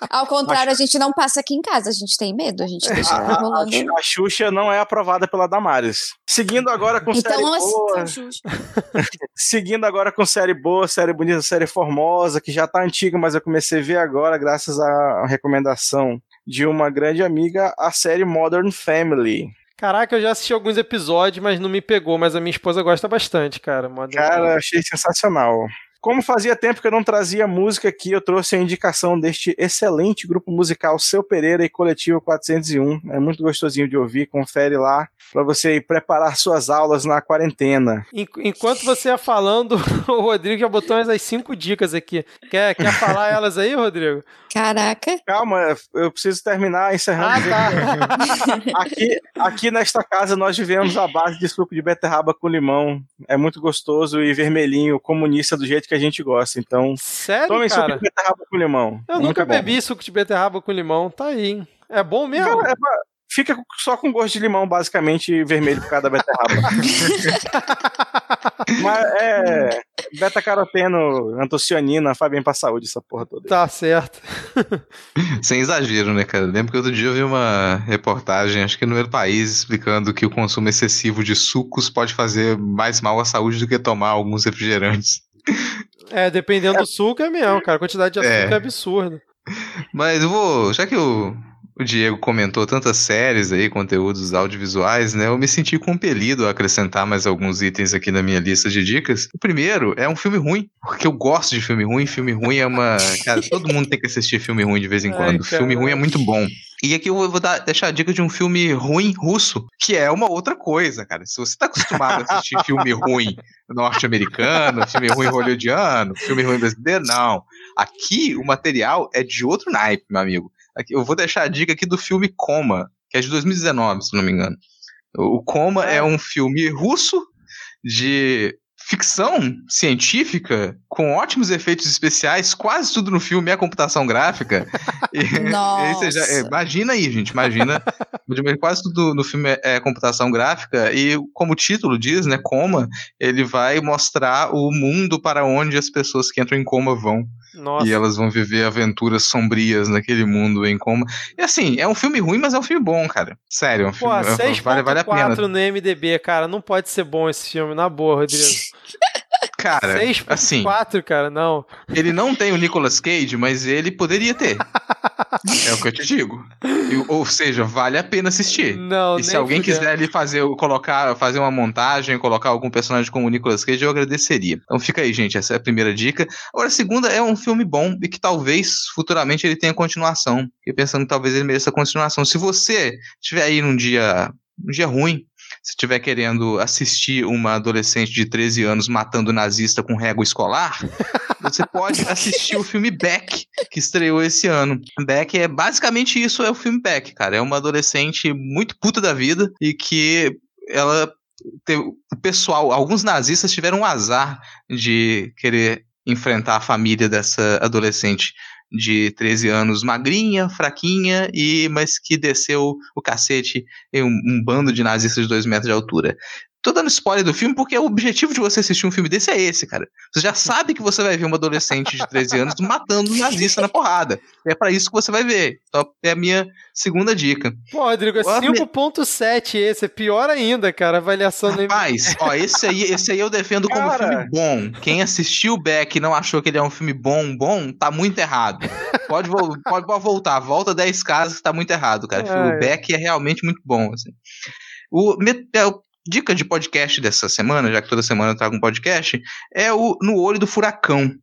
Ao contrário, a gente não passa aqui em casa, a gente tem medo, a gente deixa ela rolando. A, a Xuxa não é aprovada pela Damares. Seguindo agora com então, série boa. Seguindo agora com série boa, série bonita, série formosa, que já tá antiga, mas eu comecei a ver agora, graças à recomendação de uma grande amiga, a série Modern Family. Caraca, eu já assisti alguns episódios, mas não me pegou, mas a minha esposa gosta bastante, cara. Modern cara, Family. achei sensacional. Como fazia tempo que eu não trazia música aqui, eu trouxe a indicação deste excelente grupo musical Seu Pereira e Coletivo 401. É muito gostosinho de ouvir, confere lá para você preparar suas aulas na quarentena. Enquanto você ia falando, o Rodrigo já botou as cinco dicas aqui. Quer, quer falar elas aí, Rodrigo? Caraca. Calma, eu preciso terminar encerrando. Ah, tá. aqui, aqui nesta casa nós vivemos a base de suco de beterraba com limão. É muito gostoso e vermelhinho, comunista do jeito que a gente gosta. Então, Sério, tomem cara? suco de beterraba com limão. Eu muito nunca bebi suco de beterraba com limão. Tá aí. É bom mesmo? Cara, é, fica só com gosto de limão, basicamente, vermelho por causa da beterraba. Mas é. Beta-caroteno, antocianina, faz bem pra saúde essa porra toda. Tá certo. Sem exagero, né, cara? Lembro que outro dia eu vi uma reportagem, acho que no meu país, explicando que o consumo excessivo de sucos pode fazer mais mal à saúde do que tomar alguns refrigerantes. É, dependendo do suco é mesmo, cara. A quantidade de açúcar é, é absurda. Mas eu vou. Já que o o Diego comentou tantas séries aí, conteúdos audiovisuais, né? Eu me senti compelido a acrescentar mais alguns itens aqui na minha lista de dicas. O primeiro é um filme ruim, porque eu gosto de filme ruim. Filme ruim é uma. Cara, todo mundo tem que assistir filme ruim de vez em quando. Ai, filme ruim é muito bom. E aqui eu vou dar, deixar a dica de um filme ruim russo, que é uma outra coisa, cara. Se você tá acostumado a assistir filme ruim norte-americano, filme ruim hollywoodiano, filme ruim brasileiro, não. Aqui o material é de outro naipe, meu amigo. Aqui, eu vou deixar a dica aqui do filme Coma, que é de 2019, se não me engano. O Coma é um filme russo de ficção científica com ótimos efeitos especiais, quase tudo no filme é computação gráfica. E, Nossa. E já, é, imagina aí, gente, imagina. quase tudo no filme é, é, computação gráfica e como o título diz, né, coma, ele vai mostrar o mundo para onde as pessoas que entram em coma vão. Nossa. E elas vão viver aventuras sombrias naquele mundo em coma. E assim, é um filme ruim, mas é um filme bom, cara. Sério, é um filme Pô, 6. vale, vale a pena. no MDB, cara. Não pode ser bom esse filme, na boa, Rodrigo. Cara, 6. assim. 4, cara, não. Ele não tem o Nicolas Cage, mas ele poderia ter. é o que eu te digo. ou seja, vale a pena assistir. Não, e se alguém fudeu. quiser ali fazer, colocar, fazer uma montagem, colocar algum personagem como o Nicolas Cage, eu agradeceria. Então fica aí, gente. Essa é a primeira dica. Agora, a segunda é um filme bom e que talvez futuramente ele tenha continuação. E pensando que talvez ele mereça continuação. Se você estiver aí num dia, um dia ruim, se estiver querendo assistir uma adolescente de 13 anos matando nazista com régua escolar, você pode assistir o filme Beck, que estreou esse ano. Beck é basicamente isso, é o filme Beck, cara. É uma adolescente muito puta da vida e que ela o pessoal, alguns nazistas tiveram um azar de querer enfrentar a família dessa adolescente de 13 anos, magrinha, fraquinha, e mas que desceu o cacete em um, um bando de nazistas de 2 metros de altura. Tô dando spoiler do filme porque o objetivo de você assistir um filme desse é esse, cara. Você já sabe que você vai ver uma adolescente de 13 anos matando um nazista na porrada. É para isso que você vai ver. Então é a minha segunda dica. Pô, Rodrigo, é 5.7 esse, é pior ainda, cara, a avaliação Rapaz, ó, esse aí, esse aí eu defendo como cara. filme bom. Quem assistiu o Beck e não achou que ele é um filme bom, bom, tá muito errado. Pode, pode, pode voltar, volta 10 casas que tá muito errado, cara. É. O Beck é realmente muito bom, assim. O, é, dica de podcast dessa semana, já que toda semana eu trago um podcast, é o No Olho do Furacão.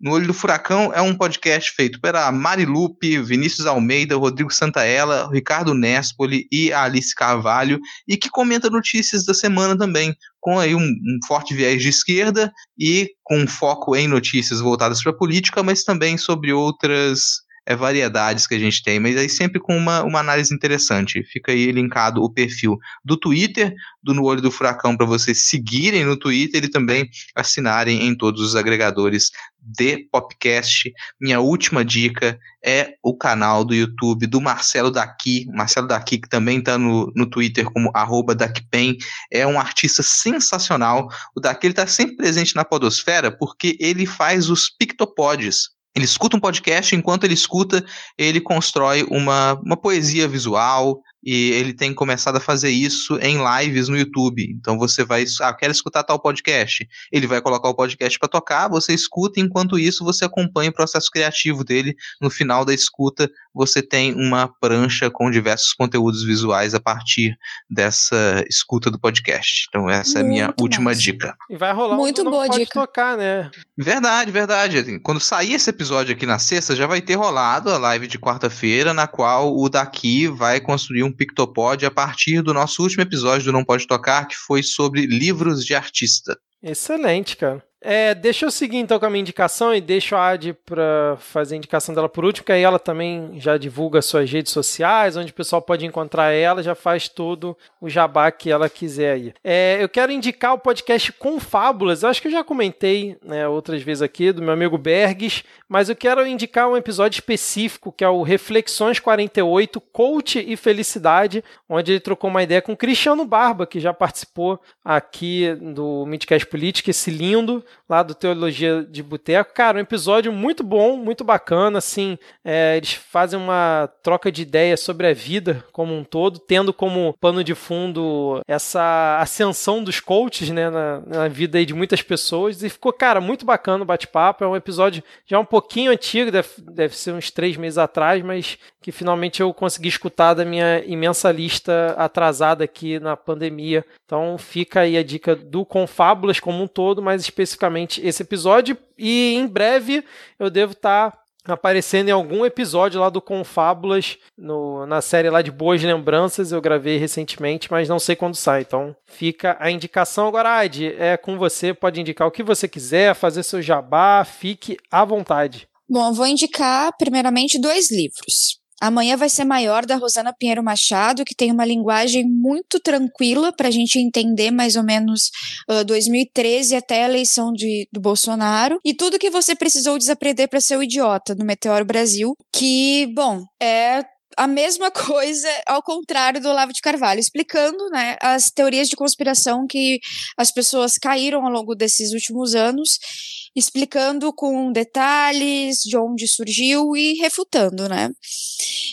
No Olho do Furacão é um podcast feito pela Mari Lupe, Vinícius Almeida, Rodrigo Santaella, Ricardo Nespoli e Alice Carvalho, e que comenta notícias da semana também, com aí um, um forte viés de esquerda e com foco em notícias voltadas para a política, mas também sobre outras é, variedades que a gente tem, mas aí sempre com uma, uma análise interessante. Fica aí linkado o perfil do Twitter, do No Olho do Furacão, para vocês seguirem no Twitter e também assinarem em todos os agregadores de podcast. Minha última dica é o canal do YouTube do Marcelo Daqui. Marcelo Daqui, que também está no, no Twitter como arroba DaquiPen, é um artista sensacional. O Daqui está sempre presente na podosfera porque ele faz os Pictopods, ele escuta um podcast, enquanto ele escuta, ele constrói uma, uma poesia visual, e ele tem começado a fazer isso em lives no YouTube. Então você vai, ah, quero escutar tal podcast. Ele vai colocar o podcast para tocar, você escuta, enquanto isso você acompanha o processo criativo dele. No final da escuta, você tem uma prancha com diversos conteúdos visuais a partir dessa escuta do podcast. Então essa Muito é a minha última dica. E vai rolar Muito um boa pode dica. tocar, né? Verdade, verdade. Quando sair esse episódio aqui na sexta, já vai ter rolado a live de quarta-feira, na qual o daqui vai construir um um Pictopod a partir do nosso último episódio do Não Pode Tocar, que foi sobre livros de artista. Excelente, cara. É, deixa eu seguir então com a minha indicação e deixo a Ad para fazer a indicação dela por último, que aí ela também já divulga suas redes sociais, onde o pessoal pode encontrar ela, já faz todo o jabá que ela quiser aí. É, eu quero indicar o podcast Com Fábulas, eu acho que eu já comentei né, outras vezes aqui, do meu amigo Bergs, mas eu quero indicar um episódio específico, que é o Reflexões 48, Coach e Felicidade, onde ele trocou uma ideia com Cristiano Barba, que já participou aqui do Midcast Política, esse lindo lá do Teologia de Boteco. Cara, um episódio muito bom, muito bacana, assim, é, eles fazem uma troca de ideias sobre a vida como um todo, tendo como pano de fundo essa ascensão dos coaches, né, na, na vida de muitas pessoas, e ficou, cara, muito bacana o bate-papo, é um episódio já um pouquinho antigo, deve, deve ser uns três meses atrás, mas que finalmente eu consegui escutar da minha imensa lista atrasada aqui na pandemia. Então fica aí a dica do Confábulas como um todo, mas especificamente esse episódio. E em breve eu devo estar tá aparecendo em algum episódio lá do Confábulas, no, na série lá de Boas Lembranças, eu gravei recentemente, mas não sei quando sai, então fica a indicação. Agora, Adi, é com você, pode indicar o que você quiser, fazer seu jabá, fique à vontade. Bom, vou indicar primeiramente dois livros. Amanhã vai ser maior da Rosana Pinheiro Machado, que tem uma linguagem muito tranquila para a gente entender mais ou menos uh, 2013 até a eleição de, do Bolsonaro. E tudo que você precisou desaprender para ser o idiota no Meteoro Brasil, que, bom, é a mesma coisa ao contrário do Olavo de Carvalho, explicando né, as teorias de conspiração que as pessoas caíram ao longo desses últimos anos explicando com detalhes de onde surgiu e refutando, né?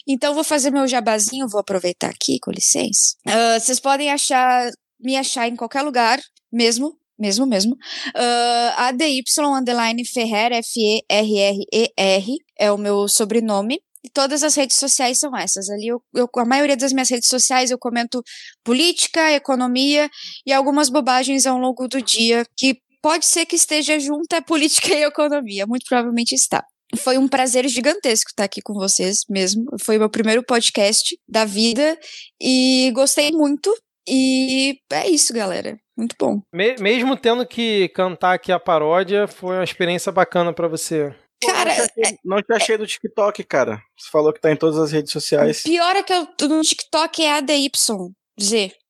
Então vou fazer meu jabazinho, vou aproveitar aqui, com licença. Uh, vocês podem achar, me achar em qualquer lugar, mesmo, mesmo, mesmo. Uh, ADY underline Ferrer, F-E-R-R-E-R, é o meu sobrenome. E todas as redes sociais são essas. Ali, eu, eu, a maioria das minhas redes sociais eu comento política, economia e algumas bobagens ao longo do dia que pode ser que esteja junto a política e economia, muito provavelmente está. Foi um prazer gigantesco estar aqui com vocês mesmo. Foi meu primeiro podcast da vida e gostei muito. E é isso, galera. Muito bom. mesmo tendo que cantar aqui a paródia, foi uma experiência bacana para você. Cara, não te, achei, achei é... do TikTok, cara. Você falou que tá em todas as redes sociais. O pior é que eu, no TikTok é ADY.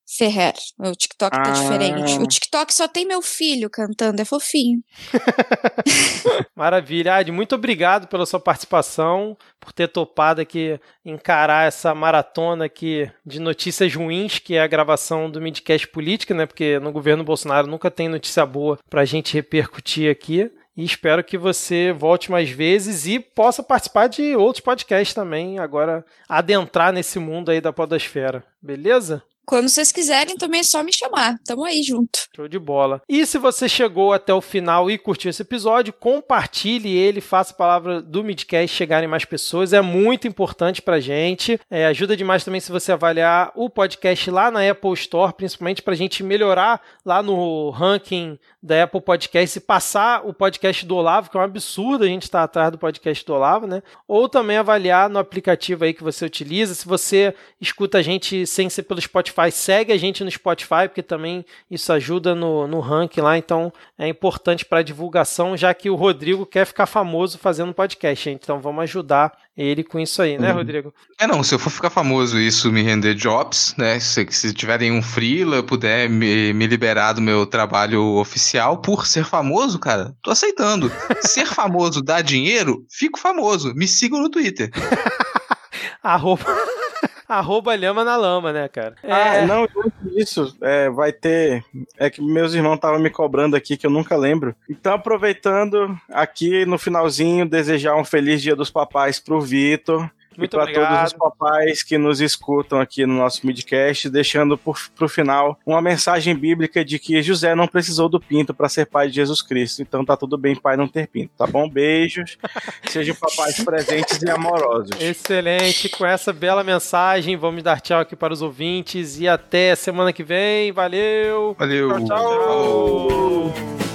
Ferrer. O TikTok tá ah. diferente. O TikTok só tem meu filho cantando, é fofinho. Maravilha. Adi, muito obrigado pela sua participação, por ter topado aqui encarar essa maratona aqui de notícias ruins, que é a gravação do Midcast Política, né? Porque no governo Bolsonaro nunca tem notícia boa pra gente repercutir aqui. E espero que você volte mais vezes e possa participar de outros podcasts também, agora adentrar nesse mundo aí da podosfera. Beleza? Quando vocês quiserem, também é só me chamar. Tamo aí junto. Show de bola. E se você chegou até o final e curtiu esse episódio, compartilhe ele, faça a palavra do Midcast chegarem mais pessoas. É muito importante pra gente. É, ajuda demais também se você avaliar o podcast lá na Apple Store, principalmente pra gente melhorar lá no ranking da Apple Podcast e passar o podcast do Olavo, que é um absurdo a gente estar atrás do podcast do Olavo, né? Ou também avaliar no aplicativo aí que você utiliza. Se você escuta a gente sem ser pelo Spotify, segue a gente no Spotify, porque também isso ajuda no, no ranking lá. Então é importante para divulgação, já que o Rodrigo quer ficar famoso fazendo podcast. Então vamos ajudar ele com isso aí, né, uhum. Rodrigo? É, não, se eu for ficar famoso e isso me render jobs, né, se, se tiverem um freela, puder me, me liberar do meu trabalho oficial por ser famoso, cara, tô aceitando. ser famoso dá dinheiro, fico famoso. Me sigam no Twitter. Arroba... Arroba lhama na lama, né, cara? Ah, é... não, isso, é, vai ter. É que meus irmãos estavam me cobrando aqui, que eu nunca lembro. Então, aproveitando aqui no finalzinho, desejar um feliz dia dos papais pro Vitor. Muito e para todos os papais que nos escutam aqui no nosso midcast, deixando por, pro final uma mensagem bíblica de que José não precisou do pinto para ser pai de Jesus Cristo. Então tá tudo bem pai não ter pinto, tá bom? Beijos. Sejam papais presentes e amorosos. Excelente. Com essa bela mensagem, vamos dar tchau aqui para os ouvintes e até semana que vem. Valeu. Valeu. tchau. tchau.